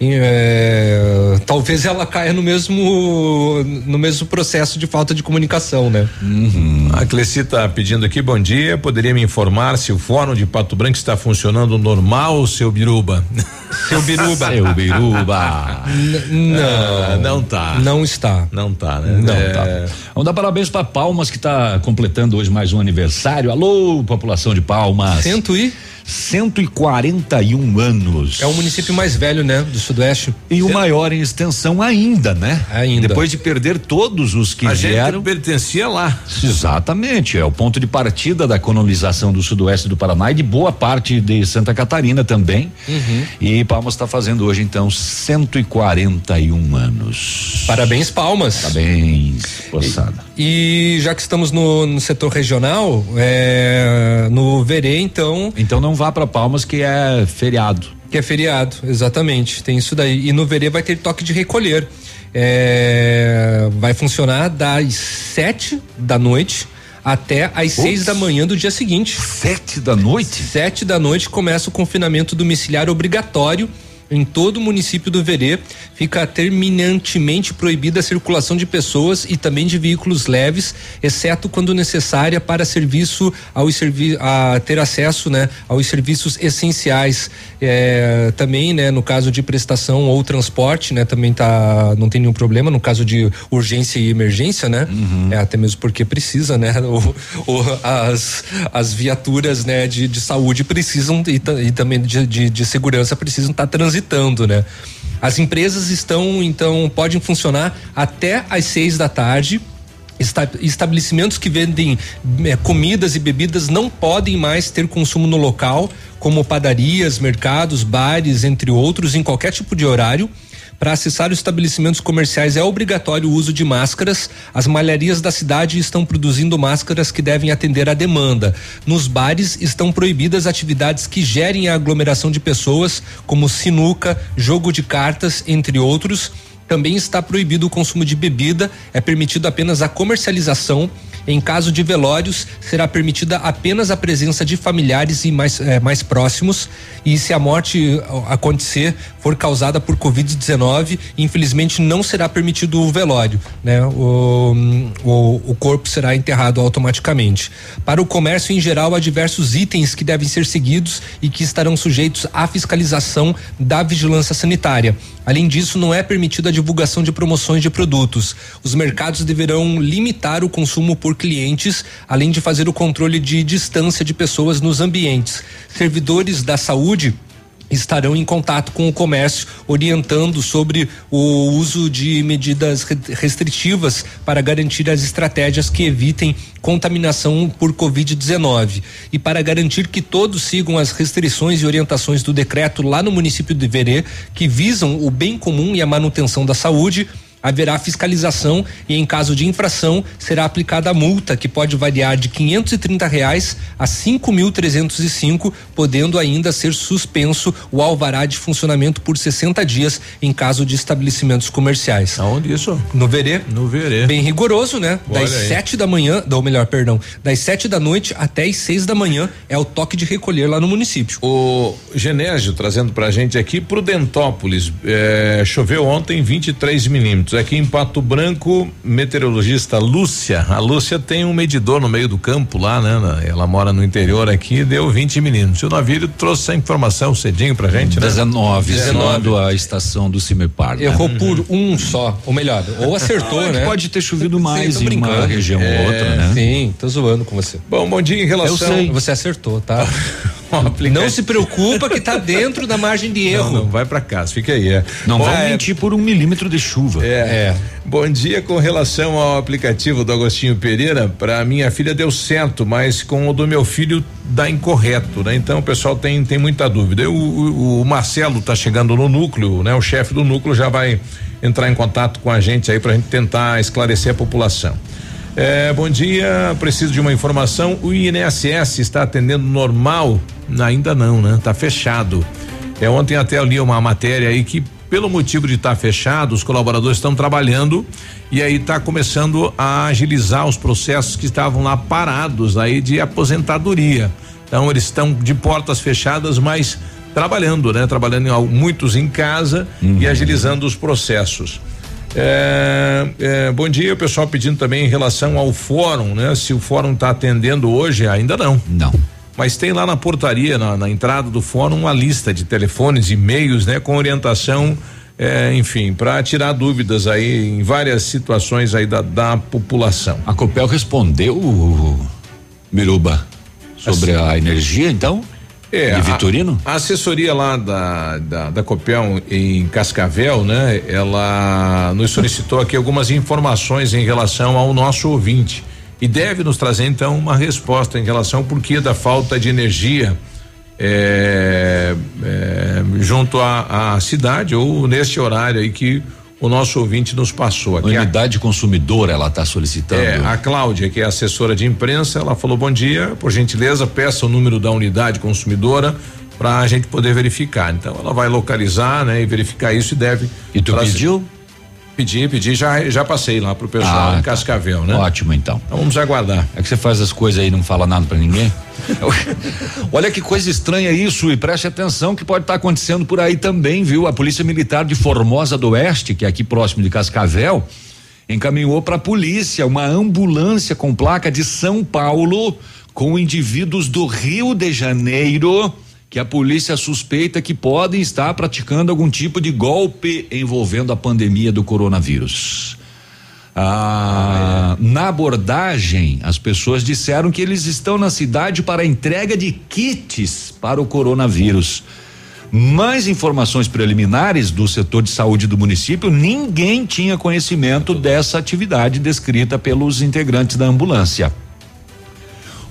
É, talvez ela caia no mesmo no mesmo processo de falta de comunicação, né? A Cleci tá pedindo aqui, bom dia. Poderia me informar se o fórum de Pato Branco está funcionando normal, seu Biruba? Seu Biruba. Seu Biruba. não. Ah, não tá. Não está. Não tá, né? Não, É, tá. Vamos dar parabéns para Palmas que está completando hoje mais um aniversário. Alô, população de Palmas. Cento e 141 anos. É o município mais velho, né, do Sudoeste. E o maior em extensão ainda, né? Ainda. Depois de perder todos os que a gente vieram. pertencia lá. Exatamente, é o ponto de partida da colonização do sudoeste do Paraná e de boa parte de Santa Catarina também. Uhum. E Palmas está fazendo hoje então 141 anos. Parabéns, Palmas. Parabéns, moçada. E já que estamos no, no setor regional, é, no Verê, então. Então não vá para Palmas que é feriado. Que é feriado, exatamente. Tem isso daí. E no Verê vai ter toque de recolher. é, vai funcionar das sete da noite até às seis da manhã do dia seguinte. Sete da noite? Sete da noite começa o confinamento domiciliar obrigatório em todo o município do Verê fica terminantemente proibida a circulação de pessoas e também de veículos leves, exceto quando necessária para serviço ao servi a ter acesso, né, aos serviços essenciais. É, também, né, no caso de prestação ou transporte, né, também tá não tem nenhum problema no caso de urgência e emergência, né? Uhum. É até mesmo porque precisa, né? O, o, as, as viaturas, né, de, de saúde precisam e, e também de, de, de segurança precisam estar tá transitando, né? As empresas estão, então, podem funcionar até às seis da tarde. Esta- Estabelecimentos que vendem eh, comidas e bebidas não podem mais ter consumo no local, como padarias, mercados, bares, entre outros, em qualquer tipo de horário. Para acessar os estabelecimentos comerciais é obrigatório o uso de máscaras. As malharias da cidade estão produzindo máscaras que devem atender à demanda. Nos bares estão proibidas atividades que gerem a aglomeração de pessoas, como sinuca, jogo de cartas, entre outros. Também está proibido o consumo de bebida, é permitido apenas a comercialização. Em caso de velórios, será permitida apenas a presença de familiares e mais, eh, mais próximos. E se a morte ó, acontecer, for causada por Covid-19, infelizmente não será permitido o velório, né? O, o, o corpo será enterrado automaticamente. Para o comércio em geral, há diversos itens que devem ser seguidos e que estarão sujeitos à fiscalização da vigilância sanitária. Além disso, não é permitida a divulgação de promoções de produtos. Os mercados deverão limitar o consumo por clientes, além de fazer o controle de distância de pessoas nos ambientes. Servidores da saúde estarão em contato com o comércio, orientando sobre o uso de medidas re- restritivas para garantir as estratégias que evitem contaminação por Covid-19. E para garantir que todos sigam as restrições e orientações do decreto lá no município de Verê, que visam o bem comum e a manutenção da saúde, haverá fiscalização e em caso de infração será aplicada a multa que pode variar de 530 reais a 5.305, podendo ainda ser suspenso o alvará de funcionamento por 60 dias em caso de estabelecimentos comerciais. Aonde isso? No Verê. No Verê. Bem rigoroso, né? Olha das aí. sete da manhã, ou melhor, perdão, das sete da noite até as seis da manhã é o toque de recolher lá no município. O Genésio trazendo pra gente aqui, Prudentópolis, eh, choveu ontem 23 milímetros. Aqui em Pato Branco, meteorologista Lúcia, a Lúcia tem um medidor no meio do campo lá, né? Ela mora no interior aqui, deu 20 milímetros. E o navio trouxe essa informação cedinho pra gente, né? 19, segundo a estação do Cimepar. né? Errou por um só, ou melhor, ou acertou, Não, é né? pode ter chovido mais Sim, em uma brincando. região ou É, outra, né? Sim, tô zoando com você. Bom, bom dia em relação. Eu sei. Você acertou, tá? Não se preocupa que tá dentro da margem de erro. Não, não, vai pra casa, fica aí. É. Não Bom, vai é, mentir por um milímetro de chuva. É. Bom dia com relação ao aplicativo do Agostinho Pereira, para minha filha deu certo, mas com o do meu filho dá incorreto, né? Então o pessoal tem tem muita dúvida. O, o, o Marcelo tá chegando no núcleo, né? O chefe do núcleo já vai entrar em contato com a gente aí pra gente tentar esclarecer a população. É, bom dia, preciso de uma informação. O INSS está atendendo normal? Ainda não, né? Tá fechado. É, ontem até eu li uma matéria aí que, pelo motivo de estar fechado, os colaboradores estão trabalhando e aí está começando a agilizar os processos que estavam lá parados aí de aposentadoria. Então eles estão de portas fechadas, mas trabalhando, né? Trabalhando em, muitos em casa e agilizando os processos. É, é, bom dia, o pessoal pedindo também em relação ao fórum, né? Se o fórum está atendendo hoje, ainda não. Não. Mas tem lá na portaria, na, na entrada do fórum, uma lista de telefones, e-mails, né? Com orientação, é, enfim, para tirar dúvidas aí em várias situações aí da, da população. A Copel respondeu, Miruba, sobre a energia, então? É, de Vitorino? A, a assessoria lá da, da, da Copel em Cascavel, né? Ela nos solicitou aqui algumas informações em relação ao nosso ouvinte e deve nos trazer então uma resposta em relação ao porquê da falta de energia é, é, junto à, à cidade ou neste horário aí que o nosso ouvinte nos passou aqui. A- Unidade consumidora, ela está solicitando. é, a Cláudia, que é assessora de imprensa, ela falou: bom dia, por gentileza, peça o número da unidade consumidora para a gente poder verificar. Então ela vai localizar, né, e verificar isso e deve. E tu pediu? Pedi, pedi, já, já passei lá pro pessoal Ah, em tá. Cascavel, né? Ótimo, então. Então vamos aguardar. É que você faz as coisas aí e não fala nada pra ninguém? Olha que coisa estranha isso e preste atenção que pode estar acontecendo por aí também, viu? A Polícia Militar de Formosa do Oeste, que é aqui próximo de Cascavel, encaminhou para a polícia uma ambulância com placa de São Paulo com indivíduos do Rio de Janeiro que a polícia suspeita que podem estar praticando algum tipo de golpe envolvendo a pandemia do coronavírus. Ah, Na abordagem, as pessoas disseram que eles estão na cidade para entrega de kits para o coronavírus. Mais informações preliminares do setor de saúde do município, ninguém tinha conhecimento dessa atividade descrita pelos integrantes da ambulância.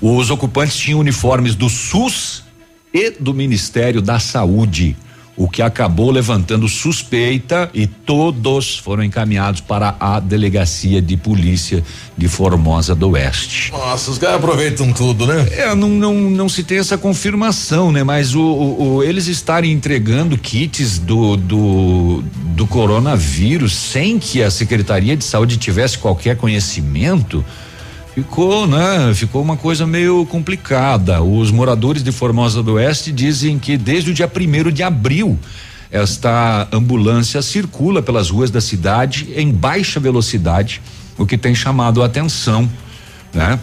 Os ocupantes tinham uniformes do SUS e do Ministério da Saúde, o que acabou levantando suspeita e todos foram encaminhados para a delegacia de polícia de Formosa do Oeste. Nossa, os caras aproveitam tudo, né? É, não, não, não se tem essa confirmação, né? Mas o, o- o- eles estarem entregando kits do, do, do coronavírus sem que a Secretaria de Saúde tivesse qualquer conhecimento, ficou, né? Ficou uma coisa meio complicada. Os moradores de Formosa do Oeste dizem que desde o dia primeiro de abril esta ambulância circula pelas ruas da cidade em baixa velocidade, o que tem chamado a atenção, né?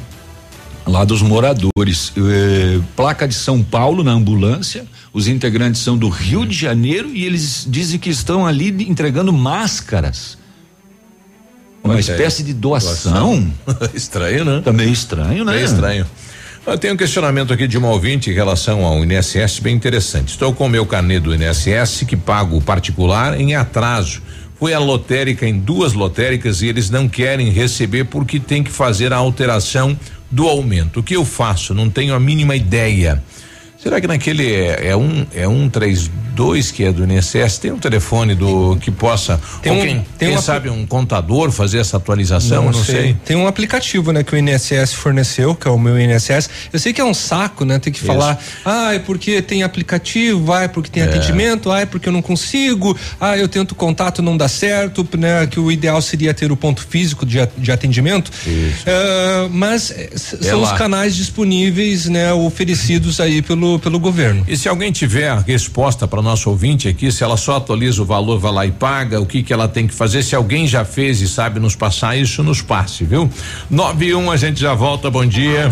lá dos moradores. Eh, placa de São Paulo na ambulância. Os integrantes são do Rio de Janeiro e eles dizem que estão ali entregando máscaras. Uma espécie de doação. estranho, né? Também estranho, né? É estranho. Eu tenho um questionamento aqui de uma ouvinte em relação ao INSS bem interessante. Estou com o meu carnê do INSS que pago particular em atraso. Fui à lotérica em duas lotéricas e eles não querem receber porque tem que fazer a alteração do aumento. O que eu faço? Não tenho a mínima ideia. Será que naquele é, é um é um três dois que é do INSS tem um telefone do que possa Tem um- quem, tem quem uma- sabe um contador fazer essa atualização? Não, sei. Tem um aplicativo, né, que o INSS forneceu, que é o meu INSS. Eu sei que é um saco, né, ter que Isso. falar, ah, é porque tem aplicativo, ah, é porque tem É. atendimento, ah, é porque eu não consigo, ah, eu tento contato, não dá certo, né, que o ideal seria ter o ponto físico de, de atendimento. Ah, mas eh, É são os lá. canais disponíveis, né, oferecidos aí pelo, pelo governo. E se alguém tiver resposta para nosso ouvinte aqui, se ela só atualiza o valor, vai lá e paga, o que que ela tem que fazer, se alguém já fez e sabe nos passar isso, nos passe, viu? Nove e um, a gente já volta, bom dia.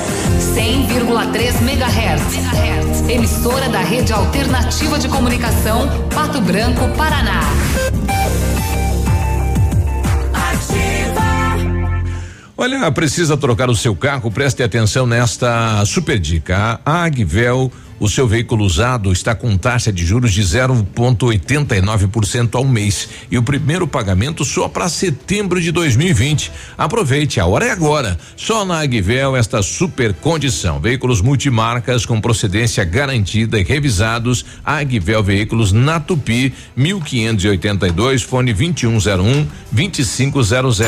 100,3 MHz. Emissora da Rede Alternativa de Comunicação, Pato Branco, Paraná. Olha, precisa trocar o seu carro? Preste atenção nesta super dica. A Agvel, o seu veículo usado está com taxa de juros de 0,89% ao mês e o primeiro pagamento só para setembro de 2020. Aproveite, a hora é agora. Só na Agvel esta super condição. Veículos multimarcas com procedência garantida e revisados. Agvel Veículos na Tupi, 1582, fone 2101 2500.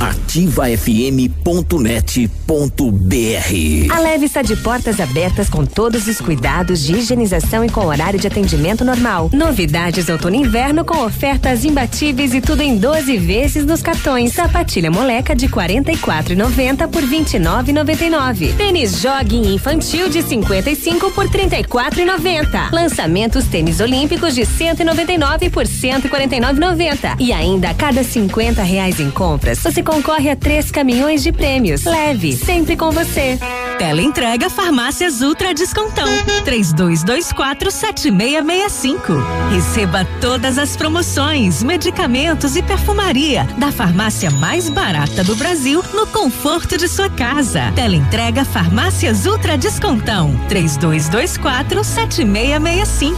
ativafm.net.br A Leve está de portas abertas com todos os cuidados de higienização e com horário de atendimento normal. Novidades outono e inverno com ofertas imbatíveis e tudo em 12 vezes nos cartões. Sapatilha moleca de 44,90 por 29,99. Tênis jogging infantil de 55 por 34,90. Lançamentos tênis olímpicos de 199 por 149,90. E ainda a cada 50 reais em compras, você concorre a três caminhões de prêmios. Leve, sempre com você. Teleentrega Farmácias Ultra Descontão. 32247665. Receba todas as promoções, medicamentos e perfumaria da farmácia mais barata do Brasil no conforto de sua casa. Teleentrega Farmácias Ultra Descontão. 32247665.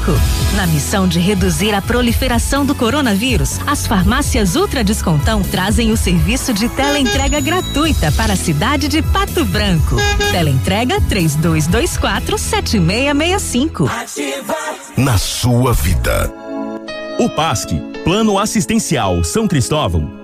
Na missão de reduzir a proliferação do coronavírus, as farmácias Ultra Descontão trazem o serviço de teleentrega gratuita para a cidade de Pato Branco. Teleentrega 3224 7665. Na sua vida. O PASC, Plano Assistencial São Cristóvão,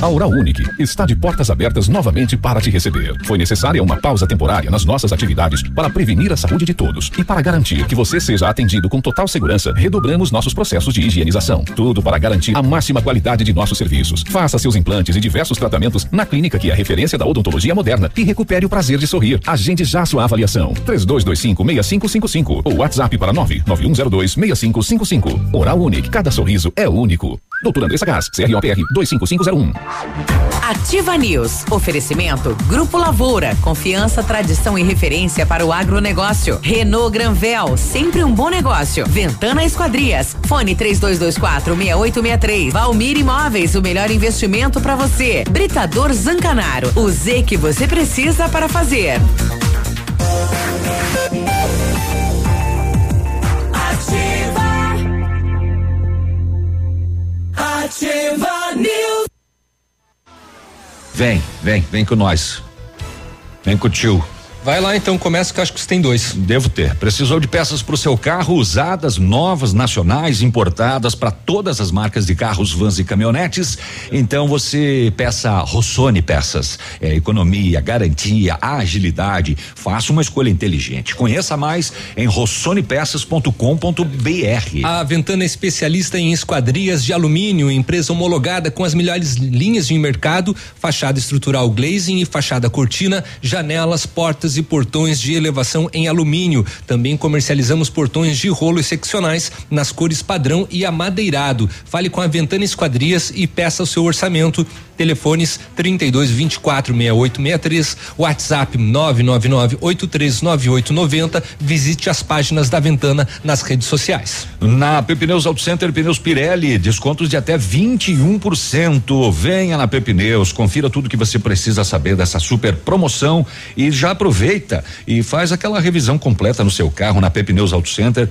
A Oral Unique está de portas abertas novamente para te receber. Foi necessária uma pausa temporária nas nossas atividades para prevenir a saúde de todos e para garantir que você seja atendido com total segurança, redobramos nossos processos de higienização. Tudo para garantir a máxima qualidade de nossos serviços. Faça seus implantes e diversos tratamentos na clínica que é a referência da odontologia moderna e recupere o prazer de sorrir. Agende já sua avaliação. 3225-6555 ou WhatsApp para 99102-6555. Oral Unique, cada sorriso é único. Doutora Andressa Gás, CROPR 25501. Ativa News. Oferecimento Grupo Lavoura. Confiança, tradição e referência para o agronegócio. Renault Granvel. Sempre um bom negócio. Ventana Esquadrias. Fone 3224 6863. Valmir Imóveis. O melhor investimento para você. Britador Zancanaro. O Z que você precisa para fazer. Ativa News. Vem, vem, vem com nós. Vem com o tio. Vai lá então, começa que acho que você tem dois. Devo ter. Precisou de peças para o seu carro usadas, novas, nacionais, importadas para todas as marcas de carros, vans e caminhonetes? Então você peça Rossoni Peças. É economia, garantia, agilidade. Faça uma escolha inteligente. Conheça mais em rossonepeças.com.br. A Ventana é especialista em esquadrias de alumínio, empresa homologada com as melhores linhas de mercado, fachada estrutural glazing e fachada cortina, janelas, portas e portões de elevação em alumínio. Também comercializamos portões de rolo e seccionais nas cores padrão e amadeirado. Fale com a Ventana Esquadrias e peça o seu orçamento. Telefones 32 24 68 63, WhatsApp 999 839890. Visite as páginas da Ventana nas redes sociais. Na Pepineus Auto Center, pneus Pirelli, descontos de até 21%. Venha na Pepineus, confira tudo que você precisa saber dessa super promoção e já aproveita e faz aquela revisão completa no seu carro na Pepineus Auto Center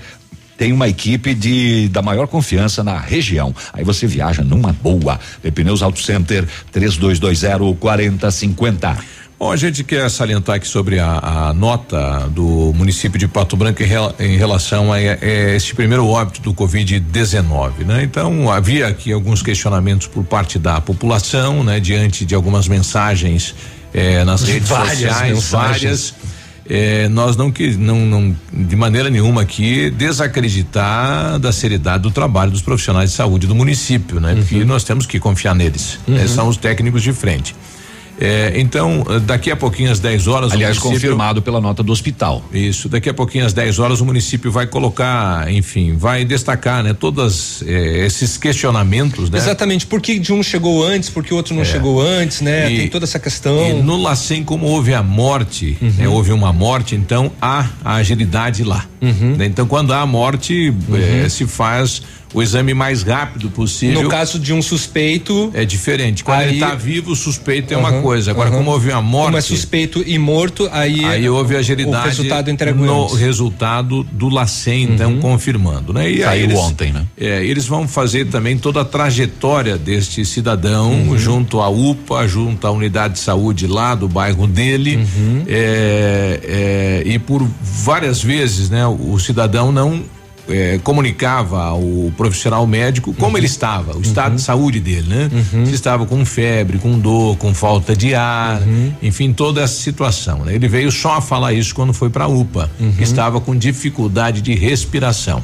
tem uma equipe de da maior confiança na região. Aí você viaja numa boa. Pneus Auto Center 3220 4050. Bom, a gente quer salientar aqui sobre a, a nota do município de Pato Branco em, rel, em relação a, a, este primeiro óbito do Covid-19, né? Então, havia aqui alguns questionamentos por parte da população, né? Diante de algumas mensagens eh, nas redes Várias sociais, mensagens. várias. Eh, nós não que não, não de maneira nenhuma aqui desacreditar da seriedade do trabalho dos profissionais de saúde do município, né? Porque nós temos que confiar neles. Uhum. né? São os técnicos de frente. Eh, então, daqui a pouquinho às 10 horas. o Aliás, confirmado pela nota do hospital. Isso, daqui a pouquinho às 10 horas o município vai colocar, enfim, vai destacar, né, todos esses questionamentos, né? Exatamente, por que de um chegou antes, por que o outro não É. chegou antes, né? E- Tem toda essa questão. E no LACEN, como houve a morte, Uhum. né, houve uma morte, então há a agilidade lá. Uhum. né? Então, quando há a morte, eh, se faz o exame mais rápido possível. No caso de um suspeito. É diferente. Quando ele aí- está vivo, o suspeito é uma Uhum, coisa. Agora, uhum. como houve uma morte. Como é suspeito e morto, aí. Aí houve O agilidade resultado entrega no antes. resultado do LACEN, então, confirmando, né? E aí Saiu eles, ontem, né? É, eles vão fazer também toda a trajetória deste cidadão Uhum. junto à UPA, junto à unidade de saúde lá do bairro dele. Uhum. É, é, e por várias vezes, né? O cidadão não eh, comunicava ao profissional médico como Uhum. ele estava, o estado de saúde dele, né? Se estava com febre, com dor, com falta de ar, Uhum. enfim, toda essa situação. Né? Ele veio só a falar isso quando foi para a UPA, Uhum. que estava com dificuldade de respiração,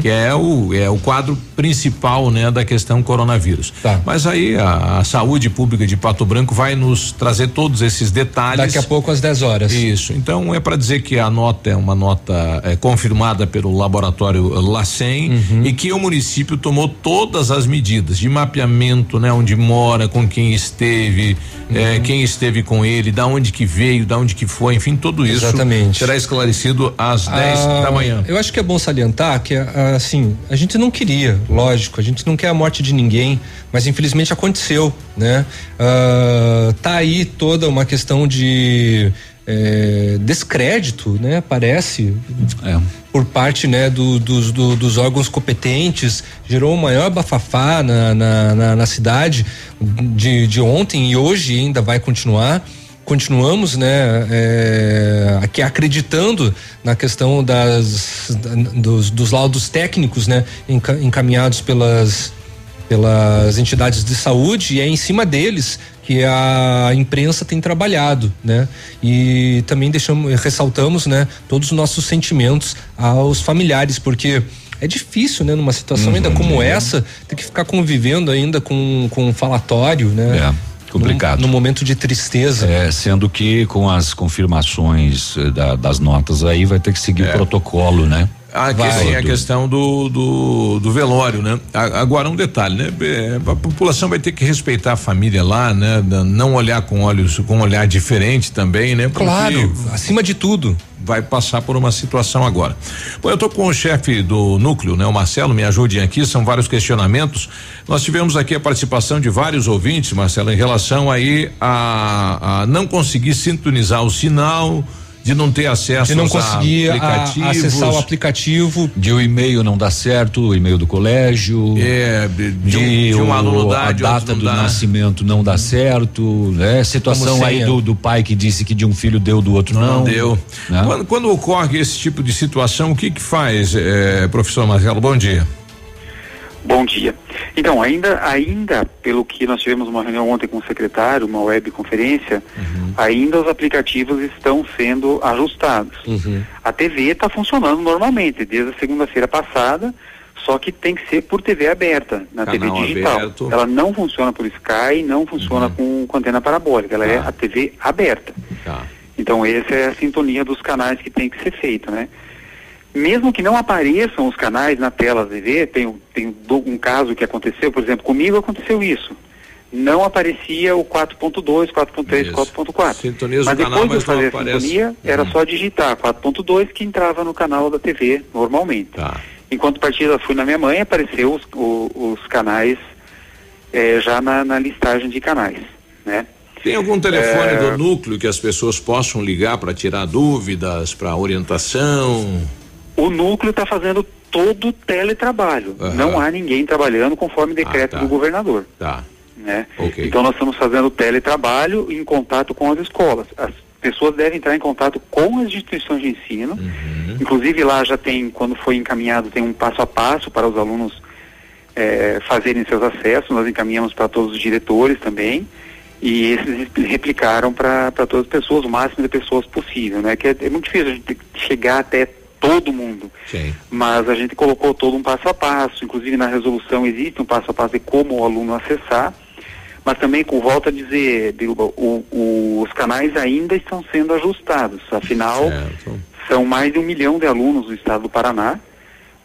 que é o é o quadro principal, né, da questão coronavírus. Tá. Mas aí a, a saúde pública de Pato Branco vai nos trazer todos esses detalhes. Daqui a pouco às 10 horas. Isso. Então é para dizer que a nota é uma nota é, confirmada pelo laboratório LACEN Uhum. e que o município tomou todas as medidas de mapeamento, né, onde mora, com quem esteve, Uhum. é, quem esteve com ele, da onde que veio, da onde que foi, enfim, tudo isso Exatamente. será esclarecido às 10 Ah, da manhã. Eu acho que é bom salientar que, ah, assim, a gente não queria, lógico, a gente não quer a morte de ninguém, mas infelizmente aconteceu, né? Ah, tá aí toda uma questão de eh, descrédito, né? Parece por parte, né, do- dos, do- dos órgãos competentes, gerou um maior bafafá na, na, na- na cidade de, de ontem e hoje ainda vai continuar continuamos né é, aqui acreditando na questão das da- dos, dos laudos técnicos né enca- encaminhados pelas pelas entidades de saúde e é em cima deles que a imprensa tem trabalhado, né? E também deixamos, ressaltamos, né, todos os nossos sentimentos aos familiares, porque é difícil, né, numa situação ainda como essa, ter que ficar convivendo ainda com com um falatório, né? É, complicado. No, no momento de tristeza. É, sendo que com as confirmações eh, da- das notas aí vai ter que seguir o protocolo, né? Ah, que Vai. sim, a questão do, do, do velório, né? A- Agora um detalhe, né? A população vai ter que respeitar a família lá, né? Não olhar com olhos, com um olhar diferente também, né? Porque Claro, acima de tudo. Vai passar por uma situação agora. Bom, eu tô com o chefe do núcleo, né? O Marcelo, me ajudem aqui, são vários questionamentos. Nós tivemos aqui a participação de vários ouvintes, Marcelo, em relação aí a, a não conseguir sintonizar o sinal, de não ter acesso De não conseguir a- acessar o aplicativo. De o e-mail não dá certo, o e-mail do colégio. É, de, de um, de um o- aluno dá, a data do dá. nascimento não dá certo, né? Situação aí do, do pai que disse que de um filho deu, do outro não. Não deu. Né? Quando, quando ocorre esse tipo de situação, o que que faz, eh, professor Marcelo? Bom dia. Bom dia. Então, ainda, ainda, pelo que nós tivemos uma reunião ontem com o secretário, uma webconferência, ainda os aplicativos estão sendo ajustados. A TV está funcionando normalmente, desde a segunda-feira passada, só que tem que ser por TV aberta, na TV Canal digital. aberto. Ela não funciona por Sky, não funciona com, com antena parabólica, ela é a TV aberta. Tá. Então, essa é a sintonia dos canais que tem que ser feita, né? Mesmo que não apareçam os canais na tela da TV, tem, um- tem um caso que aconteceu, por exemplo, comigo aconteceu isso. Não aparecia o 4.2, 4.3, 4.4. Sintoniza Mas canal, depois de mas não fazer a sintonia, era só digitar 4.2 que entrava no canal da TV normalmente. Tá. Enquanto partida fui na minha mãe, apareceu os, o- os canais eh, já na, na listagem de canais, né? Tem algum telefone É. do núcleo que as pessoas possam ligar para tirar dúvidas, para orientação? O núcleo está fazendo todo o teletrabalho. Aham. Não há ninguém trabalhando conforme decreto tá. do governador. Tá. Né? Ok. Então nós estamos fazendo teletrabalho em contato com as escolas. As pessoas devem entrar em contato com as instituições de ensino. Uhum. Inclusive lá já tem, quando foi encaminhado, tem um passo a passo para os alunos eh, fazerem seus acessos. Nós encaminhamos para todos os diretores também. E esses replicaram para todas as pessoas, o máximo de pessoas possível, né? Que é, é muito difícil a gente chegar até todo mundo. Sim. mas a gente colocou todo um passo a passo, inclusive na resolução existe um passo a passo de como o aluno acessar, mas também, com volta a dizer, Biruba, o- o- os canais ainda estão sendo ajustados, afinal, são mais de um milhão de alunos do estado do Paraná,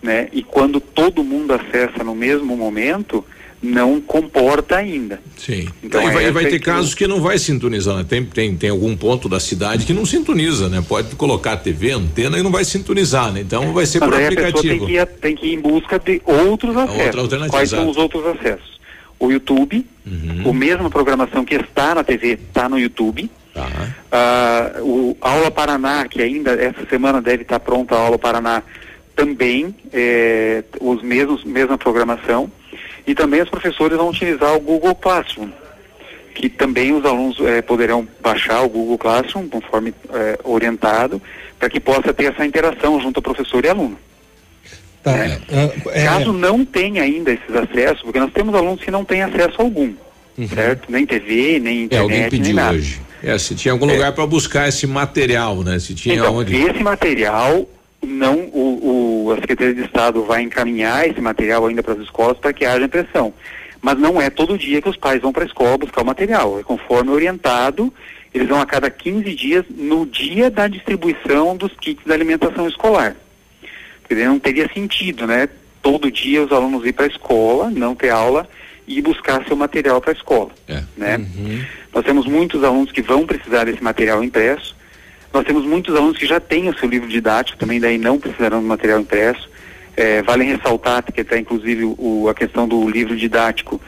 né? E quando todo mundo acessa no mesmo momento, não comporta ainda. Sim. Então, e vai, essa vai é ter que- casos que não vai sintonizar, né? Tem, tem, tem algum ponto da cidade que não sintoniza, né? Pode colocar TV, antena e não vai sintonizar, né? Então vai ser Mas por aí a pessoa aplicativo. tem que, ir, tem que ir em busca de outros acessos. alternativa, Quais são os outros acessos? O YouTube, Uhum. a mesma programação que está na TV está no YouTube. Tá. Ah, o Aula Paraná, que ainda essa semana deve estar pronta a Aula Paraná, também é, os mesmos mesma programação. E também os professores vão utilizar o Google Classroom, que também os alunos eh, poderão baixar o Google Classroom conforme eh, orientado, para que possa ter essa interação junto ao professor e aluno. Tá. né? Ah, é- Caso não tenha ainda esses acessos, porque nós temos alunos que não têm acesso algum, Uhum. certo? Nem TV, nem É, internet, alguém nem pediu nada. hoje. É, se tinha algum lugar para buscar esse material, né? Se tinha então, onde. esse material, não, o, o- a Secretaria de Estado vai encaminhar esse material ainda para as escolas para que haja impressão. Mas não é todo dia que os pais vão para a escola buscar o material. É conforme orientado, eles vão a cada 15 dias no dia da distribuição dos kits da alimentação escolar. Dizer, não teria sentido, né? Todo dia os alunos ir para a escola, não ter aula e buscar seu material para a escola. Né? Nós temos muitos alunos que vão precisar desse material impresso. Nós temos muitos alunos que já têm o seu livro didático, também daí não precisarão do material impresso. É, vale ressaltar que está inclusive o, a questão do livro didático.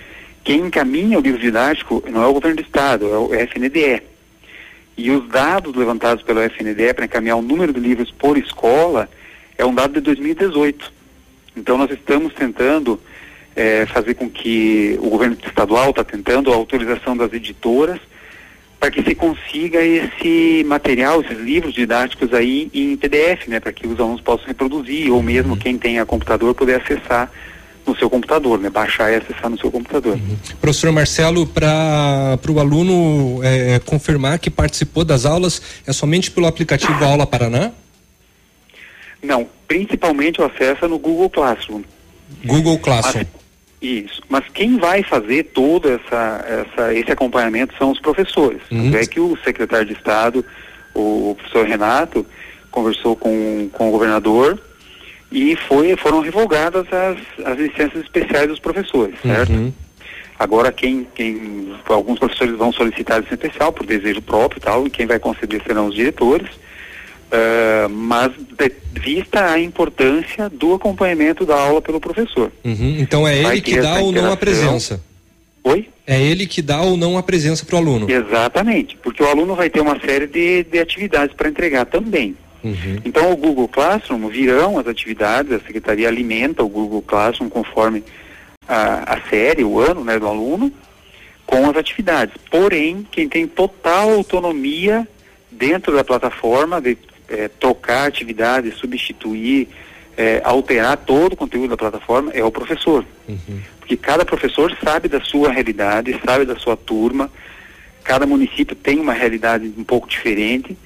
Quem encaminha o livro didático não é o governo do estado, é o FNDE. E os dados levantados pelo FNDE para encaminhar o número de livros por escola é um dado de 2018. Então nós estamos tentando eh, fazer com que o governo estadual está tentando a autorização das editoras para que se consiga esse material, esses livros didáticos aí em PDF, né, para que os alunos possam reproduzir ou mesmo quem tenha computador poder acessar no seu computador, né, baixar e acessar no seu computador. Professor Marcelo, para o aluno é, confirmar que participou das aulas, é somente pelo aplicativo Aula Paraná? Não, principalmente o acesso é no Google Classroom. Google Classroom. Isso. Mas quem vai fazer todo essa, essa, esse acompanhamento são os professores. Uhum. É que o secretário de Estado, o professor Renato, conversou com, com o governador e foi, foram revogadas as, as licenças especiais dos professores, certo? Uhum. Agora quem, quem alguns professores vão solicitar licença especial por desejo próprio e tal, e quem vai conceder serão os diretores. Ah, mas de, vista a importância do acompanhamento da aula pelo professor. Uhum. Então é Vai ele que dá ou não a presença? Oi? É ele que dá ou não a presença para o aluno? Exatamente, porque o aluno vai ter uma série de, de atividades para entregar também. Uhum. Então o Google Classroom virão as atividades, a secretaria alimenta o Google Classroom conforme a, a série, o ano né, do aluno, com as atividades. Porém, quem tem total autonomia dentro da plataforma de eh, trocar atividades, substituir, eh, alterar todo o conteúdo da plataforma é o professor. Porque cada professor sabe da sua realidade, sabe da sua turma, cada município tem uma realidade um pouco diferente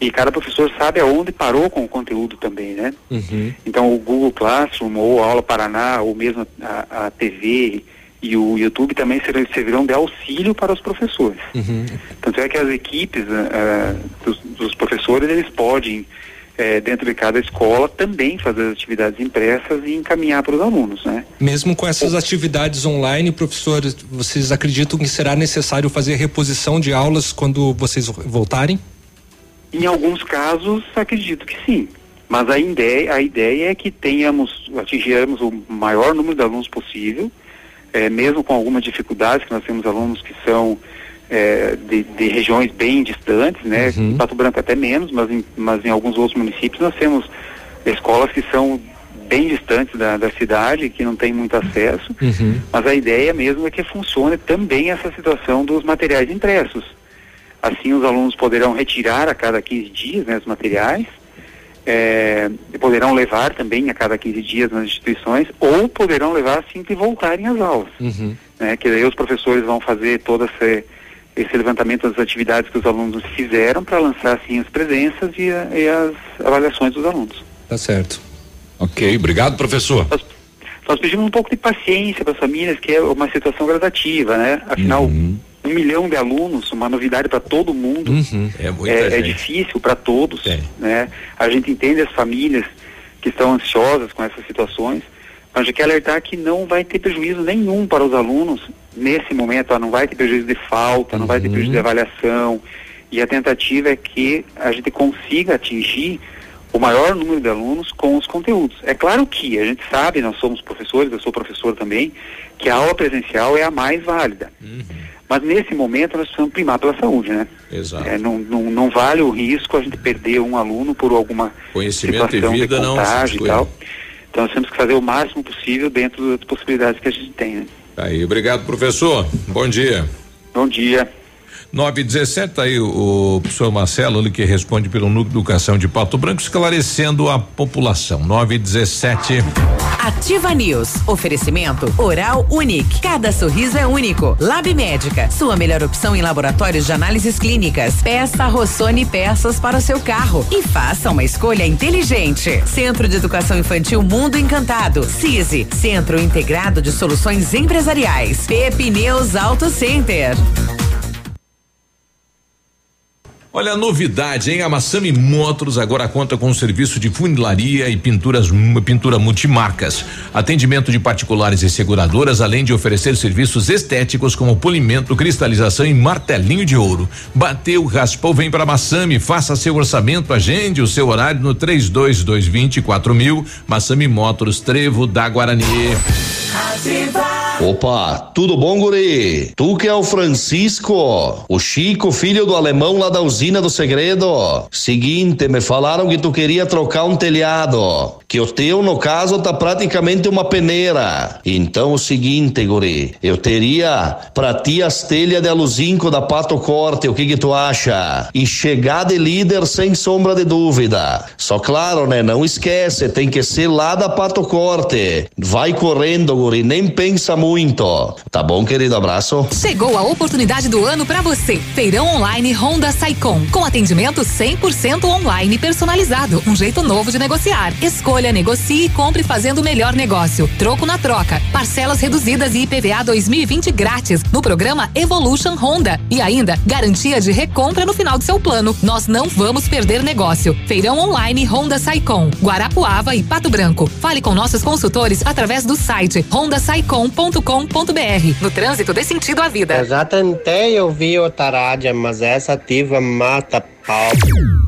e cada professor sabe aonde parou com o conteúdo também, né? Uhum. Então o Google Classroom ou a Aula Paraná ou mesmo a, a TV e o YouTube também servirão de auxílio para os professores. Uhum. Tanto é que as equipes ah, dos, dos professores, eles podem, eh, dentro de cada escola, também fazer as atividades impressas e encaminhar para os alunos, né? Mesmo com essas atividades online, professores, vocês acreditam que será necessário fazer reposição de aulas quando vocês voltarem? Em alguns casos, acredito que sim. Mas a ideia, a ideia é que tenhamos, atingirmos o maior número de alunos possível, eh, mesmo com algumas dificuldades, que nós temos alunos que são eh, de, de regiões bem distantes, né? Em Pato Branco até menos, mas em, mas em alguns outros municípios nós temos escolas que são bem distantes da, da cidade, que não têm muito acesso, Uhum. mas a ideia mesmo é que funcione também essa situação dos materiais impressos. Assim, os alunos poderão retirar a cada 15 dias né, os materiais, e poderão levar também a cada 15 dias nas instituições, ou poderão levar assim que voltarem às aulas. Uhum. Né, que daí os professores vão fazer todo esse, esse levantamento das atividades que os alunos fizeram para lançar assim as presenças e, a- e as avaliações dos alunos. Tá certo. Ok, obrigado, professor. Nós pedimos um pouco de paciência para as famílias, que é uma situação gradativa, né? Afinal, um milhão de alunos, uma novidade para todo mundo. É muita é, é gente. difícil para todos, né? A gente entende as famílias que estão ansiosas com essas situações, mas a gente quer alertar que não vai ter prejuízo nenhum para os alunos nesse momento, ó, não vai ter prejuízo de falta, não vai ter prejuízo de avaliação, e a tentativa é que a gente consiga atingir o maior número de alunos com os conteúdos. É claro que a gente sabe, nós somos professores, eu sou professor também, que a aula presencial é a mais válida. Mas nesse momento nós precisamos primar pela saúde, né? Exato. É, não, não, não vale o risco a gente perder um aluno por alguma Conhecimento e vida de não contágio se e tal. Então nós temos que fazer o máximo possível dentro das possibilidades que a gente tem, né? Aí, obrigado, professor. Bom dia. Bom dia. 9 e 17, tá aí o, o professor Marcelo, ele que responde pelo Núcleo de Educação de Pato Branco, esclarecendo a população. 9 e 17. Ativa News. Oferecimento Oral Unique. Cada sorriso é único. Lab Médica. Sua melhor opção em laboratórios de análises clínicas. Peça Rossoni peças para o seu carro e faça uma escolha inteligente. Centro de Educação Infantil Mundo Encantado. CISI. Centro Integrado de Soluções Empresariais. Pepineus Auto Center. Olha a novidade, hein? A Massami Motors agora conta com um serviço de funilaria e pinturas, pintura multimarcas. Atendimento de particulares e seguradoras, além de oferecer serviços estéticos como polimento, cristalização e martelinho de ouro. Bateu, raspou, vem para Massami, faça seu orçamento, agende o seu horário no 32224 mil. Massami Motors, Trevo da Guarani. Opa, tudo bom, guri? Tu que é o Francisco, o Chico, filho do alemão lá da usina do segredo. Seguinte, me falaram que tu queria trocar um telhado, que o teu, no caso, tá praticamente uma peneira. Então, o seguinte, guri, eu teria pra ti as telhas de aluzinco da Pato Corte, o que que tu acha? E chegar de líder sem sombra de dúvida. Só claro, né, não esquece, tem que ser lá da Pato Corte. Vai correndo, guri, nem pensa muito. Tá bom, querido? Abraço. Chegou a oportunidade do ano para você. Feirão online Honda Saicom, com atendimento 100% online personalizado, um jeito novo de negociar. Escolha, negocie e compre fazendo o melhor negócio. Troco na troca, parcelas reduzidas e IPVA 2020 grátis no programa Evolution Honda e ainda garantia de recompra no final do seu plano. Nós não vamos perder negócio. Feirão online Honda Saicom, Guarapuava e Pato Branco. Fale com nossos consultores através do site hondasaicom.com ativa.com.br. No trânsito dê sentido à vida. Eu já tentei ouvir o Tarádia, mas essa ativa mata pau.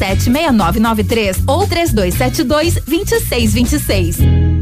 99107 6993 ou 3272 2626.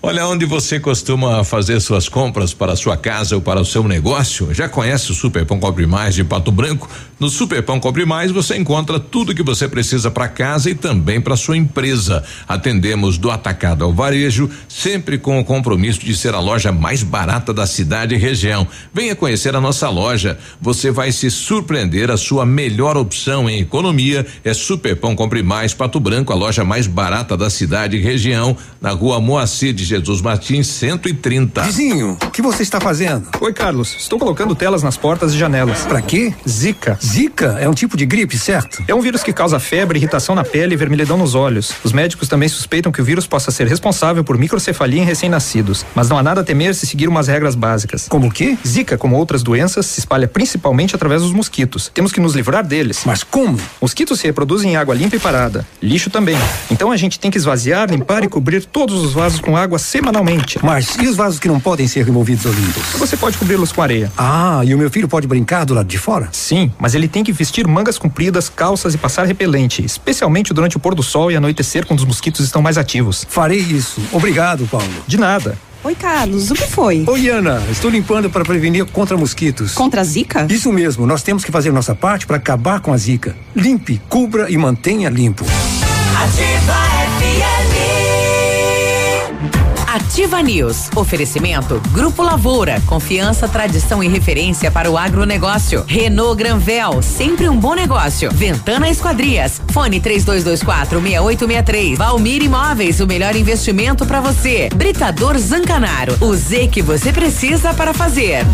Olha, onde você costuma fazer suas compras para sua casa ou para o seu negócio? Já conhece o Super Pão Cobre Mais de Pato Branco? No Super Pão Cobre Mais você encontra tudo que você precisa para casa e também para sua empresa. Atendemos do atacado ao varejo, sempre com o compromisso de ser a loja mais barata da cidade e região. Venha conhecer a nossa loja. Você vai se surpreender. A sua melhor opção em economia é Super Pão Compre Mais Pato Branco, a loja mais barata da cidade e região, na rua Moacir de Jesus Martins 130. Vizinho, o que você está fazendo? Oi, Carlos. Estou colocando telas nas portas e janelas. Para quê? Zika. Zika é um tipo de gripe, certo? É um vírus que causa febre, irritação na pele e vermelhidão nos olhos. Os médicos também suspeitam que o vírus possa ser responsável por microcefalia em recém-nascidos, mas não há nada a temer se seguir umas regras básicas. Como o quê? Zika, como outras doenças, se espalha principalmente através dos mosquitos. Temos que nos livrar deles. Mas como? Mosquitos se reproduzem em água limpa e parada. Lixo também. Então a gente tem que esvaziar, limpar e cobrir todos os vasos com água semanalmente. Mas e os vasos que não podem ser removidos ou limpos? Você pode cobri-los com areia. Ah, e o meu filho pode brincar do lado de fora? Sim, mas ele tem que vestir mangas compridas, calças e passar repelente, especialmente durante o pôr do sol e anoitecer quando os mosquitos estão mais ativos. Farei isso. Obrigado, Paulo. De nada. Oi, Carlos, o que foi? Oi, Ana, estou limpando para prevenir contra mosquitos. Contra a zika? Isso mesmo, nós temos que fazer nossa parte para acabar com a zika. Limpe, cubra e mantenha limpo. Ativa Ativa News. Oferecimento Grupo Lavoura. Confiança, tradição e referência para o agronegócio. Renault Granvel. Sempre um bom negócio. Ventana Esquadrias. Fone 3224 6863. Valmir Imóveis. O melhor investimento para você. Britador Zancanaro. O Z que você precisa para fazer.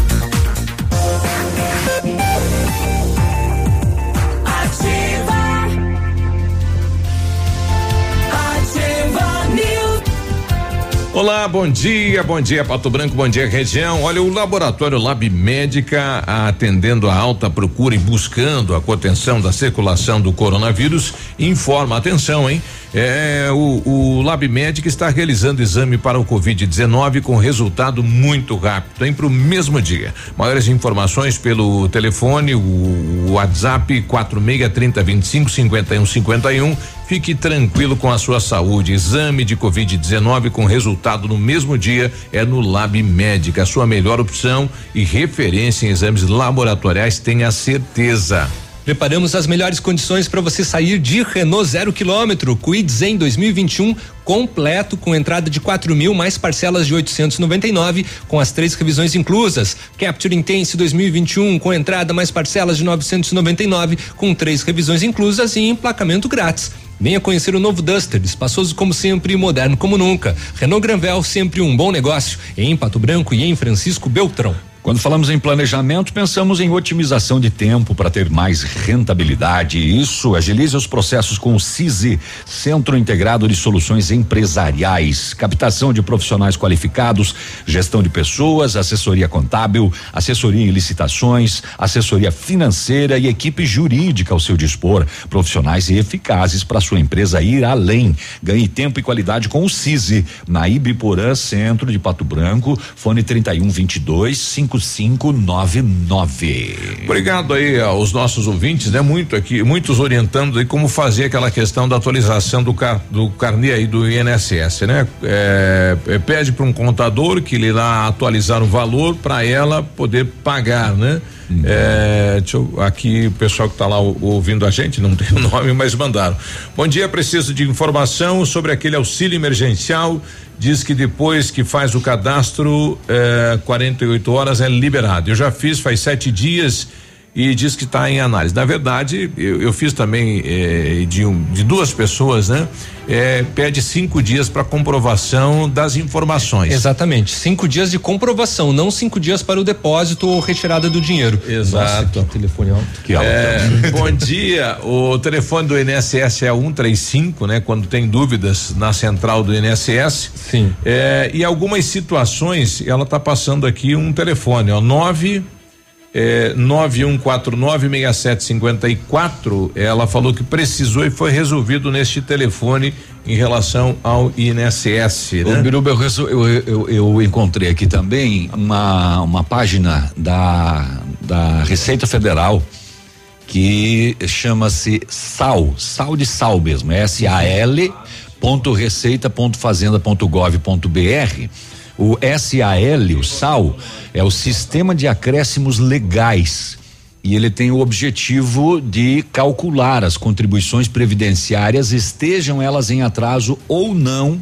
Olá, bom dia, bom dia Pato Branco, bom dia região. Olha, o laboratório Lab Médica atendendo a alta procura e buscando a contenção da circulação do coronavírus informa, atenção, hein? É, o, o Lab Médica está realizando exame para o Covid-19 com resultado muito rápido, hein? Para o mesmo dia. Maiores informações pelo telefone, o, o WhatsApp 4630 25 51 51 Fique tranquilo com a sua saúde. Exame de Covid-19 com resultado no mesmo dia é no Lab Médica. A sua melhor opção e referência em exames laboratoriais, tenha certeza. Preparamos as melhores condições para você sair de Renault zero quilômetro. Kwid Zen 2021 completo com entrada de 4 mil mais parcelas de 899 com as três revisões inclusas. Capture Intense 2021 com entrada mais parcelas de 999 com três revisões inclusas e emplacamento grátis. Venha conhecer o novo Duster, espaçoso como sempre e moderno como nunca. Renault Granvel, sempre um bom negócio. Em Pato Branco e em Francisco Beltrão. Quando falamos em planejamento, pensamos em otimização de tempo para ter mais rentabilidade. Isso agiliza os processos com o CISI, Centro Integrado de Soluções Empresariais, captação de profissionais qualificados, gestão de pessoas, assessoria contábil, assessoria em licitações, assessoria financeira e equipe jurídica ao seu dispor, profissionais eficazes para sua empresa ir além. Ganhe tempo e qualidade com o CISI, na Ibiporã, Centro de Pato Branco, fone 3122 5 5599. Obrigado aí aos nossos ouvintes, né? Muito aqui, muitos orientando aí como fazer aquela questão da atualização do car, do carnê aí do INSS, né? É, é, pede para um contador que lhe lá atualizar o valor para ela poder pagar, né? Uhum. É, eu, aqui o pessoal que está lá ouvindo a gente, não tem o nome, mas mandaram. Bom dia, preciso de informação sobre aquele auxílio emergencial diz que depois que faz o cadastro, eh, 48 horas é liberado. Eu já fiz faz sete dias e diz que está em análise. Na verdade, eu, eu fiz também eh, de, um, de duas pessoas, né? Eh, pede cinco dias para comprovação das informações. Exatamente, cinco dias de comprovação, não cinco dias para o depósito ou retirada do dinheiro. Exato. Nossa, que telefone alto. Que alto. É, bom dia. O telefone do INSS é 135, né? Quando tem dúvidas na central do INSS. Sim. É, e algumas situações, ela está passando aqui um telefone, ó, nove é, 91496754, ela falou que precisou e foi resolvido neste telefone em relação ao INSS. Né? Biruba, eu, eu, eu, eu, encontrei aqui também uma, uma página da, da Receita Federal que chama-se SAL, SAL de sal mesmo, S-A-L ponto receita ponto fazenda ponto gov ponto br o SAL, o SAL, é o Sistema de Acréscimos Legais. E ele tem o objetivo de calcular as contribuições previdenciárias, estejam elas em atraso ou não,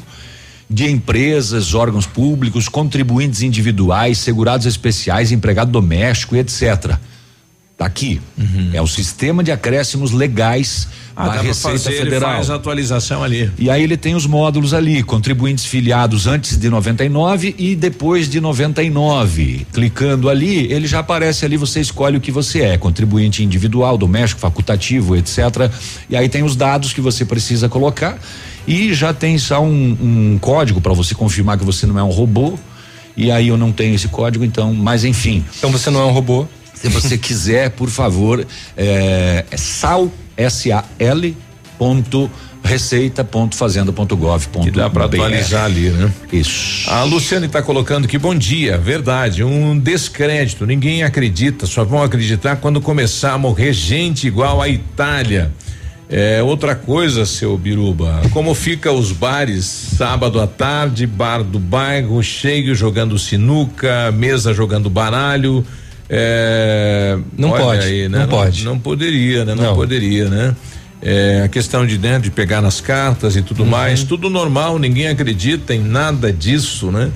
de empresas, órgãos públicos, contribuintes individuais, segurados especiais, empregado doméstico, etc. Tá aqui. Uhum. É o sistema de acréscimos legais ah, da Receita fazer, Federal. Ele faz a atualização ali. E aí ele tem os módulos ali, contribuintes filiados antes de 99 e depois de 99. Clicando ali, ele já aparece ali, você escolhe o que você é, contribuinte individual, doméstico, facultativo, etc. E aí tem os dados que você precisa colocar e já tem só um, um código para você confirmar que você não é um robô. E aí eu não tenho esse código, então, mas enfim. Então você não é um robô? Se você quiser, por favor, é, é sal S-A-L ponto receita.fazenda.gov. Que dá para atualizar ali, né? Isso. A Luciane está colocando que bom dia, verdade, um descrédito, ninguém acredita, só vão acreditar quando começar a morrer gente igual a Itália. É outra coisa, seu Biruba, como fica os bares sábado à tarde, bar do bairro cheio jogando sinuca, mesa jogando baralho, é, não pode, aí, né? não, pode. Não poderia, né? Não, não. poderia, né? É, a questão de né, de pegar nas cartas e tudo uhum. mais, tudo normal, ninguém acredita em nada disso, né?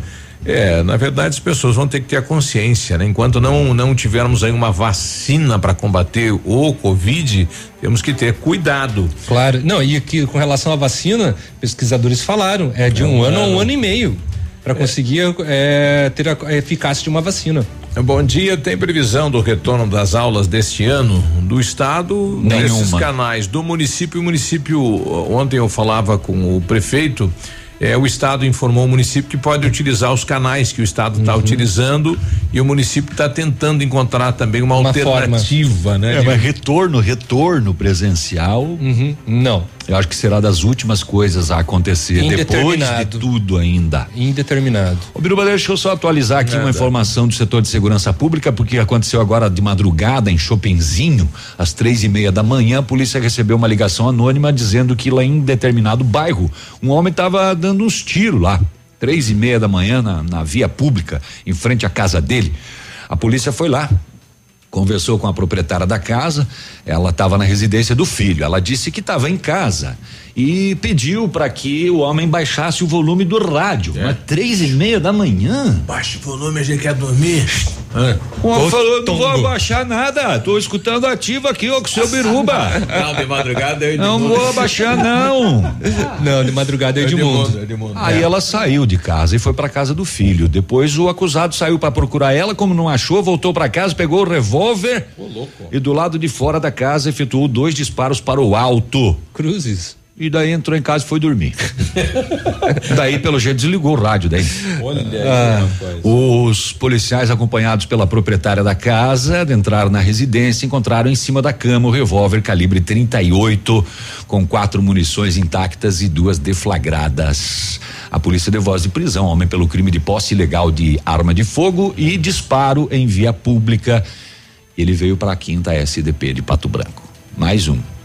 É, na verdade as pessoas vão ter que ter a consciência, né? Enquanto não não tivermos aí uma vacina para combater o Covid, temos que ter cuidado. Claro, não, e aqui com relação à vacina, pesquisadores falaram, é de é um, um ano a um ano e meio para conseguir é, ter a eficácia de uma vacina. Bom dia, tem previsão do retorno das aulas deste ano do estado Nenhuma. nesses canais do município. O município, ontem eu falava com o prefeito, É, o estado informou o município que pode utilizar os canais que o estado está Uhum. utilizando e o município está tentando encontrar também uma, Uma alternativa, né? É, de- mas retorno, retorno presencial. Uhum. Não. Eu acho que será das últimas coisas a acontecer depois de tudo ainda. Indeterminado. Ô, Biruba, deixa eu só atualizar aqui Nada. uma informação do setor de segurança pública, porque aconteceu agora de madrugada em Chopinzinho, às três e meia da manhã, a polícia recebeu uma ligação anônima dizendo que lá em determinado bairro, um homem estava dando uns tiros lá, três e meia da manhã na, na via pública, em frente à casa dele. A polícia foi lá, conversou com a proprietária da casa, ela estava na residência do filho. Ela disse que estava em casa e pediu para que o homem baixasse o volume do rádio. Mas três e meia da manhã. Baixa o volume, a gente quer dormir. O homem falou: não vou abaixar nada, tô escutando ativo aqui, ó, com o seu biruba. Não, de madrugada eu Não vou abaixar, não. Não, de madrugada é Edmundo. Aí ela saiu de casa e foi para casa do filho. Depois o acusado saiu para procurar ela, como não achou, voltou para casa, pegou o revólver e do lado de fora da casa efetuou dois disparos para o alto. Cruzes. E daí entrou em casa e foi dormir. daí, pelo jeito, desligou o rádio daí. Olha Ah, os policiais, acompanhados pela proprietária da casa, adentraram na residência e encontraram em cima da cama o revólver calibre 38, com quatro munições intactas e duas deflagradas. A polícia deu voz de prisão homem pelo crime de posse ilegal de arma de fogo e disparo em via pública. Ele veio para a quinta SDP de Pato Branco. Mais um.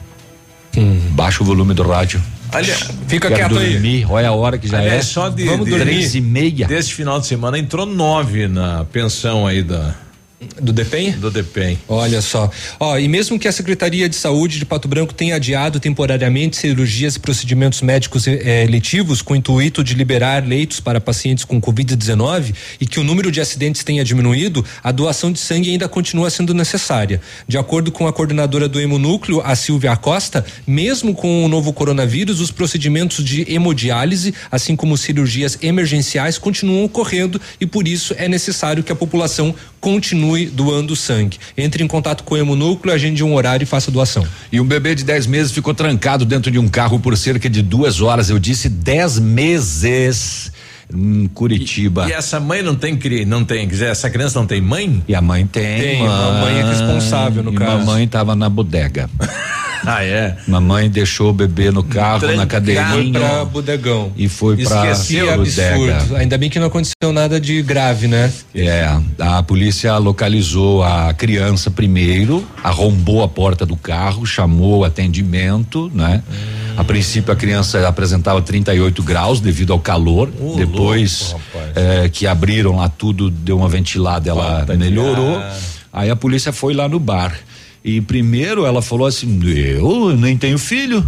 Baixa o volume do rádio. Olha, Fica Quero quieto aí. dormir, olha a hora que já Aliás, é. só de, Vamos de dormir. Três e meia. Desse final de semana entrou nove na pensão aí da. Do DEPEN? Do DEPEN. Olha só. Ó, e mesmo que a Secretaria de Saúde de Pato Branco tenha adiado temporariamente cirurgias e procedimentos médicos eh, eletivos com o intuito de liberar leitos para pacientes com Covid-19 e que o número de acidentes tenha diminuído, a doação de sangue ainda continua sendo necessária. De acordo com a coordenadora do hemonúcleo, a Silvia Acosta, mesmo com o novo coronavírus, os procedimentos de hemodiálise, assim como cirurgias emergenciais, continuam ocorrendo e por isso é necessário que a população continue doando sangue. Entre em contato com o hemonúcleo, agende um horário e faça a doação. E um bebê de 10 meses ficou trancado dentro de um carro por cerca de duas horas. Eu disse 10 meses em Curitiba. E essa mãe não tem cri, não tem, quer dizer, essa criança não tem mãe? E a mãe tem. Tem, a mãe é responsável no e caso. Mamãe estava na bodega. Ah, é? Mamãe deixou o bebê no carro, Trancado. na cadeirinha. Foi pra bodegão. E foi pra Que bodega. absurdo. Ainda bem que não aconteceu nada de grave, né? É, a polícia localizou a criança primeiro, arrombou a porta do carro, chamou o atendimento, né? A princípio a criança apresentava 38 graus devido ao calor. Ô, Depois louco, eh, que abriram lá tudo, deu uma ventilada, ela de melhorou. Aí a polícia foi lá no bar. E primeiro ela falou assim: Eu nem tenho filho.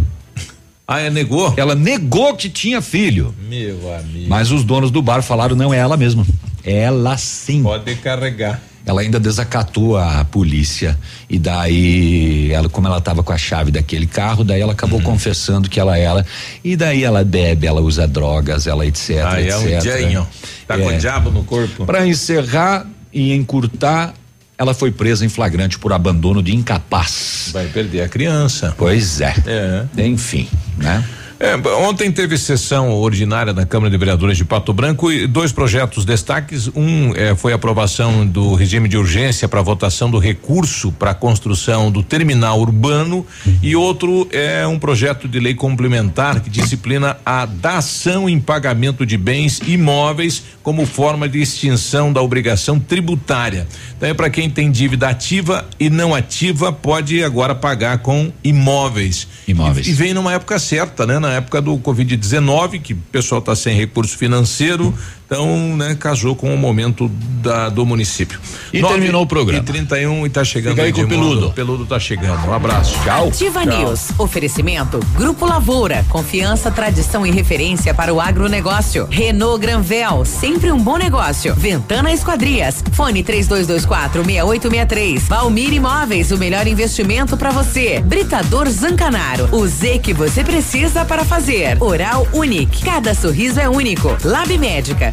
Ah, é, negou? Ela negou que tinha filho. Meu amigo. Mas os donos do bar falaram: não, é ela mesma. Ela sim. Pode carregar. Ela ainda desacatou a polícia e daí ela, como ela estava com a chave daquele carro, daí ela acabou Uhum. confessando que ela era e daí ela bebe, ela usa drogas, ela etc, Ah, é um etc. gênio. Tá com o diabo no corpo. Para encerrar e encurtar, ela foi presa em flagrante por abandono de incapaz. Vai perder a criança. Pois é. É. Enfim, né? É, ontem teve sessão ordinária da Câmara de Vereadores de Pato Branco e dois projetos destaques. Um eh, foi a aprovação do regime de urgência para votação do recurso para a construção do terminal urbano e outro é um projeto de lei complementar que disciplina a dação em pagamento de bens imóveis como forma de extinção da obrigação tributária. Então é para quem tem dívida ativa e não ativa pode agora pagar com imóveis. Imóveis. E, e vem numa época certa, né? Na época do Covid-19, que o pessoal está sem recurso financeiro, então, né, casou com o momento da, do município. E terminou o programa. E 31 e tá chegando Fica aí com o. Peludo. O Peludo tá chegando. Um abraço. Tchau. Ativa Tchau. News. Oferecimento Grupo Lavoura. Confiança, tradição e referência para o agronegócio. Renault Granvel. Sempre um bom negócio. Ventana Esquadrias. Fone 3224 6863. Valmir Imóveis. O melhor investimento para você. Britador Zancanaro. O Z que você precisa para para fazer. Oral Unique. Cada sorriso é único. Lab Médica.